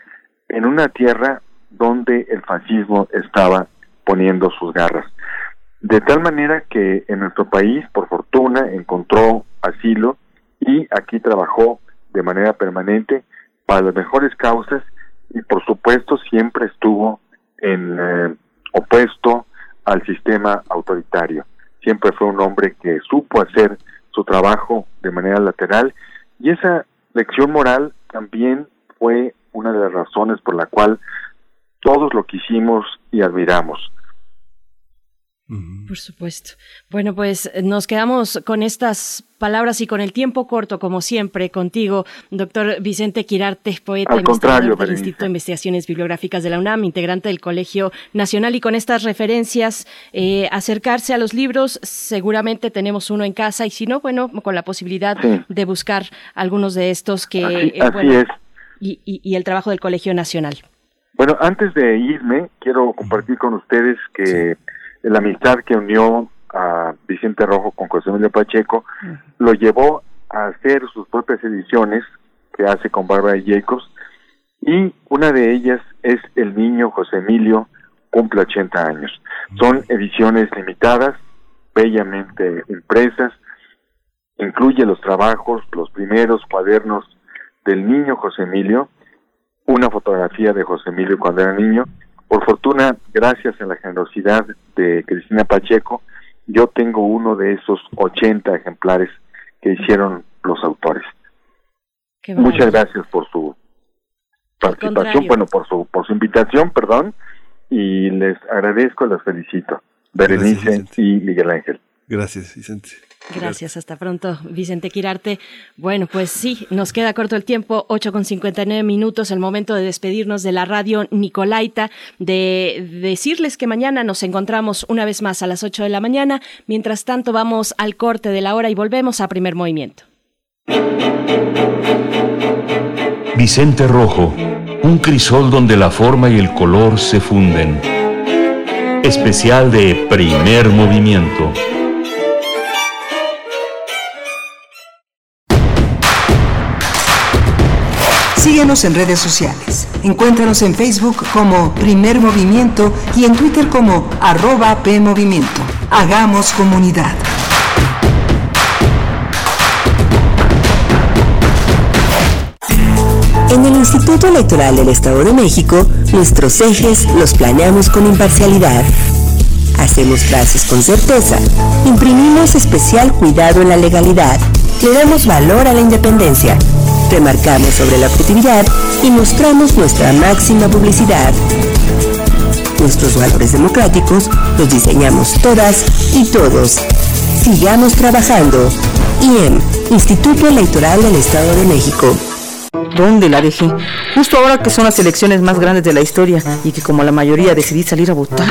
en una tierra donde el fascismo estaba poniendo sus garras. De tal manera que en nuestro país, por fortuna, encontró asilo y aquí trabajó de manera permanente para las mejores causas y por supuesto siempre estuvo en eh, opuesto al sistema autoritario. Siempre fue un hombre que supo hacer su trabajo de manera lateral y esa lección moral también fue una de las razones por la cual todos lo quisimos y admiramos. Por supuesto. Bueno, pues nos quedamos con estas palabras y con el tiempo corto, como siempre, contigo, doctor Vicente Quirarte, poeta, Al contrario, del Instituto de Investigaciones Bibliográficas de la UNAM, integrante del Colegio Nacional, y con estas referencias, eh, acercarse a los libros, seguramente tenemos uno en casa, y si no, bueno, con la posibilidad de buscar algunos de estos que... Así, eh, así bueno, es. Y, y- y el trabajo del Colegio Nacional. Bueno, antes de irme, quiero compartir con ustedes que la amistad que unió a Vicente Rojo con José Emilio Pacheco lo llevó a hacer sus propias ediciones que hace con Bárbara Jacobs y una de ellas es El Niño José Emilio cumple 80 años. Son ediciones limitadas, bellamente impresas, incluye los trabajos, los primeros cuadernos del niño José Emilio, una fotografía de José Emilio cuando era niño. Por fortuna, gracias a la generosidad de Cristina Pacheco, yo tengo uno de esos 80 ejemplares que hicieron los autores. Qué Muchas gracias por su participación, bueno, por su por su invitación, perdón, y les agradezco, les felicito. Berenice y Miguel Ángel. Gracias, Vicente. Gracias, hasta pronto, Vicente Quirarte. Bueno, pues sí, nos queda corto el tiempo, 8 con 59 minutos, el momento de despedirnos de la radio Nicolaita, de decirles que mañana nos encontramos una vez más a las 8 de la mañana. Mientras tanto, vamos al corte de la hora y volvemos a primer movimiento. Vicente Rojo, un crisol donde la forma y el color se funden. Especial de primer movimiento. Síguenos en redes sociales. Encuéntranos en Facebook como Primer Movimiento y en Twitter como arroba PMovimiento. Hagamos comunidad. En el Instituto Electoral del Estado de México, nuestros ejes los planeamos con imparcialidad. Hacemos frases con certeza, imprimimos especial cuidado en la legalidad, le damos valor a la independencia, remarcamos sobre la objetividad y mostramos nuestra máxima publicidad. Nuestros valores democráticos los diseñamos todas y todos. Sigamos trabajando. IEM, Instituto Electoral del Estado de México. ¿Dónde la dejé? Justo ahora que son las elecciones más grandes de la historia y que como la mayoría decidí salir a votar.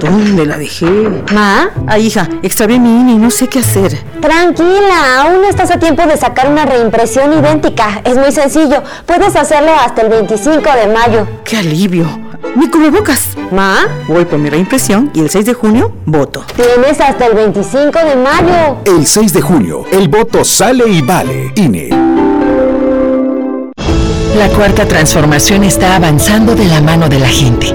¿Dónde la dejé? ¿Ma? Ay, hija, extravié mi INE y no sé qué hacer. Tranquila, aún no estás a tiempo de sacar una reimpresión idéntica. Es muy sencillo. Puedes hacerlo hasta el 25 de mayo. ¡Qué alivio! ¡Mi cubrebocas! ¿Ma? Voy por mi reimpresión y el 6 de junio voto. Tienes hasta el 25 de mayo. El 6 de junio, el voto sale y vale. INE. La cuarta transformación está avanzando de la mano de la gente.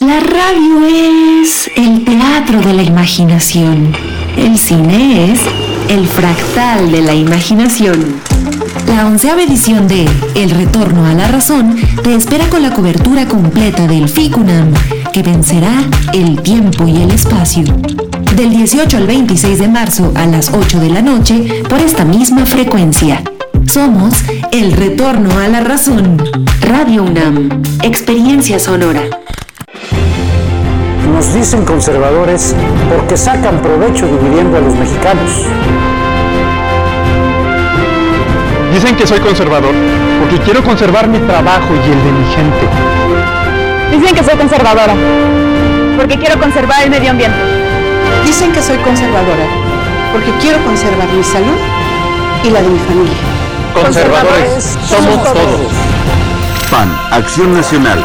La radio es el teatro de la imaginación. El cine es el fractal de la imaginación. La onceava edición de El Retorno a la Razón te espera con la cobertura completa del FICUNAM, que vencerá el tiempo y el espacio. Del 18 al 26 de marzo a las 8 de la noche por esta misma frecuencia. Somos El Retorno a la Razón. Radio UNAM. Experiencia sonora. Nos dicen conservadores porque sacan provecho dividiendo a los mexicanos. Dicen que soy conservador porque quiero conservar mi trabajo y el de mi gente. Dicen que soy conservadora porque quiero conservar el medio ambiente. Dicen que soy conservadora porque quiero conservar mi salud y la de mi familia. Conservadores, somos todos. PAN, Acción Nacional,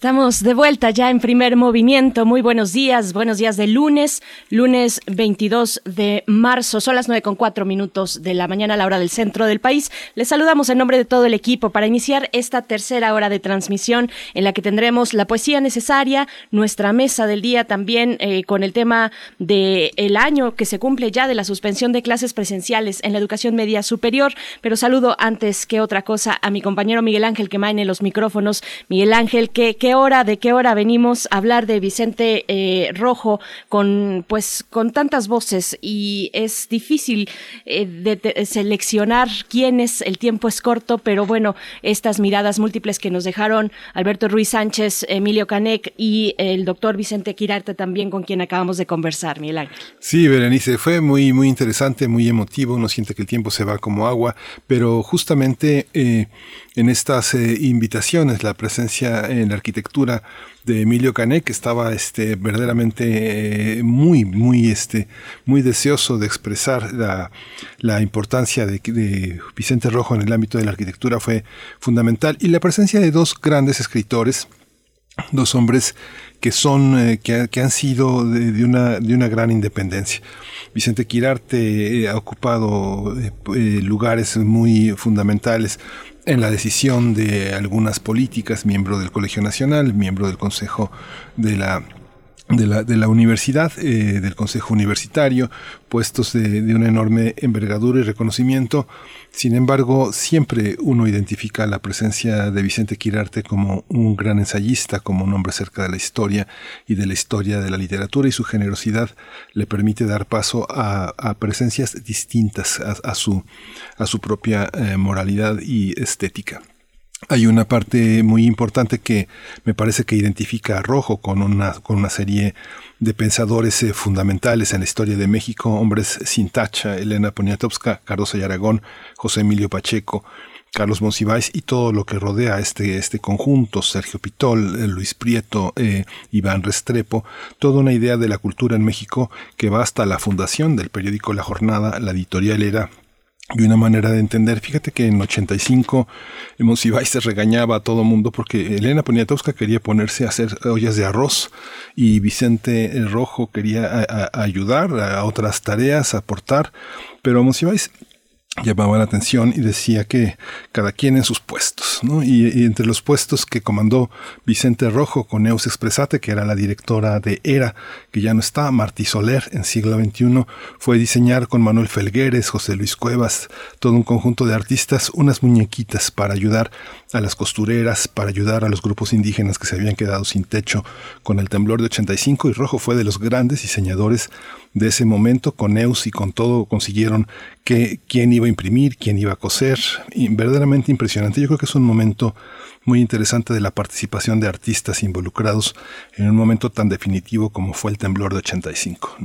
Estamos de vuelta ya en primer movimiento. Muy buenos días, buenos días de lunes, lunes 22 de marzo. Son las nueve con cuatro minutos de la mañana a la hora del centro del país. Les saludamos en nombre de todo el equipo para iniciar esta tercera hora de transmisión en la que tendremos la poesía necesaria, nuestra mesa del día también eh, con el tema del el año que se cumple ya de la suspensión de clases presenciales en la educación media superior. Pero saludo antes que otra cosa a mi compañero Miguel Ángel que en los micrófonos. Miguel Ángel, que qué hora, de qué hora venimos a hablar de Vicente eh, Rojo con, pues, con tantas voces y es difícil eh, de, seleccionar quién es, el tiempo es corto, pero bueno, estas miradas múltiples que nos dejaron Alberto Ruiz Sánchez, Emilio Canec y el doctor Vicente Quirarte también con quien acabamos de conversar, Miguel Ángel. Sí, Berenice, fue muy, muy interesante, muy emotivo, uno siente que el tiempo se va como agua, pero justamente eh, en estas invitaciones, la presencia en la arquitectura, de Emilio Canet, que estaba este, verdaderamente eh, muy, muy, este, muy deseoso de expresar la, la importancia de, de, Vicente Rojo en el ámbito de la arquitectura fue fundamental. Y la presencia de dos grandes escritores, dos hombres que son eh, que, que, han sido de, una, de una gran independencia. Vicente Quirarte eh, ha ocupado lugares muy fundamentales en la decisión de algunas políticas, miembro del Colegio Nacional, miembro del Consejo de la de la, de la universidad, eh, del Consejo Universitario, puestos de, de, una enorme envergadura y reconocimiento. Sin embargo, siempre uno identifica la presencia de Vicente Quirarte como un gran ensayista, como un hombre cerca de la historia y de la historia de la literatura, y su generosidad le permite dar paso a, a presencias distintas a, a, su, a su propia eh, moralidad y estética. Hay una parte muy importante que me parece que identifica a Rojo con una, con una serie de pensadores eh, fundamentales en la historia de México, hombres sin tacha, Elena Poniatowska, Carlos Ayaragón, José Emilio Pacheco, Carlos Monsiváis y todo lo que rodea este, este conjunto, Sergio Pitol, eh, Luis Prieto, eh, Iván Restrepo, toda una idea de la cultura en México que va hasta la fundación del periódico La Jornada, la editorial era y una manera de entender. Fíjate que en 85 Monsiváis se regañaba a todo mundo porque Elena Poniatowska quería ponerse a hacer ollas de arroz y Vicente Rojo quería ayudar a otras tareas, aportar, pero Monsiváis llamaba la atención y decía que cada quien en sus puestos, ¿no? Y, entre los puestos que comandó Vicente Rojo con Neus Expresate, que era la directora de ERA, que ya no está, Martí Soler en siglo XXI, fue diseñar con Manuel Felgueres, José Luis Cuevas, todo un conjunto de artistas, unas muñequitas para ayudar a las costureras, para ayudar a los grupos indígenas que se habían quedado sin techo con el temblor de 85 y Rojo fue de los grandes diseñadores de ese momento con Neus y con todo consiguieron que quién iba a imprimir, quién iba a coser, y verdaderamente impresionante. Yo creo que es un momento muy interesante de la participación de artistas involucrados en un momento tan definitivo como fue el temblor de 85.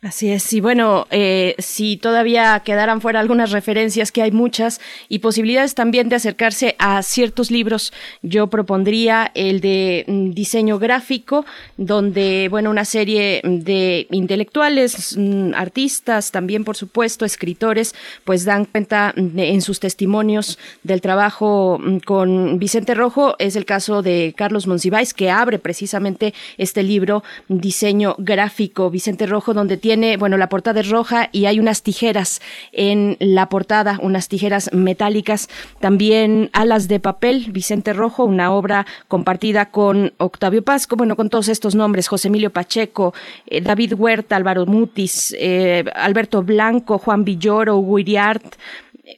Así es, y bueno, eh, si todavía quedaran fuera algunas referencias, que hay muchas, y posibilidades también de acercarse a ciertos libros, yo propondría el de mm, diseño gráfico, donde, bueno, una serie de intelectuales, mm, artistas, también por supuesto, escritores, pues dan cuenta en sus testimonios del trabajo mm, con Vicente Rojo. Es el caso de Carlos Monsiváis, que abre precisamente este libro, Diseño Gráfico, Vicente Rojo, donde tiene tiene, bueno, la portada es roja y hay unas tijeras en la portada, unas tijeras metálicas, también Alas de papel, Vicente Rojo, una obra compartida con Octavio Pasco, bueno, con todos estos nombres, José Emilio Pacheco, eh, David Huerta, Álvaro Mutis, eh, Alberto Blanco, Juan Villoro, Hugo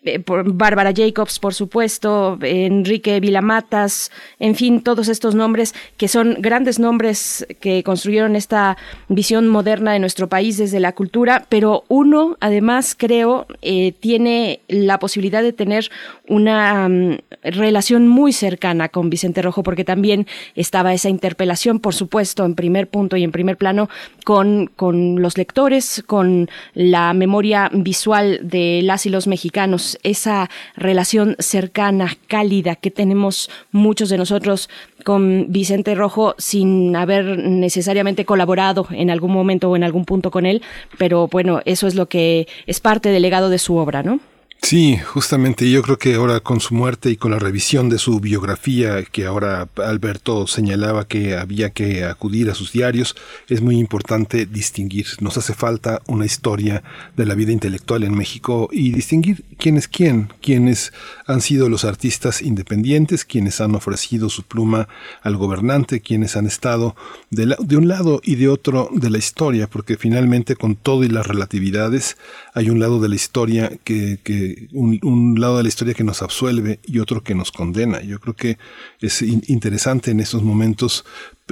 eh, Bárbara Jacobs, por supuesto, Enrique Vilamatas, en fin, todos estos nombres que son grandes nombres que construyeron esta visión moderna de nuestro país desde la cultura, pero uno, además, creo, eh, tiene la posibilidad de tener una mm, relación muy cercana con Vicente Rojo, porque también estaba esa interpelación, por supuesto, en primer punto y en primer plano, con, con los lectores, con la memoria visual de las y los mexicanos esa relación cercana, cálida que tenemos muchos de nosotros con Vicente Rojo sin haber necesariamente colaborado en algún momento o en algún punto con él, pero bueno, eso es lo que es parte del legado de su obra, ¿no? Sí, justamente yo creo que ahora con su muerte y con la revisión de su biografía, que ahora Alberto señalaba que había que acudir a sus diarios, es muy importante distinguir. Nos hace falta una historia de la vida intelectual en México y distinguir quién es quién, quiénes han sido los artistas independientes, quienes han ofrecido su pluma al gobernante, quienes han estado de, de un lado y de otro de la historia, porque finalmente con todo y las relatividades hay un lado de la historia que, que un, lado de la historia que nos absuelve y otro que nos condena. Yo creo que es interesante en estos momentos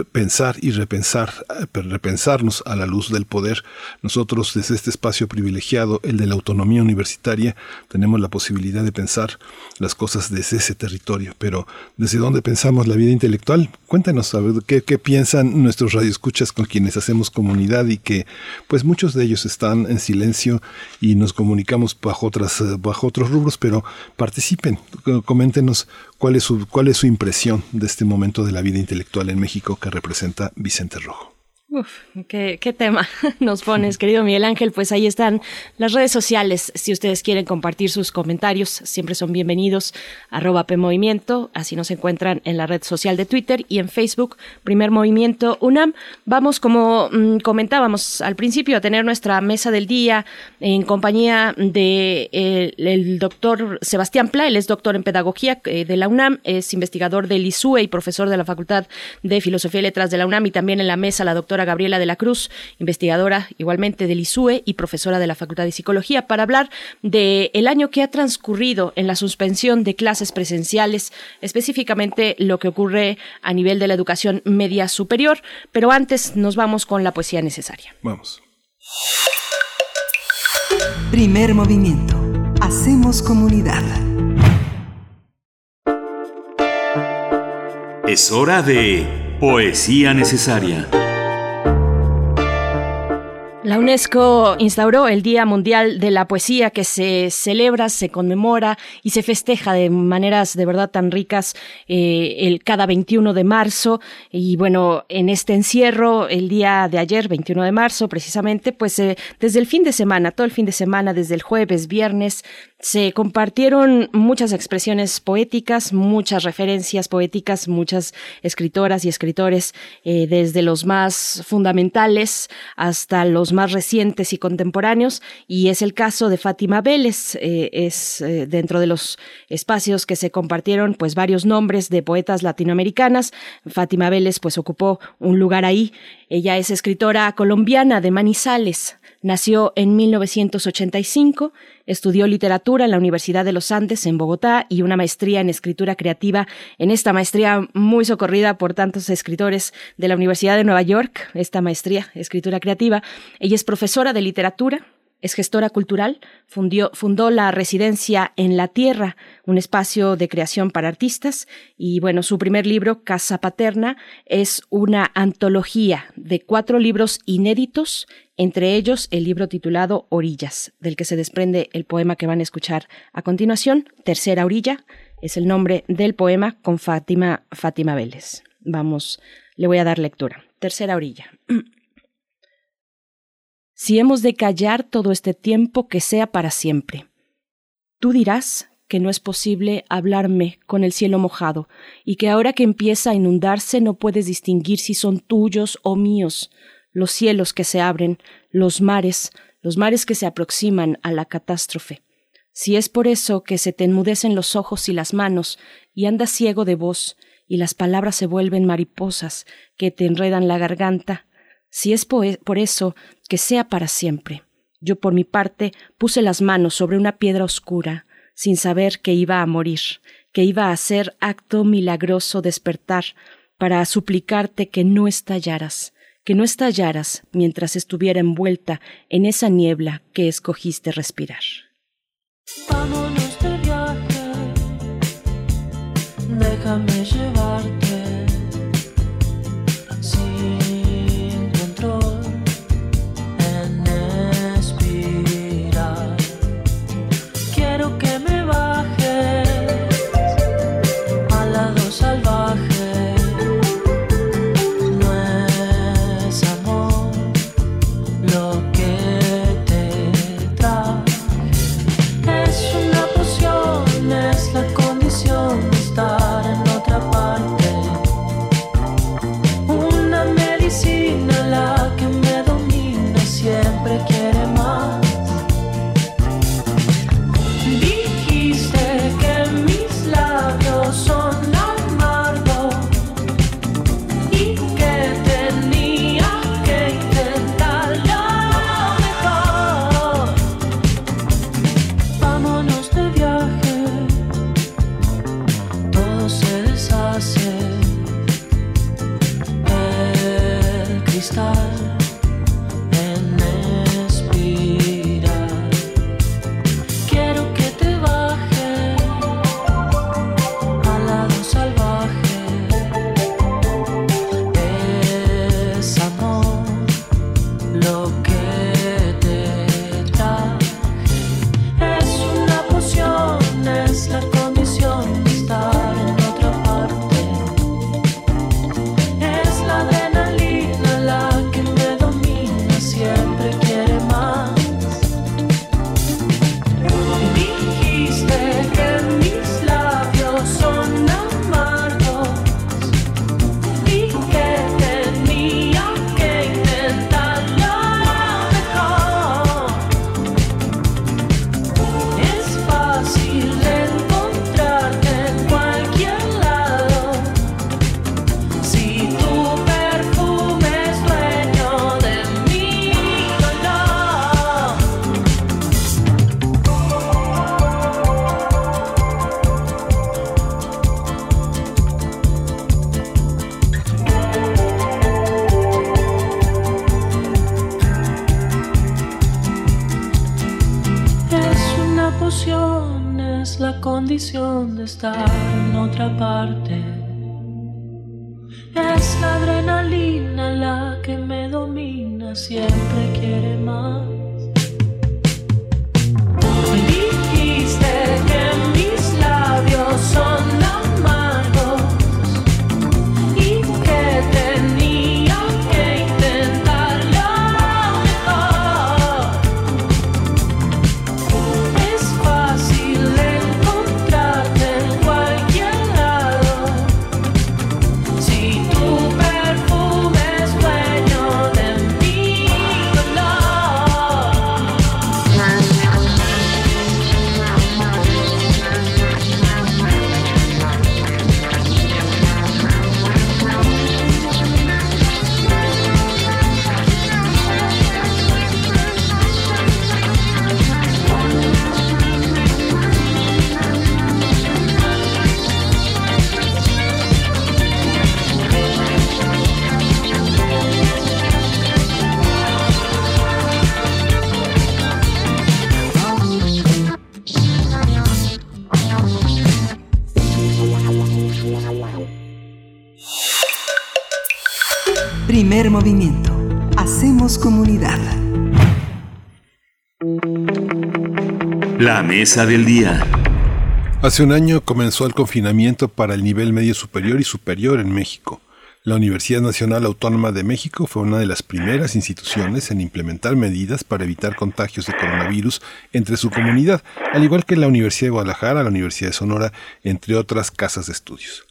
pensar y repensar, eh, repensarnos a la luz del poder. Nosotros desde este espacio privilegiado, el de la autonomía universitaria, tenemos la posibilidad de pensar las cosas desde ese territorio. Pero ¿desde dónde pensamos la vida intelectual? Cuéntanos, a ¿qué, qué piensan nuestros radioescuchas con quienes hacemos comunidad y que pues muchos de ellos están en silencio y nos comunicamos bajo, otras, eh, bajo otros rubros, pero participen, coméntenos cuál es su, cuál es su impresión de este momento de la vida intelectual en México representa Vicente Rojo. Uf, qué, tema nos pones, querido Miguel Ángel. Pues ahí están las redes sociales. Si ustedes quieren compartir sus comentarios, siempre son bienvenidos. Arroba PMovimiento, así nos encuentran en la red social de Twitter y en Facebook, Primer Movimiento UNAM. Vamos, como mm, comentábamos al principio, a tener nuestra mesa del día en compañía de eh, el doctor Sebastián Pla. Él es doctor en pedagogía eh, de la UNAM, es investigador del ISUE y profesor de la Facultad de Filosofía y Letras de la UNAM y también en la mesa la doctora Gabriela de la Cruz, investigadora igualmente del ISUE y profesora de la Facultad de Psicología, para hablar del el año que ha transcurrido en la suspensión de clases presenciales, específicamente lo que ocurre a nivel de la educación media superior. Pero antes nos vamos con la poesía necesaria. Vamos. Primer movimiento. Hacemos comunidad. Es hora de poesía necesaria. La UNESCO instauró el Día Mundial de la Poesía que se celebra, se conmemora y se festeja de maneras de verdad tan ricas eh, el cada 21 de marzo. Y bueno, en este encierro, el día de ayer, 21 de marzo, precisamente, pues eh, desde el fin de semana, todo el fin de semana, desde el jueves, viernes, se compartieron muchas expresiones poéticas, muchas referencias poéticas, muchas escritoras y escritores, eh, desde los más fundamentales hasta los más recientes y contemporáneos. Y es el caso de Fátima Vélez. Eh, es eh, dentro de los espacios que se compartieron, pues varios nombres de poetas latinoamericanas. Fátima Vélez, pues ocupó un lugar ahí. Ella es escritora colombiana de Manizales. Nació en 1985, estudió literatura en la Universidad de los Andes en Bogotá y una maestría en escritura creativa. En esta maestría muy socorrida por tantos escritores de la Universidad de Nueva York, esta maestría, escritura creativa. Ella es profesora de literatura, es gestora cultural, fundó la residencia En la Tierra, un espacio de creación para artistas, y bueno, su primer libro, Casa Paterna, es una antología de cuatro libros inéditos, entre ellos el libro titulado Orillas, del que se desprende el poema que van a escuchar a continuación, Tercera Orilla, es el nombre del poema con Fátima, Fátima Vélez. Vamos, le voy a dar lectura. Tercera Orilla. Si hemos de callar todo este tiempo, que sea para siempre. Tú dirás que no es posible hablarme con el cielo mojado, y que ahora que empieza a inundarse no puedes distinguir si son tuyos o míos, los cielos que se abren, los mares, los mares que se aproximan a la catástrofe. Si es por eso que se te enmudecen los ojos y las manos, y andas ciego de voz, y las palabras se vuelven mariposas que te enredan la garganta, si es por eso que sea para siempre. Yo por mi parte puse las manos sobre una piedra oscura, sin saber que iba a morir, que iba a ser acto milagroso despertar, para suplicarte que no estallaras, que no estallaras mientras estuviera envuelta en esa niebla que escogiste respirar. Vámonos de viaje, déjame llevarte. condición de estar en otra parte. Es la adrenalina la que me domina, siempre quiere más. Movimiento. Hacemos comunidad. La mesa del día. Hace un año comenzó el confinamiento para el nivel medio superior y superior en México. La Universidad Nacional Autónoma de México fue una de las primeras instituciones en implementar medidas para evitar contagios de coronavirus entre su comunidad, al igual que la Universidad de Guadalajara, la Universidad de Sonora, entre otras casas de estudios.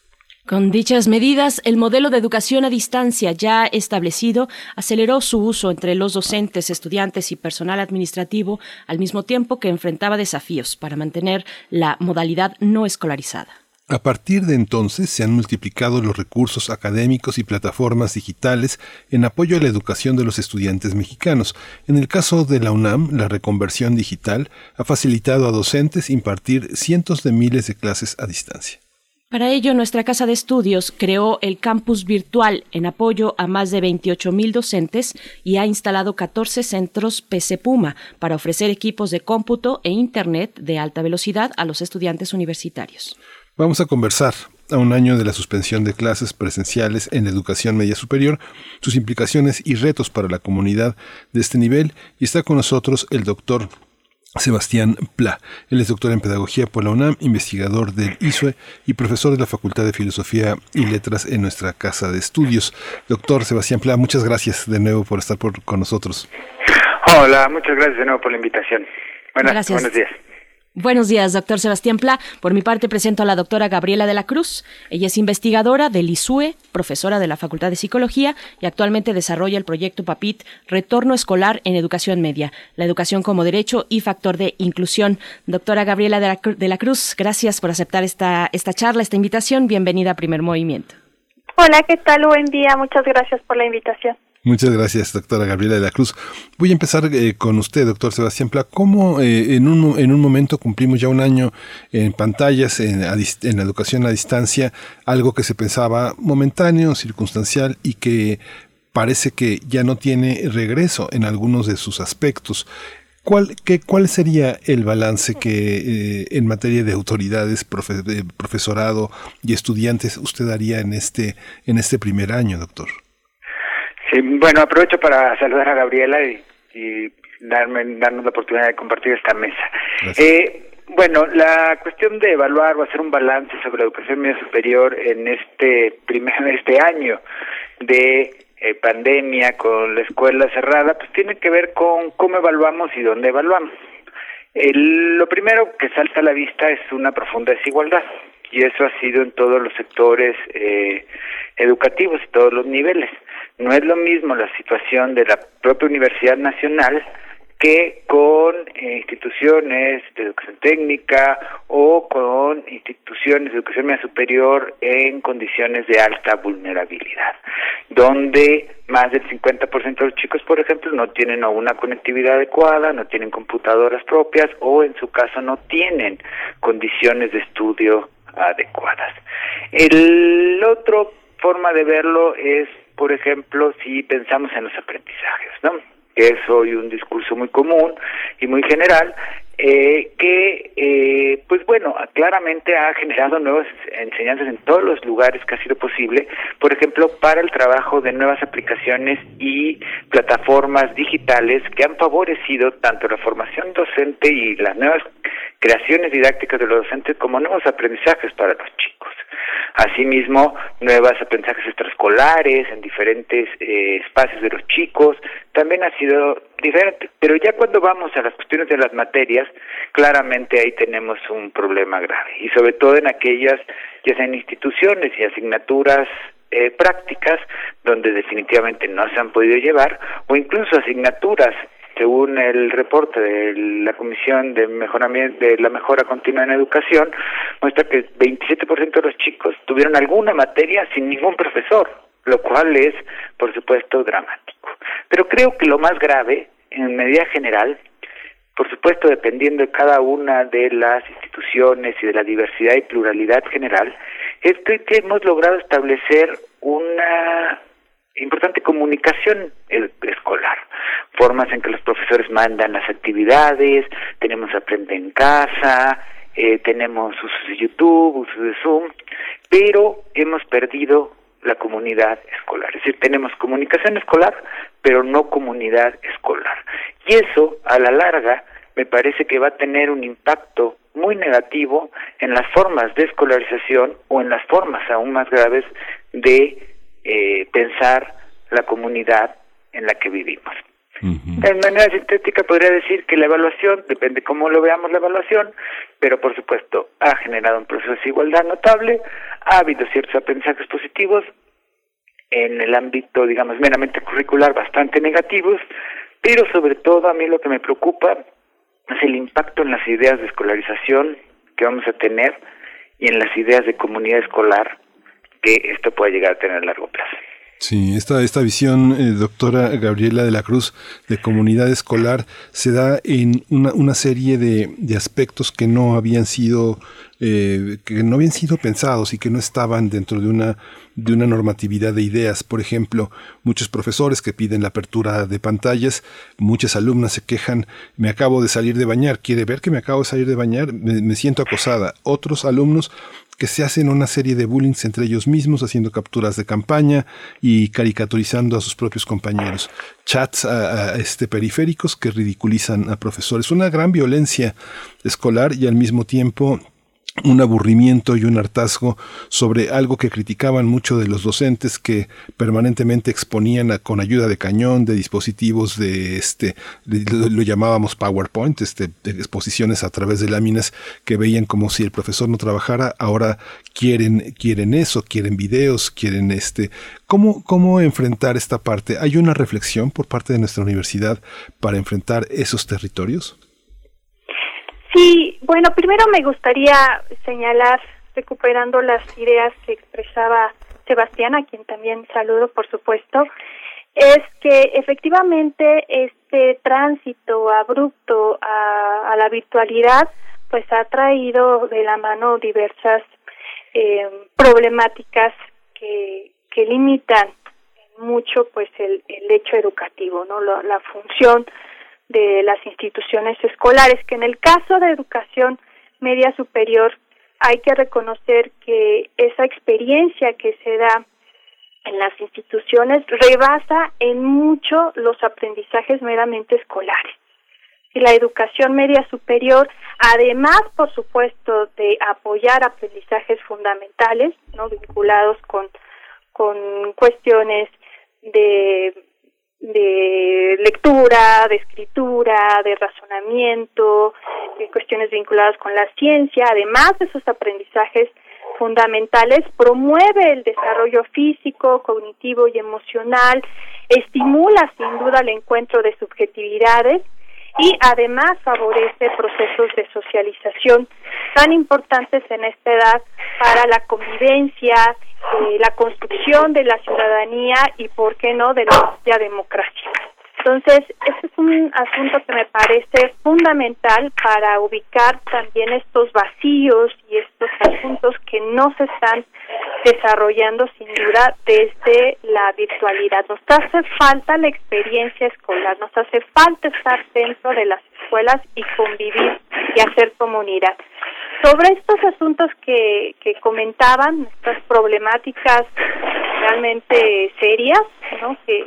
Con dichas medidas, el modelo de educación a distancia ya establecido aceleró su uso entre los docentes, estudiantes y personal administrativo, al mismo tiempo que enfrentaba desafíos para mantener la modalidad no escolarizada. A partir de entonces se han multiplicado los recursos académicos y plataformas digitales en apoyo a la educación de los estudiantes mexicanos. En el caso de la UNAM, la reconversión digital ha facilitado a docentes impartir cientos de miles de clases a distancia. Para ello, nuestra Casa de Estudios creó el campus virtual en apoyo a más de 28 mil docentes y ha instalado 14 centros PC Puma para ofrecer equipos de cómputo e Internet de alta velocidad a los estudiantes universitarios. Vamos a conversar a un año de la suspensión de clases presenciales en educación media superior, sus implicaciones y retos para la comunidad de este nivel. Y está con nosotros el doctor Sebastián Pla. Él es doctor en Pedagogía por la UNAM, investigador del ISUE y profesor de la Facultad de Filosofía y Letras en nuestra Casa de Estudios. Doctor Sebastián Pla, muchas gracias de nuevo por estar por, con nosotros. Hola, muchas gracias de nuevo por la invitación. Buenas, Gracias. Buenos días. Buenos días, doctor Sebastián Pla. Por mi parte presento a la doctora Gabriela de la Cruz. Ella es investigadora del ISUE, profesora de la Facultad de Psicología y actualmente desarrolla el proyecto PAPIT Retorno Escolar en Educación Media, la educación como derecho y factor de inclusión. Doctora Gabriela de la, de la Cruz, gracias por aceptar esta, esta charla, esta invitación. Bienvenida a Primer Movimiento. Hola, ¿qué tal? Buen día. Muchas gracias por la invitación. Muchas gracias, doctora Gabriela de la Cruz. Voy a empezar eh, con usted, doctor Sebastián Pla. ¿Cómo eh, en, un, en un momento cumplimos ya un año en pantallas, en, en la educación a distancia, algo que se pensaba momentáneo, circunstancial y que parece que ya no tiene regreso en algunos de sus aspectos? ¿Cuál, qué, ¿Cuál sería el balance que eh, en materia de autoridades, profe- profesorado y estudiantes usted daría en este, en este primer año, doctor? Sí, bueno, aprovecho para saludar a Gabriela y, y darme, darnos la oportunidad de compartir esta mesa. Eh, bueno, la cuestión de evaluar o hacer un balance sobre la educación media superior en este primer este año de eh, pandemia con la escuela cerrada, pues tiene que ver con cómo evaluamos y dónde evaluamos. El- lo primero que salta a la vista es una profunda desigualdad y eso ha sido en todos los sectores eh, educativos y todos los niveles. No es lo mismo la situación de la propia Universidad Nacional que con eh, instituciones de educación técnica o con instituciones de educación media superior en condiciones de alta vulnerabilidad, donde más del 50% de los chicos, por ejemplo, no tienen una conectividad adecuada, no tienen computadoras propias o en su caso no tienen condiciones de estudio adecuadas. El otro forma de verlo es, por ejemplo, si pensamos en los aprendizajes, ¿no? Que es hoy un discurso muy común y muy general, eh, que, eh, pues bueno, claramente ha generado nuevas enseñanzas en todos los lugares que ha sido posible, por ejemplo, para el trabajo de nuevas aplicaciones y plataformas digitales que han favorecido tanto la formación docente y las nuevas creaciones didácticas de los docentes como nuevos aprendizajes para los chicos. Asimismo, nuevos aprendizajes extraescolares en diferentes eh, espacios de los chicos, también ha sido diferente. Pero ya cuando vamos a las cuestiones de las materias, claramente ahí tenemos un problema grave. Y sobre todo en aquellas, ya sean instituciones y asignaturas eh, prácticas, donde definitivamente no se han podido llevar, o incluso asignaturas según el reporte de la Comisión de Mejoramiento de la Mejora Continua en Educación, muestra que 27% de los chicos tuvieron alguna materia sin ningún profesor, lo cual es, por supuesto, dramático. Pero creo que lo más grave, en medida general, por supuesto, dependiendo de cada una de las instituciones y de la diversidad y pluralidad general, es que hemos logrado establecer una importante comunicación escolar, formas en que los profesores mandan las actividades, tenemos Aprende en Casa, eh, tenemos usos de YouTube, usos de Zoom, pero hemos perdido la comunidad escolar. Es decir, tenemos comunicación escolar, pero no comunidad escolar. Y eso, a la larga, me parece que va a tener un impacto muy negativo en las formas de escolarización o en las formas aún más graves de eh, pensar la comunidad en la que vivimos. De manera sintética podría decir que la evaluación, depende cómo lo veamos la evaluación, pero por supuesto ha generado un proceso de desigualdad notable, ha habido ciertos aprendizajes positivos, en el ámbito, digamos, meramente curricular bastante negativos, pero sobre todo a mí lo que me preocupa es el impacto en las ideas de escolarización que vamos a tener y en las ideas de comunidad escolar que esto puede llegar a tener a largo plazo. Sí, esta, esta visión, eh, doctora Gabriela de la Cruz, de comunidad escolar, se da en una, una serie de, de, aspectos que no habían sido, eh, que no habían sido pensados y que no estaban dentro de una, de una normatividad de ideas. Por ejemplo, muchos profesores que piden la apertura de pantallas, muchas alumnas se quejan, me acabo de salir de bañar, quiere ver que me acabo de salir de bañar, me, me siento acosada. Otros alumnos que se hacen una serie de bullying entre ellos mismos, haciendo capturas de campaña y caricaturizando a sus propios compañeros. Chats a este, periféricos que ridiculizan a profesores. Una gran violencia escolar y al mismo tiempo un aburrimiento y un hartazgo sobre algo que criticaban mucho de los docentes que permanentemente exponían con ayuda de cañón, de dispositivos de este, lo, lo, llamábamos PowerPoint, este, exposiciones a través de láminas que veían como si el profesor no trabajara, ahora quieren, quieren eso, quieren videos, quieren este, ¿cómo, cómo enfrentar esta parte? ¿Hay una reflexión por parte de nuestra universidad para enfrentar esos territorios? Sí, bueno, primero me gustaría señalar, recuperando las ideas que expresaba Sebastián, a quien también saludo, por supuesto, es que efectivamente este tránsito abrupto a, la virtualidad pues ha traído de la mano diversas eh, problemáticas que, limitan mucho pues el, el hecho educativo, no la, la función de las instituciones escolares, que en el caso de educación media superior hay que reconocer que esa experiencia que se da en las instituciones rebasa en mucho los aprendizajes meramente escolares. Y la educación media superior, además, por supuesto, de apoyar aprendizajes fundamentales, no vinculados con, con cuestiones de de lectura, de escritura, de razonamiento, de cuestiones vinculadas con la ciencia, además de esos aprendizajes fundamentales, promueve el desarrollo físico, cognitivo y emocional, estimula sin duda el encuentro de subjetividades y además favorece procesos de socialización tan importantes en esta edad para la convivencia, eh, la construcción de la ciudadanía y, por qué no, de la democracia. Entonces, este es un asunto que me parece fundamental para ubicar también estos vacíos y estos asuntos que no se están desarrollando sin duda desde la virtualidad. Nos hace falta la experiencia escolar, nos hace falta estar dentro de las escuelas y convivir y hacer comunidad. Sobre estos asuntos que, que comentaban, estas problemáticas realmente serias, ¿no? que,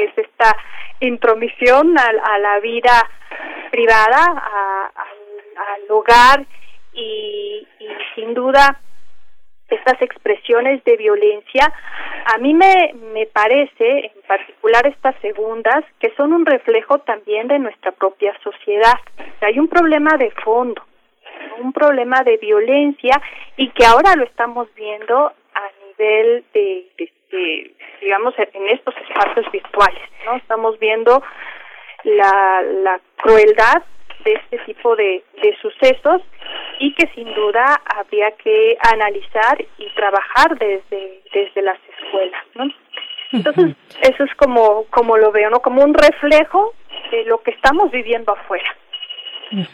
que es esta intromisión a, a la vida privada, al hogar y, y sin duda estas expresiones de violencia, a mí me, me parece, en particular estas segundas, que son un reflejo también de nuestra propia sociedad. Hay un problema de fondo, un problema de violencia y que ahora lo estamos viendo de, de, de digamos, en estos espacios virtuales, ¿no? Estamos viendo la, la crueldad de este tipo de, de sucesos y que sin duda habría que analizar y trabajar desde desde las escuelas, ¿no? Entonces, eso es como como lo veo, ¿no? Como un reflejo de lo que estamos viviendo afuera.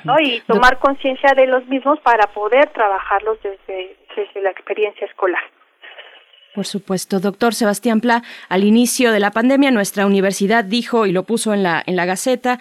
¿no? Y tomar conciencia de los mismos para poder trabajarlos desde, desde la experiencia escolar. Por supuesto, doctor Sebastián Pla, al inicio de la pandemia nuestra universidad dijo y lo puso en la en la Gaceta,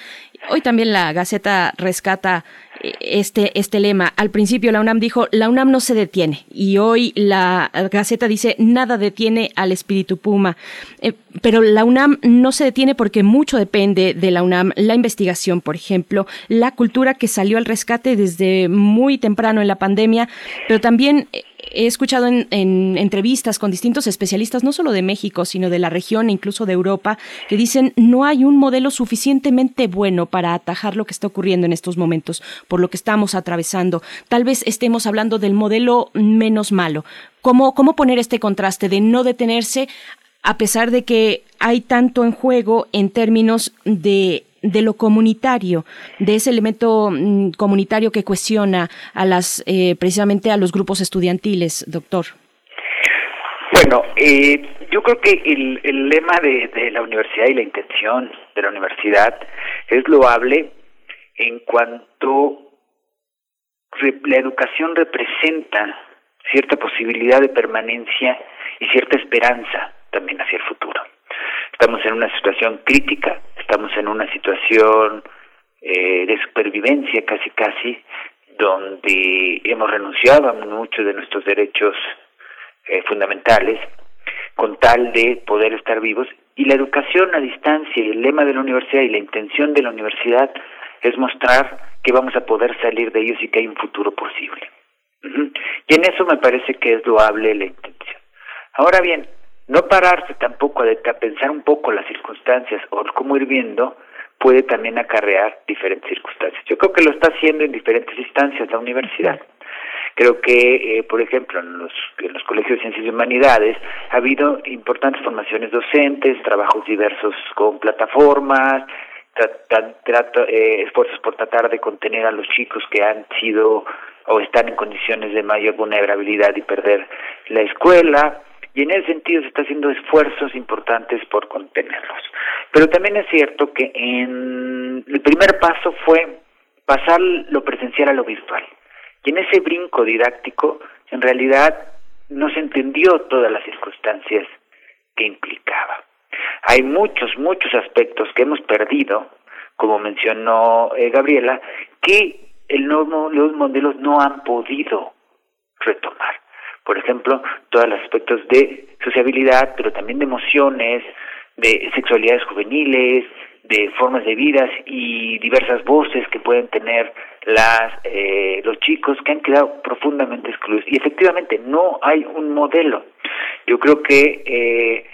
hoy también la Gaceta rescata eh, este este lema. Al principio la UNAM dijo, la UNAM no se detiene y hoy la Gaceta dice, nada detiene al espíritu Puma. Eh, pero la UNAM no se detiene porque mucho depende de la UNAM, la investigación, por ejemplo, la cultura que salió al rescate desde muy temprano en la pandemia, pero también eh, he escuchado en, en, entrevistas con distintos especialistas, no solo de México, sino de la región e incluso de Europa, que dicen no hay un modelo suficientemente bueno para atajar lo que está ocurriendo en estos momentos, por lo que estamos atravesando. Tal vez estemos hablando del modelo menos malo. ¿Cómo, cómo poner este contraste de no detenerse a pesar de que hay tanto en juego en términos de de lo comunitario, de ese elemento mm, comunitario que cuestiona a las eh, precisamente a los grupos estudiantiles, doctor. Bueno, eh, yo creo que el, lema de, de, la universidad y la intención de la universidad es loable en cuanto la educación representa cierta posibilidad de permanencia y cierta esperanza también hacia el futuro. Estamos en una situación crítica, estamos en una situación eh, de supervivencia casi casi, donde hemos renunciado a muchos de nuestros derechos eh, fundamentales con tal de poder estar vivos y la educación a distancia y el lema de la universidad y la intención de la universidad es mostrar que vamos a poder salir de ellos y que hay un futuro posible. Y en eso me parece que es loable la intención. Ahora bien, no pararse tampoco a, pensar un poco las circunstancias o cómo ir viendo puede también acarrear diferentes circunstancias. Yo creo que lo está haciendo en diferentes instancias la universidad. Creo que, eh, por ejemplo, en los, colegios de ciencias y humanidades ha habido importantes formaciones docentes, trabajos diversos con plataformas, eh, esfuerzos por tratar de contener a los chicos que han sido o están en condiciones de mayor vulnerabilidad y perder la escuela y en ese sentido se está haciendo esfuerzos importantes por contenerlos. Pero también es cierto que en el primer paso fue pasar lo presencial a lo virtual. Y en ese brinco didáctico, en realidad no se entendió todas las circunstancias que implicaba. Hay muchos, muchos aspectos que hemos perdido, como mencionó eh, Gabriela, que los modelos no han podido retomar por ejemplo, todos los aspectos de sociabilidad, pero también de emociones, de sexualidades juveniles, de formas de vidas y diversas voces que pueden tener las eh, los chicos que han quedado profundamente excluidos. Y efectivamente no hay un modelo. Yo creo que eh,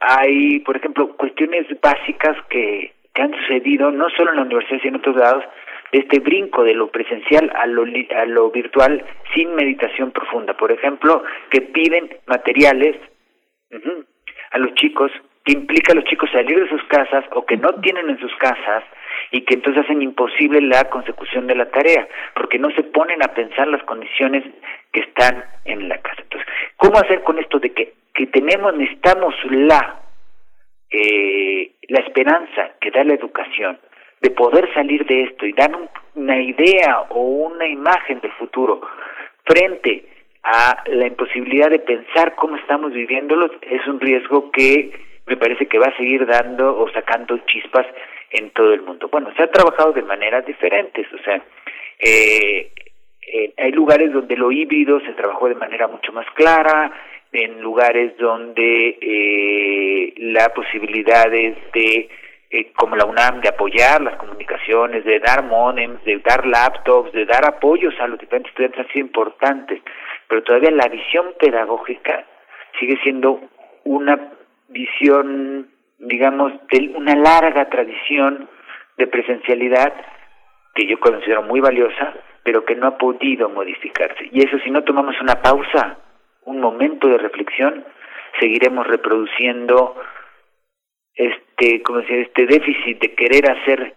hay por ejemplo cuestiones básicas que, que han sucedido no solo en la universidad sino en otros lados este brinco de lo presencial a lo, a lo virtual sin meditación profunda. Por ejemplo, que piden materiales uh -huh, a los chicos, que implica a los chicos salir de sus casas o que no tienen en sus casas y que entonces hacen imposible la consecución de la tarea, porque no se ponen a pensar las condiciones que están en la casa. Entonces, ¿cómo hacer con esto de que, que tenemos, necesitamos la, eh, la esperanza que da la educación, de poder salir de esto y dar un, una idea o una imagen del futuro frente a la imposibilidad de pensar cómo estamos viviéndolo es un riesgo que me parece que va a seguir dando o sacando chispas en todo el mundo. Bueno, se ha trabajado de maneras diferentes, o sea, eh, eh, hay lugares donde lo híbrido se trabajó de manera mucho más clara, en lugares donde eh, la posibilidad es de eh, como la UNAM de apoyar las comunicaciones, de dar modems, de dar laptops, de dar apoyos a los diferentes estudiantes han sido importantes, pero todavía la visión pedagógica sigue siendo una visión, digamos, de una larga tradición de presencialidad que yo considero muy valiosa, pero que no ha podido modificarse. Y eso si no tomamos una pausa, un momento de reflexión, seguiremos reproduciendo este, como decía, este déficit de querer hacer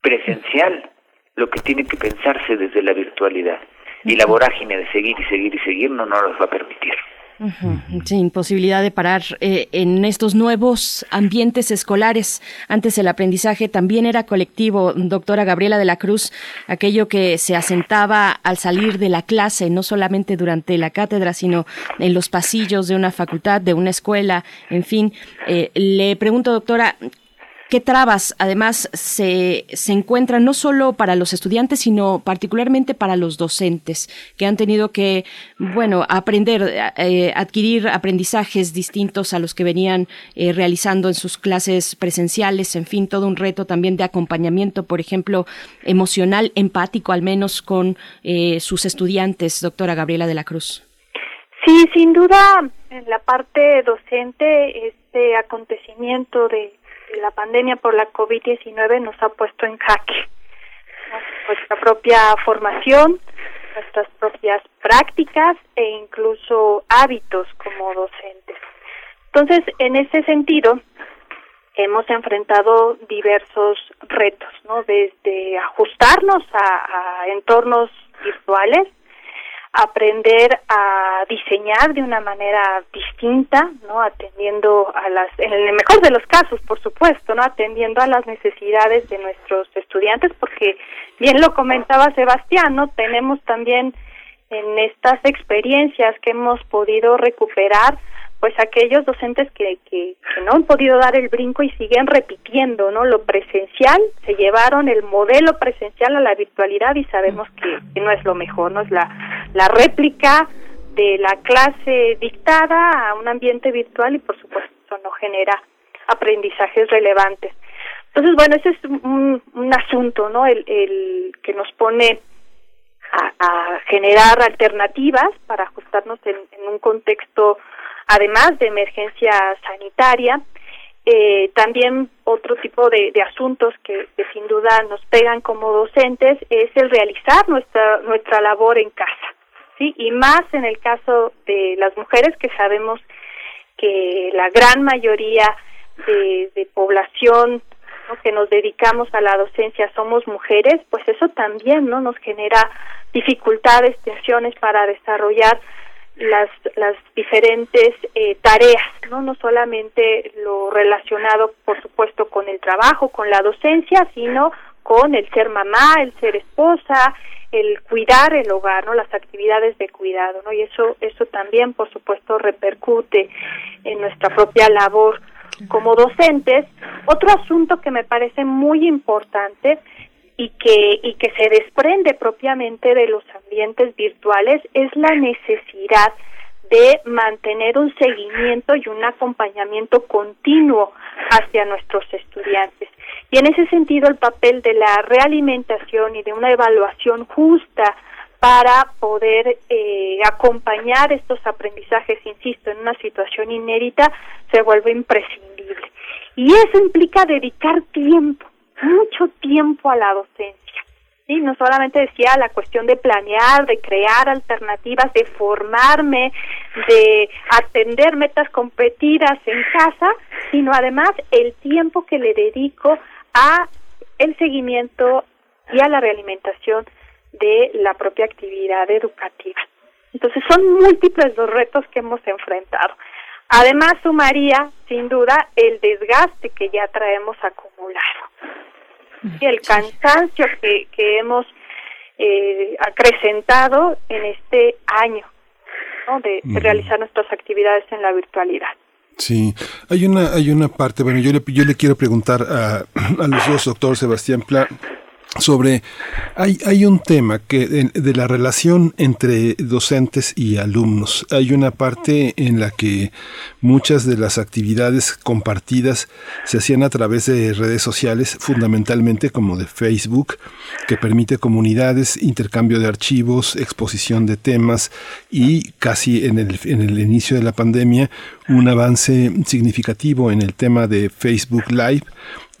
presencial lo que tiene que pensarse desde la virtualidad. Y la vorágine de seguir y seguir y seguir no nos va a permitir. Sin posibilidad de parar eh, en estos nuevos ambientes escolares. Antes el aprendizaje también era colectivo, doctora Gabriela de la Cruz, aquello que se asentaba al salir de la clase, no solamente durante la cátedra, sino en los pasillos de una facultad, de una escuela, en fin. Eh, le pregunto, doctora, qué trabas además se, se encuentran no solo para los estudiantes, sino particularmente para los docentes, que han tenido que, bueno, aprender, eh, adquirir aprendizajes distintos a los que venían eh, realizando en sus clases presenciales, en fin, todo un reto también de acompañamiento, por ejemplo, emocional, empático al menos con eh, sus estudiantes, doctora Gabriela de la Cruz. Sí, sin duda, en la parte docente, este acontecimiento de la pandemia por la COVID-19 nos ha puesto en jaque nuestra propia formación, nuestras propias prácticas e incluso hábitos como docentes. Entonces, en ese sentido, hemos enfrentado diversos retos, ¿no? Desde ajustarnos a, a entornos virtuales, aprender a diseñar de una manera distinta, ¿no? Atendiendo a las, en el mejor de los casos, por supuesto, ¿no? Atendiendo a las necesidades de nuestros estudiantes, porque bien lo comentaba Sebastián, ¿no? Tenemos también en estas experiencias que hemos podido recuperar, pues aquellos docentes que, que, no han podido dar el brinco y siguen repitiendo, ¿no? Lo presencial, se llevaron el modelo presencial a la virtualidad y sabemos que, no es lo mejor, no es la, la réplica de la clase dictada a un ambiente virtual y por supuesto no genera aprendizajes relevantes. Entonces, bueno, ese es un, un asunto, ¿no? El, el que nos pone a, generar alternativas para ajustarnos en un contexto además de emergencia sanitaria, eh, también otro tipo de, de asuntos que, sin duda nos pegan como docentes es el realizar nuestra nuestra labor en casa, sí, y más en el caso de las mujeres que sabemos que la gran mayoría de, de población que nos dedicamos a la docencia somos mujeres, pues eso también no nos genera dificultades, tensiones para desarrollar las, las diferentes eh, tareas, ¿no? No solamente lo relacionado, por supuesto, con el trabajo, con la docencia, sino con el ser mamá, el ser esposa, el cuidar el hogar, ¿no? Las actividades de cuidado, ¿no? Y eso, eso también, por supuesto, repercute en nuestra propia labor como docentes. Otro asunto que me parece muy importante y que y que se desprende propiamente de los ambientes virtuales es la necesidad de mantener un seguimiento y un acompañamiento continuo hacia nuestros estudiantes. Y en ese sentido el papel de la realimentación y de una evaluación justa para poder eh, acompañar estos aprendizajes, insisto, en una situación inédita, se vuelve imprescindible. Y eso implica dedicar tiempo, mucho tiempo a la docencia. ¿sí? No solamente decía la cuestión de planear, de crear alternativas, de formarme, de atender metas competidas en casa, sino además el tiempo que le dedico a el seguimiento y a la realimentación de la propia actividad educativa. Entonces son múltiples los retos que hemos enfrentado. Además sumaría, sin duda, el desgaste que ya traemos acumulado y el cansancio que, que hemos eh, acrecentado en este año ¿no? de, de realizar nuestras actividades en la virtualidad. Sí, hay una, hay una parte, bueno, yo le, yo le quiero preguntar a, a los dos, doctor Sebastián Pla, sobre hay, hay un tema que de, la relación entre docentes y alumnos. Hay una parte en la que muchas de las actividades compartidas se hacían a través de redes sociales, fundamentalmente como de Facebook, que permite comunidades, intercambio de archivos, exposición de temas y casi en el, en el inicio de la pandemia un avance significativo en el tema de Facebook Live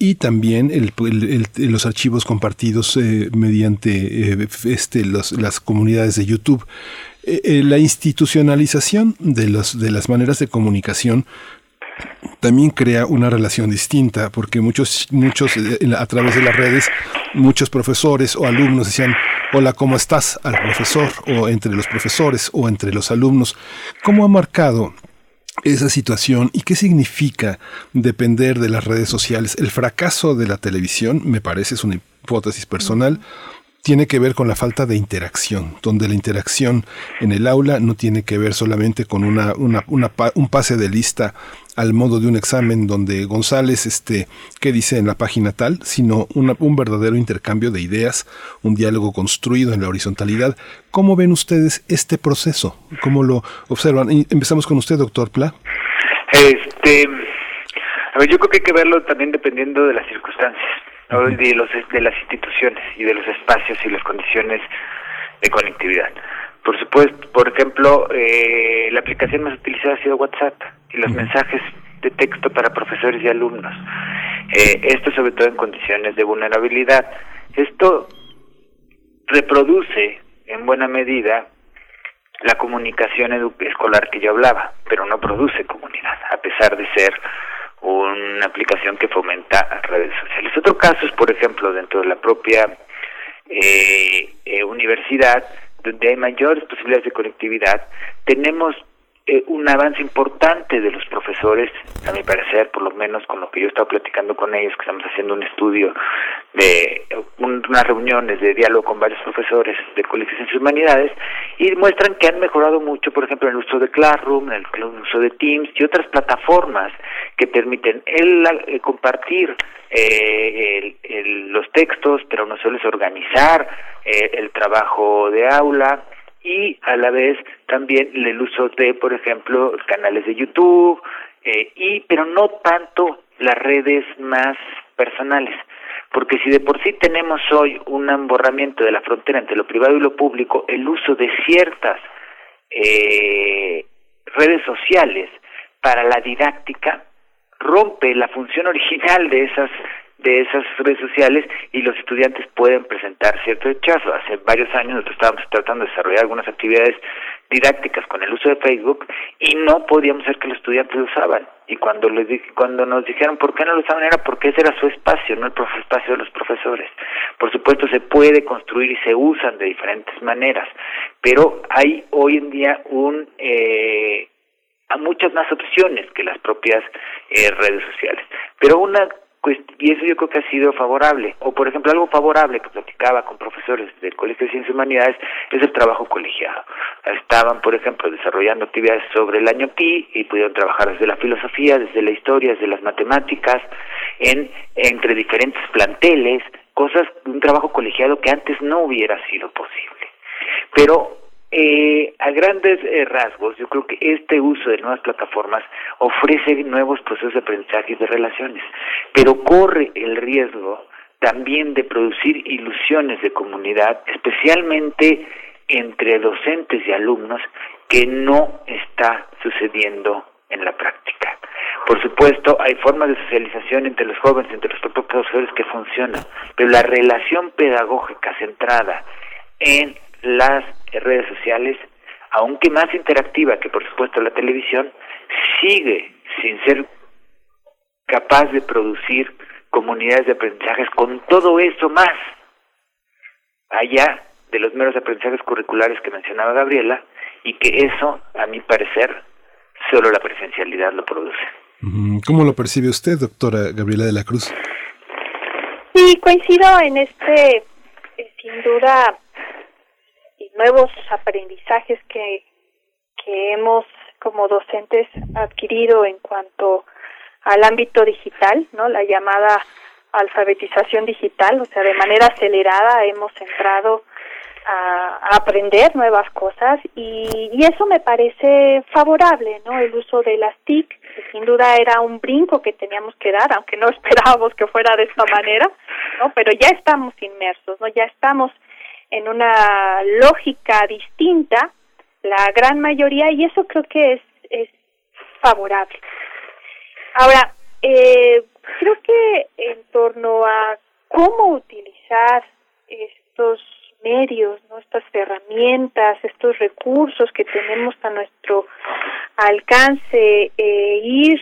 y también los archivos compartidos eh, mediante eh, este, las comunidades de YouTube. Eh, la institucionalización de, los, de las maneras de comunicación también crea una relación distinta porque muchos muchos a través de las redes muchos profesores o alumnos decían, hola, ¿cómo estás? al profesor o entre los profesores o entre los alumnos. ¿Cómo ha marcado esa situación y qué significa depender de las redes sociales? El fracaso de la televisión, me parece, es una hipótesis personal, tiene que ver con la falta de interacción, donde la interacción en el aula no tiene que ver solamente con una, una, una un pase de lista al modo de un examen donde González, este, ¿qué dice en la página tal? Sino un verdadero intercambio de ideas, un diálogo construido en la horizontalidad. ¿Cómo ven ustedes este proceso? ¿Cómo lo observan? Empezamos con usted, doctor Pla. Este, a ver, yo creo que hay que verlo también dependiendo de las circunstancias de, los, de las instituciones y de los espacios y las condiciones de conectividad. Por supuesto, por ejemplo, eh, la aplicación más utilizada ha sido WhatsApp y los mensajes de texto para profesores y alumnos. Eh, esto sobre todo en condiciones de vulnerabilidad. Esto reproduce en buena medida la comunicación escolar que yo hablaba, pero no produce comunidad, a pesar de ser una aplicación que fomenta redes sociales. Otro caso es, por ejemplo, dentro de la propia eh, eh, universidad, donde hay mayores posibilidades de conectividad, tenemos eh, un avance importante de los profesores, a mi parecer, por lo menos con lo que yo he estado platicando con ellos, que estamos haciendo un estudio de unas reuniones de diálogo con varios profesores de colegios en sus humanidades, y muestran que han mejorado mucho, por ejemplo, el uso de Classroom, el, uso de Teams y otras plataformas que permiten el, eh, compartir eh, los textos, pero no solo es organizar el trabajo de aula, y a la vez también el uso de, por ejemplo, canales de YouTube, eh, y pero no tanto las redes más personales. Porque si de por sí tenemos hoy un emborramiento de la frontera entre lo privado y lo público, el uso de ciertas eh, redes sociales para la didáctica rompe la función original de esas de esas redes sociales y los estudiantes pueden presentar cierto rechazo. Hace varios años nosotros estábamos tratando de desarrollar algunas actividades didácticas con el uso de Facebook y no podíamos hacer que los estudiantes lo usaban. Y cuando les cuando nos dijeron por qué no lo usaban era porque ese era su espacio, no el espacio de los profesores. Por supuesto se puede construir y se usan de diferentes maneras, pero hay hoy en día un eh, muchas más opciones que las propias eh, redes sociales. Pero una pues, y eso yo creo que ha sido favorable. O, por ejemplo, algo favorable que platicaba con profesores del Colegio de Ciencias y Humanidades es el trabajo colegiado. Estaban, por ejemplo, desarrollando actividades sobre el año pi y pudieron trabajar desde la filosofía, desde la historia, desde las matemáticas, en entre diferentes planteles, cosas, un trabajo colegiado que antes no hubiera sido posible. Pero eh, a grandes eh, rasgos, yo creo que este uso de nuevas plataformas ofrece nuevos procesos de aprendizaje y de relaciones, pero corre el riesgo también de producir ilusiones de comunidad, especialmente entre docentes y alumnos, que no está sucediendo en la práctica. Por supuesto, hay formas de socialización entre los jóvenes, entre los propios profesores que funcionan, pero la relación pedagógica centrada en las redes sociales, aunque más interactiva que por supuesto la televisión, sigue sin ser capaz de producir comunidades de aprendizajes con todo eso más allá de los meros aprendizajes curriculares que mencionaba Gabriela y que eso, a mi parecer, solo la presencialidad lo produce. ¿Cómo lo percibe usted, doctora Gabriela de la Cruz? Sí, coincido en este, eh, sin duda, nuevos aprendizajes que, que hemos como docentes adquirido en cuanto al ámbito digital, ¿no? La llamada alfabetización digital, o sea, de manera acelerada hemos entrado a, aprender nuevas cosas y, y, eso me parece favorable, ¿no? El uso de las TIC, que sin duda era un brinco que teníamos que dar, aunque no esperábamos que fuera de esta manera, ¿no? Pero ya estamos inmersos, ¿no? Ya estamos en una lógica distinta, la gran mayoría, y eso creo que es, es favorable. Ahora, eh, creo que en torno a cómo utilizar estos medios, ¿no? estas herramientas, estos recursos que tenemos a nuestro alcance, eh, ir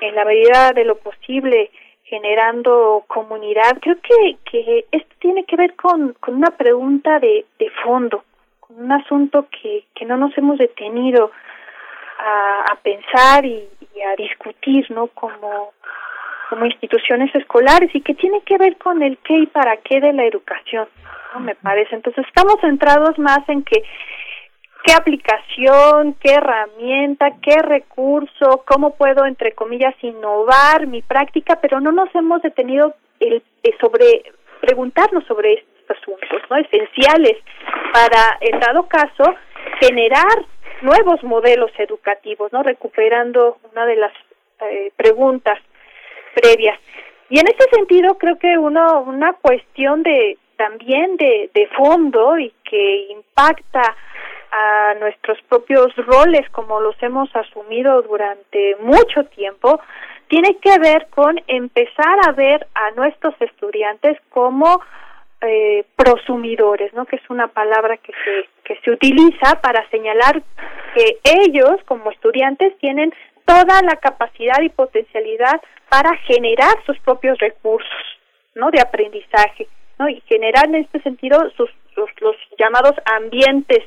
en la medida de lo posible generando comunidad. Creo que, que esto tiene que ver con, con una pregunta de, de fondo, con un asunto que, que no nos hemos detenido a, a pensar y, y a discutir, ¿no? Como, como instituciones escolares y que tiene que ver con el qué y para qué de la educación, ¿no? Me parece. Entonces estamos centrados más en que qué aplicación, qué herramienta, qué recurso, cómo puedo, entre comillas, innovar mi práctica, pero no nos hemos detenido el, eh, sobre preguntarnos sobre estos asuntos, ¿no? Esenciales para, en dado caso, generar nuevos modelos educativos, ¿no? Recuperando una de las eh, preguntas previas. Y en este sentido creo que uno una cuestión de también de, de fondo y que impacta a nuestros propios roles como los hemos asumido durante mucho tiempo tiene que ver con empezar a ver a nuestros estudiantes como eh, prosumidores, ¿no? Que es una palabra que se que se utiliza para señalar que ellos como estudiantes tienen toda la capacidad y potencialidad para generar sus propios recursos, ¿no? De aprendizaje, ¿no? Y generar en este sentido sus los, los llamados ambientes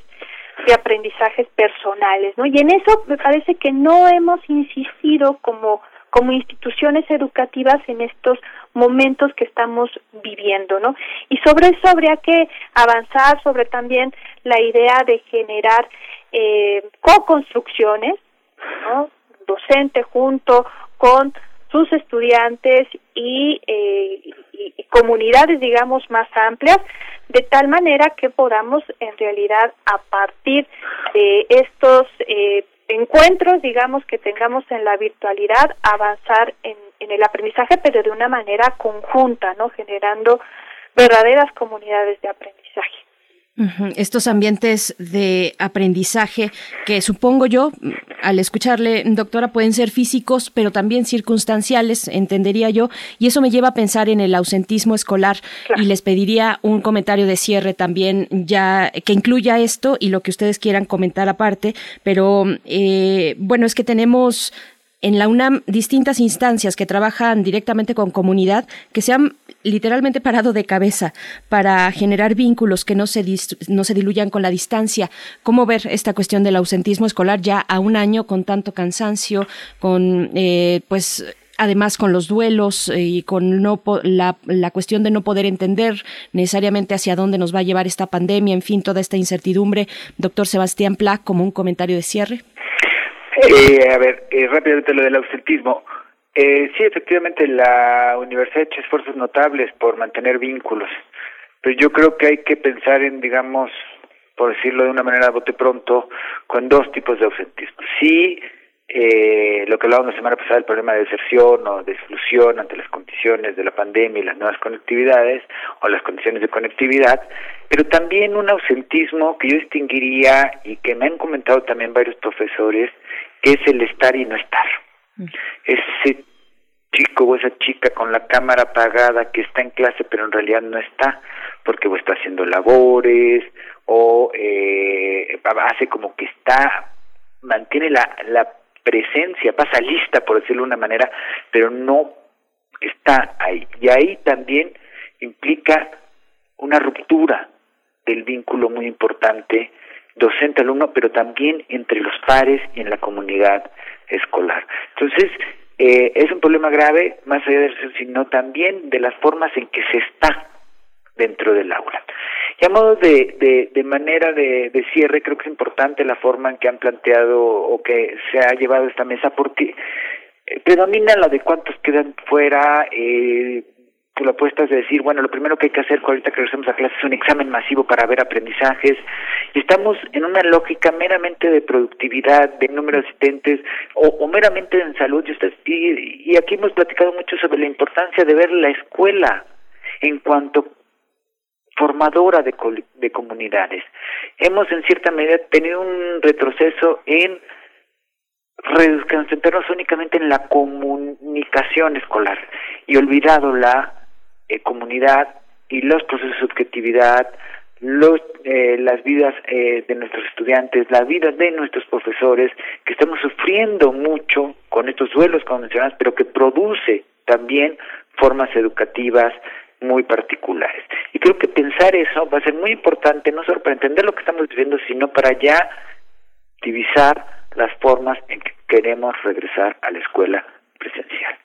de aprendizajes personales, ¿no? Y en eso me parece que no hemos insistido como como instituciones educativas en estos momentos que estamos viviendo, ¿no? Y sobre eso habría que avanzar sobre también la idea de generar eh, co-construcciones, ¿no? Docente junto con sus estudiantes y, eh, y, comunidades, digamos, más amplias, de tal manera que podamos en realidad a partir de estos eh, encuentros, digamos, que tengamos en la virtualidad, avanzar en, en el aprendizaje, pero de una manera conjunta, ¿no? Generando verdaderas comunidades de aprendizaje. Estos ambientes de aprendizaje que supongo yo, al escucharle, doctora, pueden ser físicos, pero también circunstanciales, entendería yo, y eso me lleva a pensar en el ausentismo escolar. Y les pediría un comentario de cierre también ya que incluya esto y lo que ustedes quieran comentar aparte, pero eh, bueno, es que tenemos en la UNAM distintas instancias que trabajan directamente con comunidad que se han literalmente parado de cabeza para generar vínculos que no se, no se diluyan con la distancia. ¿Cómo ver esta cuestión del ausentismo escolar ya a un año con tanto cansancio, con eh, pues además con los duelos eh, y con no la, la, cuestión de no poder entender necesariamente hacia dónde nos va a llevar esta pandemia, en fin, toda esta incertidumbre. Doctor Sebastián Pla, como un comentario de cierre. Eh, a ver, eh, rápidamente lo del ausentismo. Eh, sí, efectivamente, la universidad ha hecho esfuerzos notables por mantener vínculos, pero yo creo que hay que pensar en, digamos, por decirlo de una manera bote pronto, con dos tipos de ausentismo. Sí, eh, lo que hablábamos la semana pasada, el problema de deserción o de exclusión ante las condiciones de la pandemia y las nuevas conectividades o las condiciones de conectividad, pero también un ausentismo que yo distinguiría y que me han comentado también varios profesores, que es el estar y no estar. Ese chico o esa chica con la cámara apagada que está en clase pero en realidad no está porque o está haciendo labores o eh, hace como que está mantiene la, la presencia, pasa lista por decirlo de una manera, pero no está ahí. Y ahí también implica una ruptura del vínculo muy importante docente-alumno, pero también entre los pares y en la comunidad escolar. Entonces, eh, es un problema grave, más allá de eso, sino también de las formas en que se está dentro del aula. Y a modo de, de, de manera de, de, cierre, creo que es importante la forma en que han planteado o que se ha llevado esta mesa, porque eh, predomina la de cuántos quedan fuera, eh, la apuesta es de decir, bueno, lo primero que hay que hacer ahorita que regresemos a clase es un examen masivo para ver aprendizajes y estamos en una lógica meramente de productividad, de número de asistentes o, meramente en salud y, y, aquí hemos platicado mucho sobre la importancia de ver la escuela en cuanto formadora de, de comunidades. Hemos en cierta medida tenido un retroceso en concentrarnos únicamente en la comunicación escolar y olvidado la eh, comunidad y los procesos de subjetividad, los, eh, las vidas eh, de nuestros estudiantes, la vida de nuestros profesores, que estamos sufriendo mucho con estos duelos convencionales, pero que produce también formas educativas muy particulares. Y creo que pensar eso va a ser muy importante, no solo para entender lo que estamos viviendo, sino para ya divisar las formas en que queremos regresar a la escuela presencial.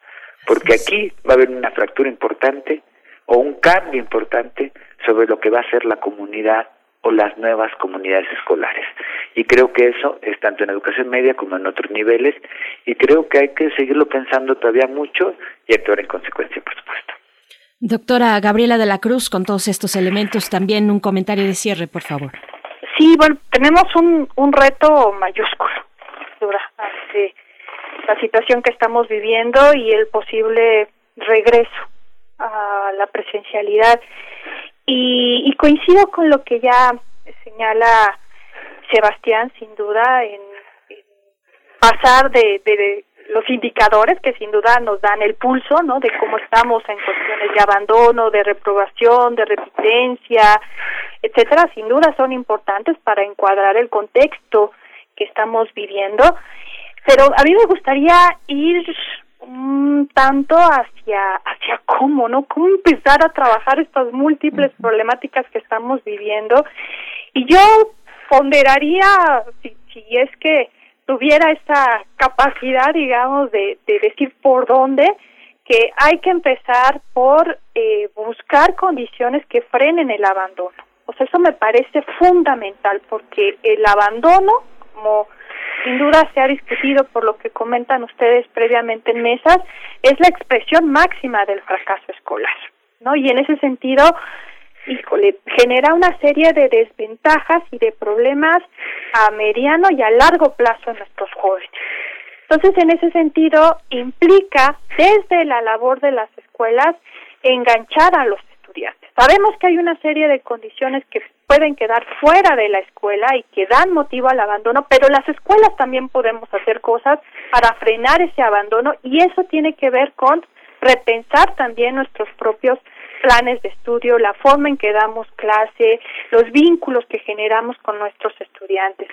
Porque aquí va a haber una fractura importante o un cambio importante sobre lo que va a ser la comunidad o las nuevas comunidades escolares. Y creo que eso es tanto en educación media como en otros niveles y creo que hay que seguirlo pensando todavía mucho y actuar en consecuencia, por supuesto. Doctora Gabriela de la Cruz, con todos estos elementos, también un comentario de cierre, por favor. Sí, bueno, tenemos un, un reto mayúsculo ante la situación que estamos viviendo y el posible regreso a la presencialidad. Y, y coincido con lo que ya señala Sebastián, sin duda, en, pasar de, de, de, los indicadores que sin duda nos dan el pulso, ¿no? De cómo estamos en cuestiones de abandono, de reprobación, de repitencia, etcétera, sin duda son importantes para encuadrar el contexto que estamos viviendo. Pero a mí me gustaría ir un tanto hacia hacia cómo, ¿no? Cómo empezar a trabajar estas múltiples problemáticas que estamos viviendo. Y yo ponderaría si, si es que tuviera esa capacidad, digamos, de, de decir por dónde, que hay que empezar por eh, buscar condiciones que frenen el abandono. O sea, eso me parece fundamental porque el abandono, como sin duda se ha discutido por lo que comentan ustedes previamente en mesas, es la expresión máxima del fracaso escolar, ¿no? Y en ese sentido, híjole, genera una serie de desventajas y de problemas a mediano y a largo plazo en nuestros jóvenes. Entonces, en ese sentido, implica desde la labor de las escuelas enganchar a los estudiantes. Sabemos que hay una serie de condiciones que pueden quedar fuera de la escuela y que dan motivo al abandono, pero las escuelas también podemos hacer cosas para frenar ese abandono y eso tiene que ver con repensar también nuestros propios planes de estudio, la forma en que damos clase, los vínculos que generamos con nuestros estudiantes.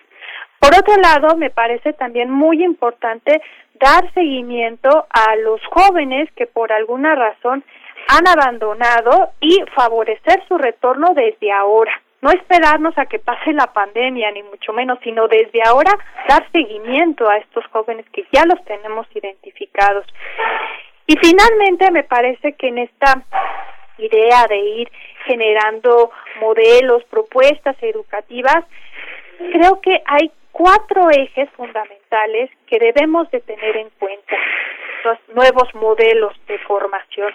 Por otro lado, me parece también muy importante dar seguimiento a los jóvenes que por alguna razón han abandonado y favorecer su retorno desde ahora. No esperarnos a que pase la pandemia, ni mucho menos, sino desde ahora dar seguimiento a estos jóvenes que ya los tenemos identificados. Y finalmente me parece que en esta idea de ir generando modelos, propuestas educativas, creo que hay cuatro ejes fundamentales que debemos de tener en cuenta, los nuevos modelos de formación.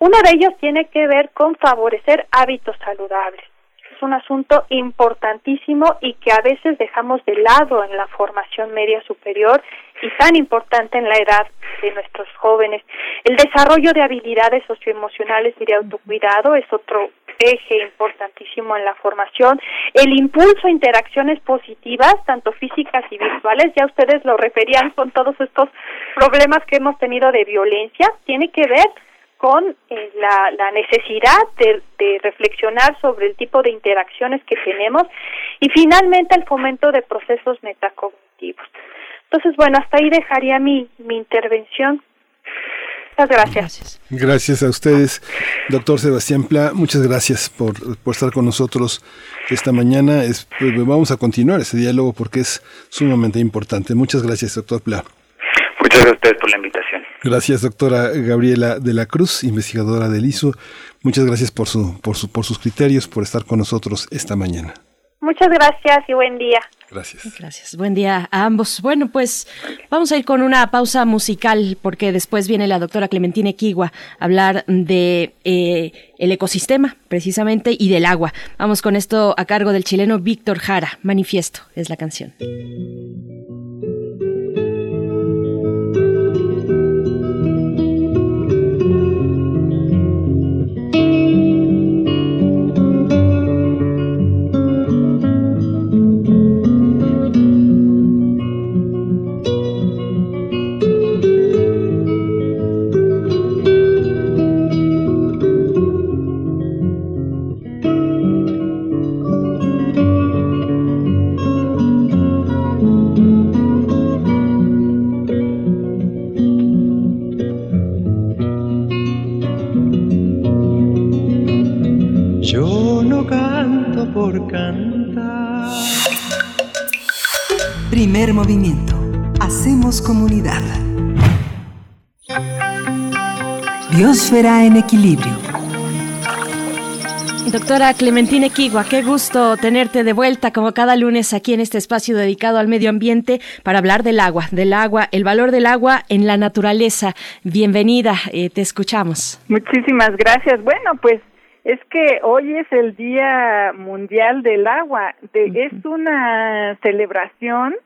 Uno de ellos tiene que ver con favorecer hábitos saludables. Es un asunto importantísimo y que a veces dejamos de lado en la formación media superior y tan importante en la edad de nuestros jóvenes. El desarrollo de habilidades socioemocionales y de autocuidado es otro eje importantísimo en la formación. El impulso a interacciones positivas, tanto físicas y virtuales, ya ustedes lo referían con todos estos problemas que hemos tenido de violencia, tiene que ver con eh, la, la, necesidad de, de, reflexionar sobre el tipo de interacciones que tenemos y finalmente el fomento de procesos metacognitivos. Entonces, bueno, hasta ahí dejaría mi, mi intervención. Muchas gracias. gracias. A ustedes, doctor Sebastián Pla. Muchas gracias por, por estar con nosotros esta mañana. Es, pues, vamos a continuar ese diálogo porque es sumamente importante. Muchas gracias, doctor Pla. Muchas gracias a ustedes por la invitación. Gracias, doctora Gabriela de la Cruz, investigadora del ISO. Muchas gracias por, su, por, su, por sus criterios, por estar con nosotros esta mañana. Muchas gracias y buen día. Gracias. Gracias. Buen día a ambos. Bueno, pues vamos a ir con una pausa musical porque después viene la doctora Clementina Equigua a hablar de eh, el ecosistema precisamente y del agua. Vamos con esto a cargo del chileno Víctor Jara. Manifiesto es la canción. Primer movimiento. Hacemos comunidad. Biosfera en equilibrio. Doctora Clementina Equigua, qué gusto tenerte de vuelta como cada lunes aquí en este espacio dedicado al medio ambiente para hablar del agua, del agua, el valor del agua en la naturaleza. Bienvenida, eh, te escuchamos. Muchísimas gracias. Bueno, pues es que hoy es el Día Mundial del Agua. De, Es una celebración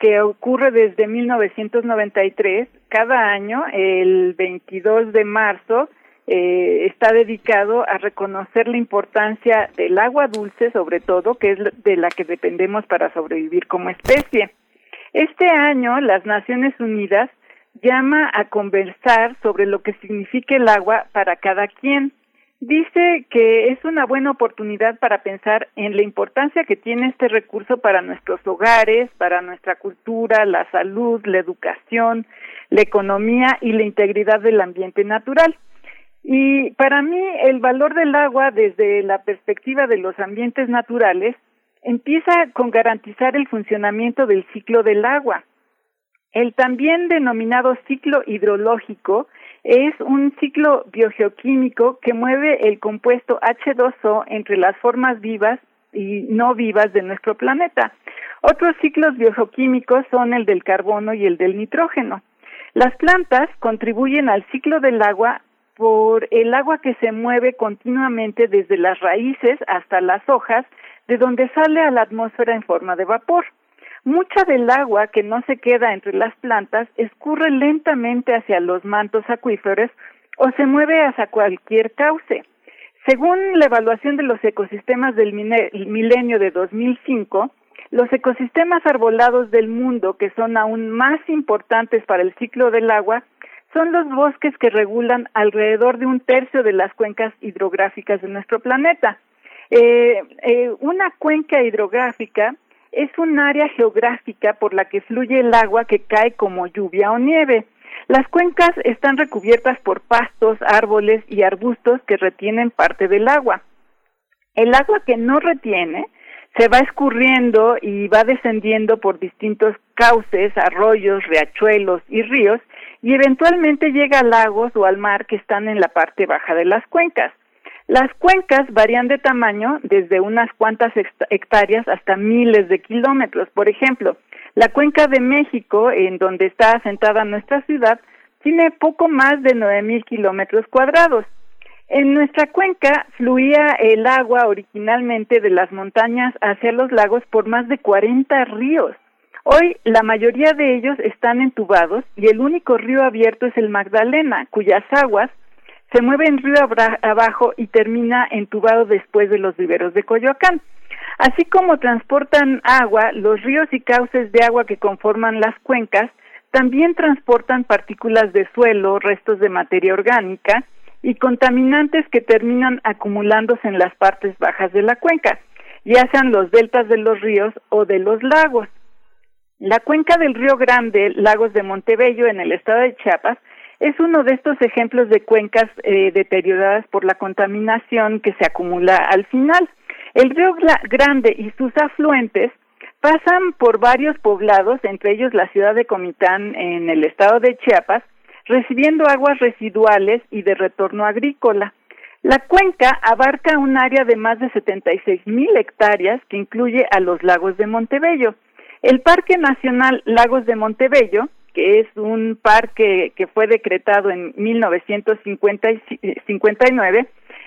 que ocurre desde 1993. Cada año, el 22 de marzo, eh, está dedicado a reconocer la importancia del agua dulce, sobre todo, que es de la que dependemos para sobrevivir como especie. Este año, las Naciones Unidas llama a conversar sobre lo que significa el agua para cada quien. Dice que es una buena oportunidad para pensar en la importancia que tiene este recurso para nuestros hogares, para nuestra cultura, la salud, la educación, la economía y la integridad del ambiente natural. Y para mí el valor del agua desde la perspectiva de los ambientes naturales empieza con garantizar el funcionamiento del ciclo del agua. El también denominado ciclo hidrológico es un ciclo biogeoquímico que mueve el compuesto H2O entre las formas vivas y no vivas de nuestro planeta. Otros ciclos biogeoquímicos son el del carbono y el del nitrógeno. Las plantas contribuyen al ciclo del agua por el agua que se mueve continuamente desde las raíces hasta las hojas, de donde sale a la atmósfera en forma de vapor. Mucha del agua que no se queda entre las plantas escurre lentamente hacia los mantos acuíferos o se mueve hacia cualquier cauce. Según la evaluación de los ecosistemas del milenio de 2005, los ecosistemas arbolados del mundo, que son aún más importantes para el ciclo del agua, son los bosques que regulan alrededor de un tercio de las cuencas hidrográficas de nuestro planeta. Eh, eh, una cuenca hidrográfica es un área geográfica por la que fluye el agua que cae como lluvia o nieve. Las cuencas están recubiertas por pastos, árboles y arbustos que retienen parte del agua. El agua que no retiene se va escurriendo y va descendiendo por distintos cauces, arroyos, riachuelos y ríos y eventualmente llega a lagos o al mar que están en la parte baja de las cuencas. Las cuencas varían de tamaño desde unas cuantas hectáreas hasta miles de kilómetros. Por ejemplo, la cuenca de México, en donde está asentada nuestra ciudad, tiene poco más de nueve mil kilómetros cuadrados. En nuestra cuenca fluía el agua originalmente de las montañas hacia los lagos por más de 40 ríos. Hoy la mayoría de ellos están entubados y el único río abierto es el Magdalena, cuyas aguas se mueven río abajo y termina entubado después de los viveros de Coyoacán. Así como transportan agua, los ríos y cauces de agua que conforman las cuencas también transportan partículas de suelo, restos de materia orgánica y contaminantes que terminan acumulándose en las partes bajas de la cuenca, ya sean los deltas de los ríos o de los lagos. La cuenca del Río Grande, Lagos de Montebello, en el estado de Chiapas, es uno de estos ejemplos de cuencas eh, deterioradas por la contaminación que se acumula al final. El Río Grande y sus afluentes pasan por varios poblados, entre ellos la ciudad de Comitán en el estado de Chiapas, recibiendo aguas residuales y de retorno agrícola. La cuenca abarca un área de más de 76 mil hectáreas que incluye a los lagos de Montebello. El Parque Nacional Lagos de Montebello, que es un parque que fue decretado en 1959,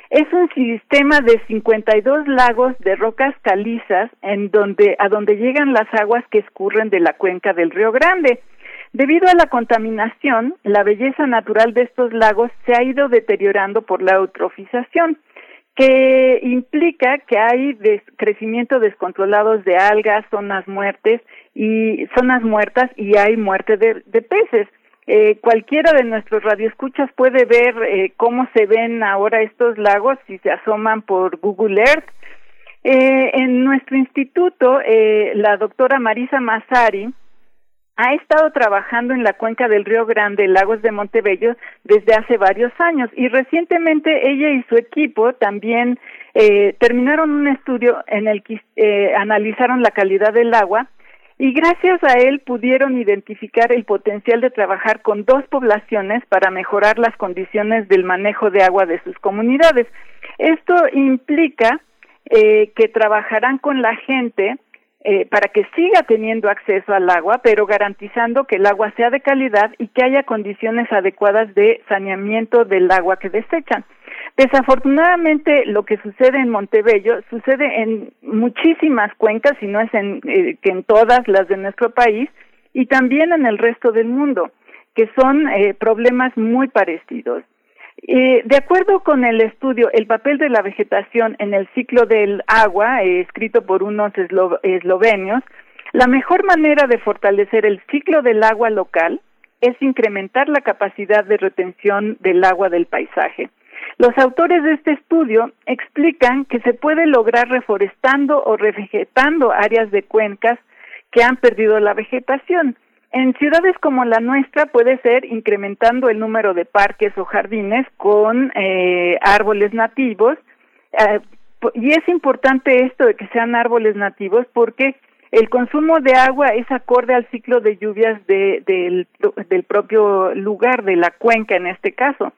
es un sistema de 52 lagos de rocas calizas en donde a donde llegan las aguas que escurren de la cuenca del Río Grande. Debido a la contaminación, la belleza natural de estos lagos se ha ido deteriorando por la eutrofización que implica que hay crecimiento descontrolado de algas, zonas muertes y zonas muertas y hay muerte de, peces. Eh, cualquiera de nuestros radioescuchas puede ver eh, cómo se ven ahora estos lagos si se asoman por Google Earth. Eh, en nuestro instituto, la doctora Marisa Massari ha estado trabajando en la cuenca del Río Grande, Lagos de Montebello, desde hace varios años y recientemente ella y su equipo también eh, terminaron un estudio en el que eh, analizaron la calidad del agua y gracias a él pudieron identificar el potencial de trabajar con dos poblaciones para mejorar las condiciones del manejo de agua de sus comunidades. Esto implica eh, que trabajarán con la gente eh, para que siga teniendo acceso al agua, pero garantizando que el agua sea de calidad y que haya condiciones adecuadas de saneamiento del agua que desechan. Desafortunadamente, lo que sucede en Montebello sucede en muchísimas cuencas, y no es en, eh, que en todas las de nuestro país, y también en el resto del mundo, que son eh, problemas muy parecidos. Eh, de acuerdo con el estudio El papel de la vegetación en el ciclo del agua, escrito por unos eslovenios, la mejor manera de fortalecer el ciclo del agua local es incrementar la capacidad de retención del agua del paisaje. Los autores de este estudio explican que se puede lograr reforestando o revegetando áreas de cuencas que han perdido la vegetación. En ciudades como la nuestra puede ser incrementando el número de parques o jardines con eh, árboles nativos. Eh, y es importante esto de que sean árboles nativos porque el consumo de agua es acorde al ciclo de lluvias del propio lugar, de la cuenca en este caso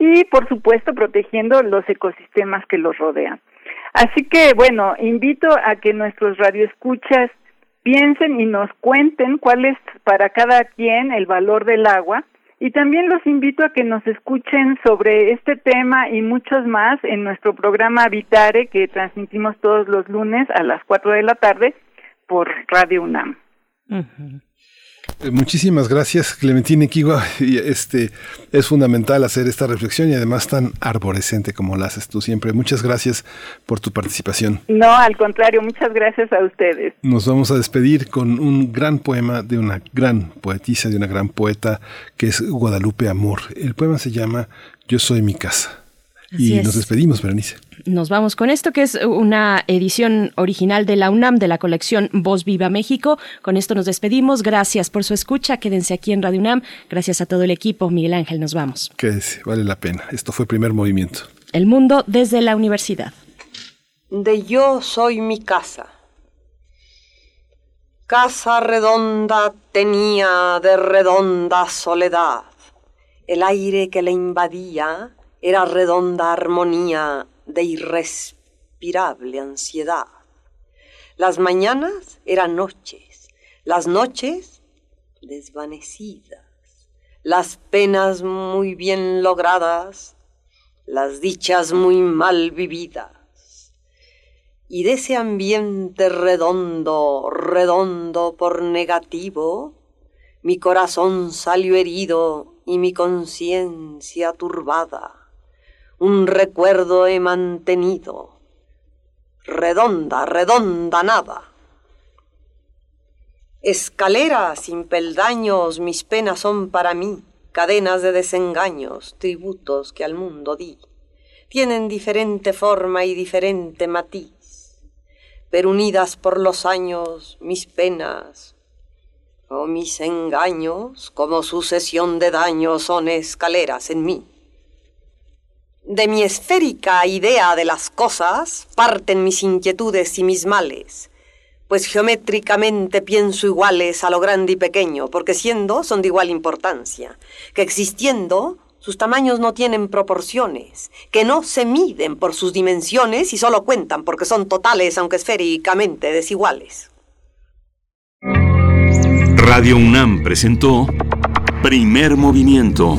y por supuesto protegiendo los ecosistemas que los rodean. Así que bueno, invito a que nuestros radioescuchas piensen y nos cuenten cuál es para cada quien el valor del agua y también los invito a que nos escuchen sobre este tema y muchos más en nuestro programa Habitare que transmitimos todos los lunes a las 4 de la tarde por Radio UNAM. Muchísimas gracias, Clementina Equigua. Este, es fundamental hacer esta reflexión y además tan arborescente como la haces tú siempre. Muchas gracias por tu participación. No, al contrario, muchas gracias a ustedes. Nos vamos a despedir con un gran poema de una gran poetisa, de una gran poeta, que es Guadalupe Amor. El poema se llama Yo soy mi casa. Y nos despedimos, Berenice nos vamos con esto, que es una edición original de la UNAM de la colección Voz Viva México. Con esto nos despedimos. Gracias por su escucha. Quédense aquí en Radio UNAM. Gracias a todo el equipo. Miguel Ángel, nos vamos. Quédese, vale la pena. Esto fue primer movimiento. El mundo desde la universidad. De yo soy mi casa. Casa redonda tenía de redonda soledad. El aire que le invadía era redonda armonía de irrespirable ansiedad. Las mañanas eran noches, las noches desvanecidas, las penas muy bien logradas, las dichas muy mal vividas. Y de ese ambiente redondo, redondo por negativo, mi corazón salió herido y mi conciencia turbada un recuerdo he mantenido. Redonda, redonda nada. Escalera sin peldaños, mis penas son para mí, cadenas de desengaños, tributos que al mundo di. Tienen diferente forma y diferente matiz, pero unidas por los años, mis penas o mis engaños, como sucesión de daños, son escaleras en mí. De mi esférica idea de las cosas parten mis inquietudes y mis males, pues geométricamente pienso iguales a lo grande y pequeño, porque siendo son de igual importancia, que existiendo sus tamaños no tienen proporciones, que no se miden por sus dimensiones y solo cuentan porque son totales aunque esféricamente desiguales. Radio UNAM presentó Primer Movimiento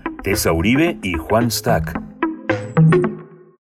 Tessa Uribe y Juan Stack.